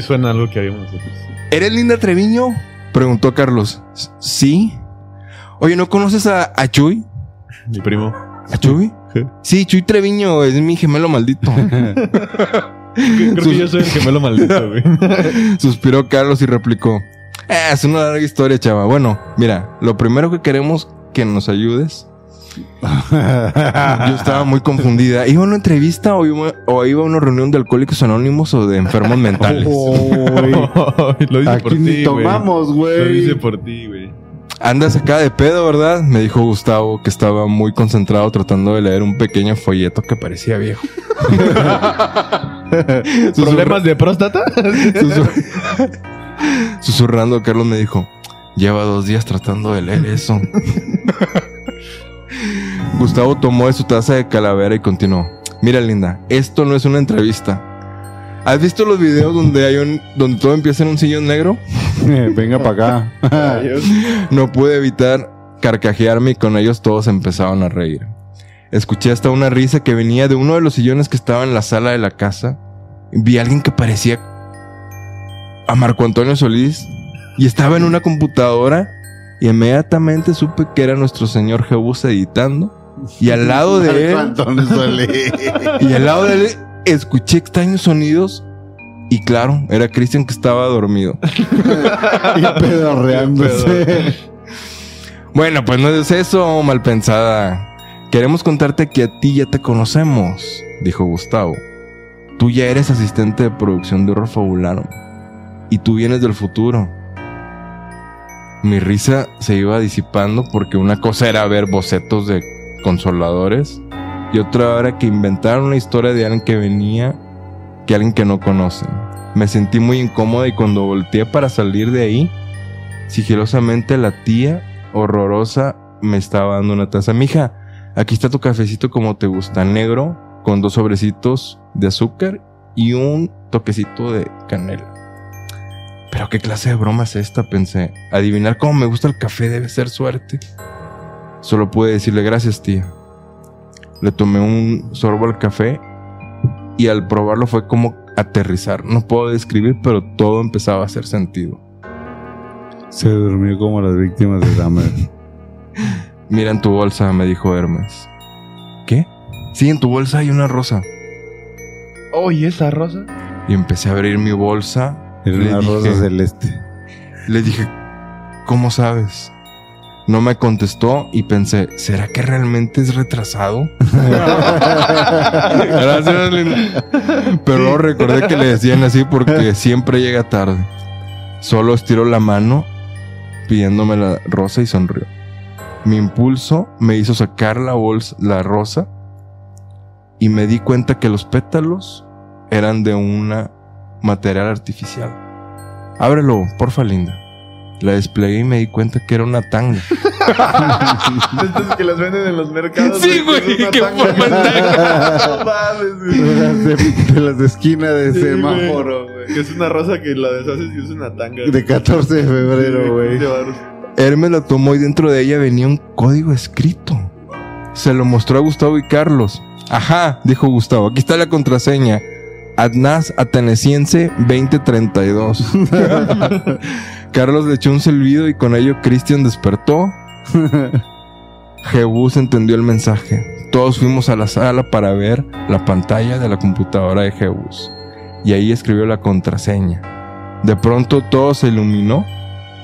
Sí suena algo que habíamos nosotros. ¿Eres Linda Treviño? Preguntó Carlos. "S- Sí. Oye, ¿no conoces a, a Chuy? Mi primo. ¿A Chuy? Sí, Chuy Treviño es mi gemelo maldito. Creo que yo soy el gemelo maldito, güey. Suspiró Carlos y replicó. "Ah, es una larga historia, chava. Bueno, mira, lo primero que queremos que nos ayudes. Yo estaba muy confundida. ¿Iba a una entrevista o iba, o iba a una reunión de alcohólicos anónimos o de enfermos mentales? Lo dice Aquí por ti, tomamos, güey. Lo dice por ti, güey. Andas acá de pedo, ¿verdad? Me dijo Gustavo, que estaba muy concentrado tratando de leer un pequeño folleto que parecía viejo. ¿Problemas de próstata? Susur- Susurrando, Carlos me dijo, lleva dos días tratando de leer eso. Gustavo tomó de su taza de calavera y continuó. Mira, linda, esto no es una entrevista. ¿Has visto los videos donde hay un, donde todo empieza en un sillón negro? Venga para acá. No pude evitar carcajearme y con ellos todos empezaron a reír. Escuché hasta una risa que venía de uno de los sillones que estaba en la sala de la casa. Vi a alguien que parecía a Marco Antonio Solís y estaba en una computadora y inmediatamente supe que era nuestro señor Jebus editando y al lado de él y al lado de él escuché extraños sonidos y claro, era Cristian que estaba dormido. y pedorreándose. Bueno, pues no es eso, mal pensada. Queremos contarte que a ti ya te conocemos, dijo Gustavo. Tú ya eres asistente de producción de Horror Fabularum. Y tú vienes del futuro. Mi risa se iba disipando porque una cosa era ver bocetos de consoladores y otra era que inventaron una historia de alguien que venía, que alguien que no conocen. Me sentí muy incómoda y cuando volteé para salir de ahí, sigilosamente la tía horrorosa me estaba dando una taza. Mija, aquí está tu cafecito como te gusta, negro, con dos sobrecitos de azúcar y un toquecito de canela. Pero qué clase de broma es esta, pensé. Adivinar cómo me gusta el café debe ser suerte. Solo pude decirle gracias, tía. Le tomé un sorbo al café y al probarlo fue como aterrizar. No puedo describir, pero todo empezaba a hacer sentido. Se durmió como las víctimas de Dahmer. Mira en tu bolsa, me dijo Hermes. ¿Qué? Sí, en tu bolsa hay una rosa. Oh, ¿y esa rosa? Y empecé a abrir mi bolsa. Era Le una dije- rosa celeste. Le dije, ¿cómo sabes? No me contestó y pensé, ¿será que realmente es retrasado? Gracias, Linda. Pero luego recordé que le decían así porque siempre llega tarde. Solo estiró la mano pidiéndome la rosa y sonrió. Mi impulso me hizo sacar la bolsa, la rosa, y me di cuenta que los pétalos eran de una material artificial. Ábrelo, porfa, linda. La desplegué y me di cuenta que era una tanga. Estas que las venden en los mercados. Sí, güey, que tanga. No mames, güey. De las de, de las de esquina de Sí, semáforo, güey. Que es una rosa que la deshaces y es una tanga. De 14 de febrero, güey. Hermes la tomó y dentro de ella venía un código escrito. Se lo mostró a Gustavo y Carlos. Ajá, dijo Gustavo, aquí está la contraseña. Adnaz Ateneciense 2032. Carlos le echó un silbido y con ello Cristian despertó. Jebus entendió el mensaje. Todos fuimos a la sala para ver la pantalla de la computadora de Jebus. Y ahí escribió la contraseña. De pronto todo se iluminó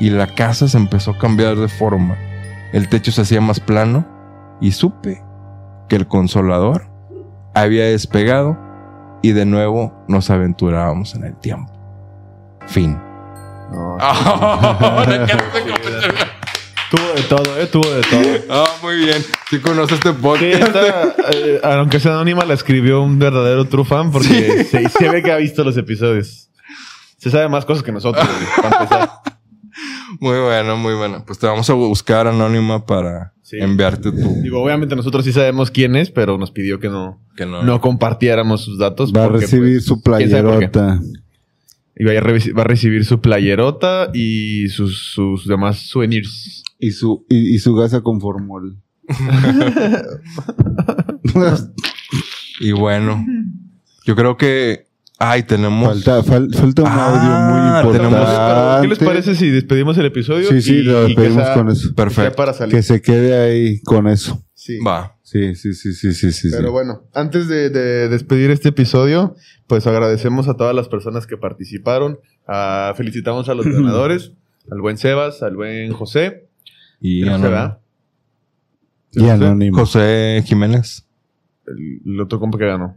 y la casa se empezó a cambiar de forma. El techo se hacía más plano y supe que el consolador había despegado y de nuevo nos aventurábamos en el tiempo. Fin. Tuvo de todo, eh, tuvo de todo. Ah, muy bien. Si conoces este Sí, podcast. esta, eh, aunque sea anónima, la escribió un verdadero true fan porque se, se ve que ha visto los episodios. Se sabe más cosas que nosotros, para empezar. Muy bueno, muy bueno. Pues te vamos a buscar anónima para Sí. enviarte tu. Digo, obviamente nosotros sí sabemos quién es, pero nos pidió que no, Que no. no compartiéramos sus datos. Va a recibir pues, su playerota. Y va a, revi- va a recibir su playerota y sus, sus demás souvenirs. Y su, y, y su gasa con formol. Y bueno, yo creo que Ay, tenemos. Falta, fal- falta un Ah, audio muy tenemos- importante. ¿Qué les parece si despedimos el episodio? Sí, sí, y- lo despedimos sea- con eso. Perfecto. para salir. Que se quede ahí con eso. Sí. Va. Sí, sí, sí, sí, sí, sí. Pero sí. bueno, antes de, de despedir este episodio, pues agradecemos a todas las personas que participaron. Ah, felicitamos a los ganadores, al buen Sebas, al buen José. Y anónimo. va. Y José, anónimo. José Jiménez. El, el otro compa que ganó.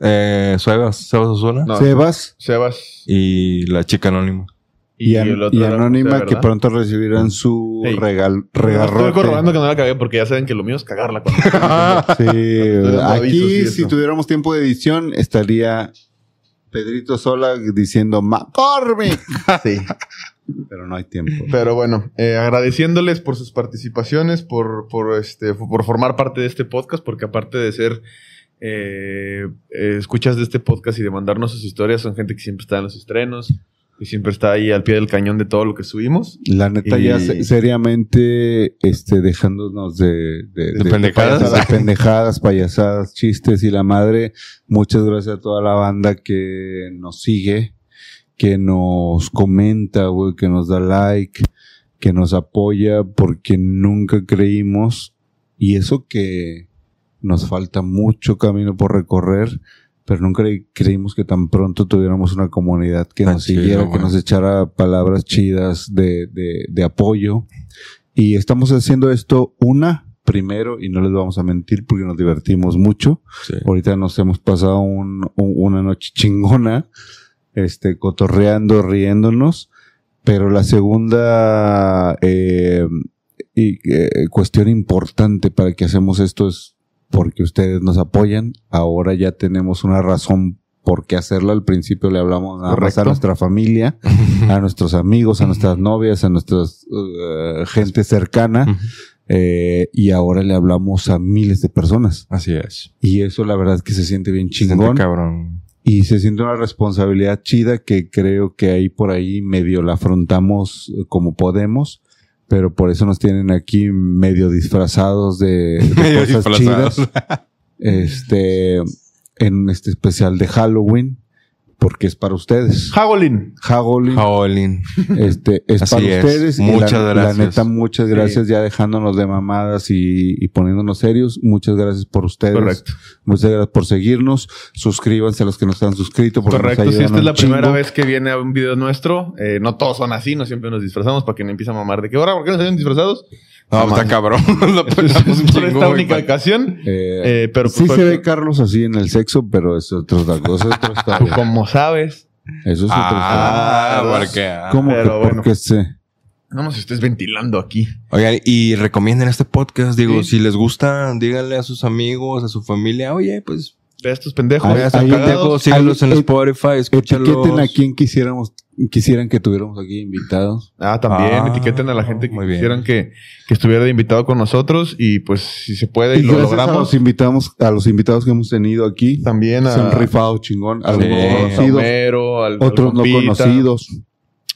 Eh, Sebas, Sebas Osuna. No, Sebas Sebas. Y la chica anónima. y, an- el otro y Anónima que pronto recibirán su Ey. regal, Estoy corroborando que no la cagué porque ya saben que lo mío es cagarla. Cuando... Sí, y aquí si tuviéramos tiempo de edición estaría Pedrito Sola diciendo McCormick. sí. Pero no hay tiempo. Pero bueno, eh, agradeciéndoles por sus participaciones, por, por, este, por formar parte de este podcast, porque aparte de ser eh, eh, escuchas de este podcast y de mandarnos sus historias, son gente que siempre está en los estrenos y siempre está ahí al pie del cañón de todo lo que subimos. La neta, ya se- seriamente, este, dejándonos de, de, De pendejadas. payasadas, pendejadas, payasadas, chistes y la madre. Muchas gracias a toda la banda que nos sigue, que nos comenta, güey, que nos da like, que nos apoya, porque nunca creímos, y eso que nos falta mucho camino por recorrer, pero nunca cre- creímos que tan pronto tuviéramos una comunidad que Tan nos chido, siguiera, que nos echara palabras chidas de, de, de apoyo. Y estamos haciendo esto una, primero, y no les vamos a mentir porque nos divertimos mucho. Sí. Ahorita nos hemos pasado un- un- una noche chingona, este, cotorreando, riéndonos. Pero la segunda eh, y, eh, cuestión importante para que hacemos esto es porque ustedes nos apoyan. Ahora ya tenemos una razón por qué hacerlo. Al principio le hablamos nada más Correcto. a nuestra familia, a nuestros amigos, a nuestras novias, a nuestras uh, gente cercana. Eh, y ahora le hablamos a miles de personas. Así es. Y eso la verdad es que se siente bien Se siente chingón. cabrón. Y se siente una responsabilidad chida que creo que ahí por ahí medio la afrontamos eh, como podemos. Pero por eso nos tienen aquí medio disfrazados de, de Medio cosas disfrazados. chidas. Este, en este especial de Halloween. Porque es para ustedes. Hagolin. Halloween. Jolín. Este, es Así para es. ustedes. y Muchas la, gracias. La neta, muchas gracias ya dejándonos de mamadas y, y poniéndonos serios. Muchas gracias por ustedes. Correcto. Muchas gracias por seguirnos. Suscríbanse a los que no están suscritos. porque Correcto. nos Si esta es la chingo. primera vez que viene a un video nuestro, eh, no todos son así, no siempre nos disfrazamos para que no empiece a mamar de qué hora, ¿por qué no salen disfrazados? No, está cabrón. Lo un por esta única ocasión. Eh, Eh, pero sí pues, se ve Carlos así en el sexo, pero es otra cosa. Como sabes. Eso es otra Ah, porque. historia. ¿Cómo pero que bueno. porque sé? No nos estés ventilando aquí. Oigan, y recomienden este podcast. Digo, Sí. si les gusta, díganle a sus amigos, a su familia. Oye, pues, Ve a estos pendejos. Ahí cagados. pendejos, síganlos en Spotify, escúchalos. Etiqueten a quien quisiéramos, quisieran que tuviéramos aquí invitados. Ah, también Ah, etiqueten a la gente que muy bien. quisieran que, que estuviera de invitado con nosotros y pues si se puede y, Y lo gracias a logramos. los invitados, a los invitados que hemos tenido aquí. También Se han a, rifado chingón. a Algunos Sí. conocidos, Homero, al, al otros no conocidos.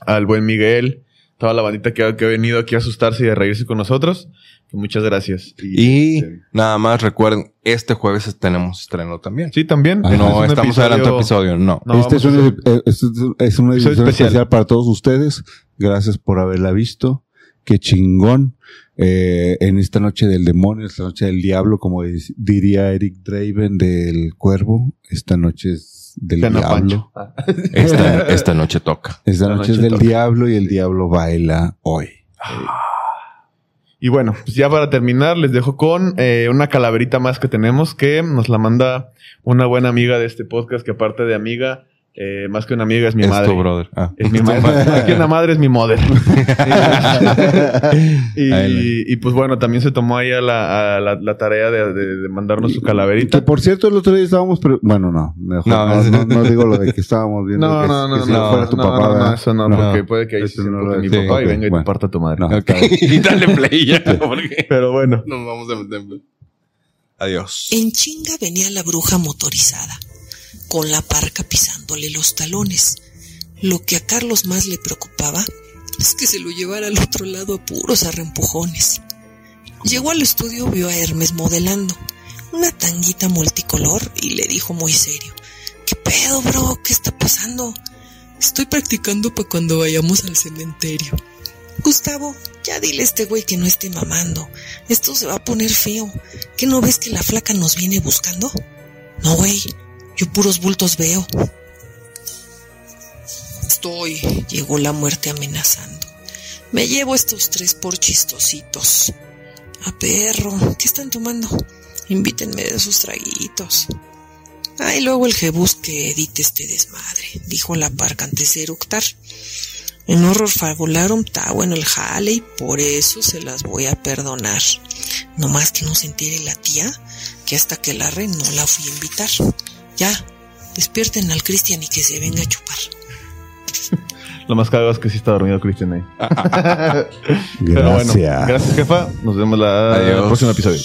al buen Miguel, toda la bandita que ha, que ha venido aquí a asustarse y a reírse con nosotros. Que muchas gracias. Y nada más recuerden, este jueves tenemos estreno también. sí, también. Ah, no es estamos episodio- adelantando episodio, no. No, este es, un, eh, este es una edición Episodio especial. especial. para todos ustedes. Gracias por haberla visto. Qué chingón. Eh, en esta noche del demonio, esta noche del diablo, como diría Eric Draven del cuervo, esta noche es del Cana diablo. Ah. Esta, esta noche toca. Esta La noche es del toca. diablo y el diablo baila hoy. Y bueno, pues ya para terminar, les dejo con eh, una calaverita más que tenemos que nos la manda una buena amiga de este podcast, que aparte de amiga, eh, más que una amiga es mi es madre. tu brother. Ah. Es mi madre. Más que una madre es mi mother. y, Ahí y, pues bueno, también se tomó ahí a la, a la, la tarea de, de- de mandarnos su Que calaverita. por cierto, el otro día estábamos. pre- bueno, no, mejor No, no, no, no digo lo de que estábamos viendo. No, que, no, no, que no, si no, fuera tu no, papá, no, no, eso no, No. porque puede que ahí se no no lo- mi sí, papá y ok, venga y te bueno. parta tu madre. No, Ok. está bien. y dale play ya. porque Pero bueno, nos vamos a meter. Adiós. En chinga venía la bruja motorizada, con la parca pisándole los talones. Lo que a Carlos más le preocupaba es que se lo llevara al otro lado a puros arrempujones. Llegó al estudio, vio a Hermes modelando una tanguita multicolor y le dijo muy serio, ¿qué pedo, bro? ¿Qué está pasando? Estoy practicando para cuando vayamos al cementerio. Gustavo, ya dile a este güey que no esté mamando. Esto se va a poner feo. ¿Qué no ves que la flaca nos viene buscando? No, güey. Yo puros bultos veo. Estoy. Llegó la muerte amenazando. Me llevo estos tres por chistositos. A perro, ¿qué están tomando? Invítenme de sus traguitos. Ay, luego el jebus que edite este desmadre, dijo la parca antes de. En Horror Fabularum está bueno el jale y por eso se las voy a perdonar. No más que no se la tía que hasta que la re no la fui a invitar. Ya, despierten al Cristian y que se venga a chupar. Lo más cagado es que sí está dormido Cristian ahí. Ah, ah, ah. gracias. Bueno, gracias, jefa. Nos vemos la, el próximo episodio.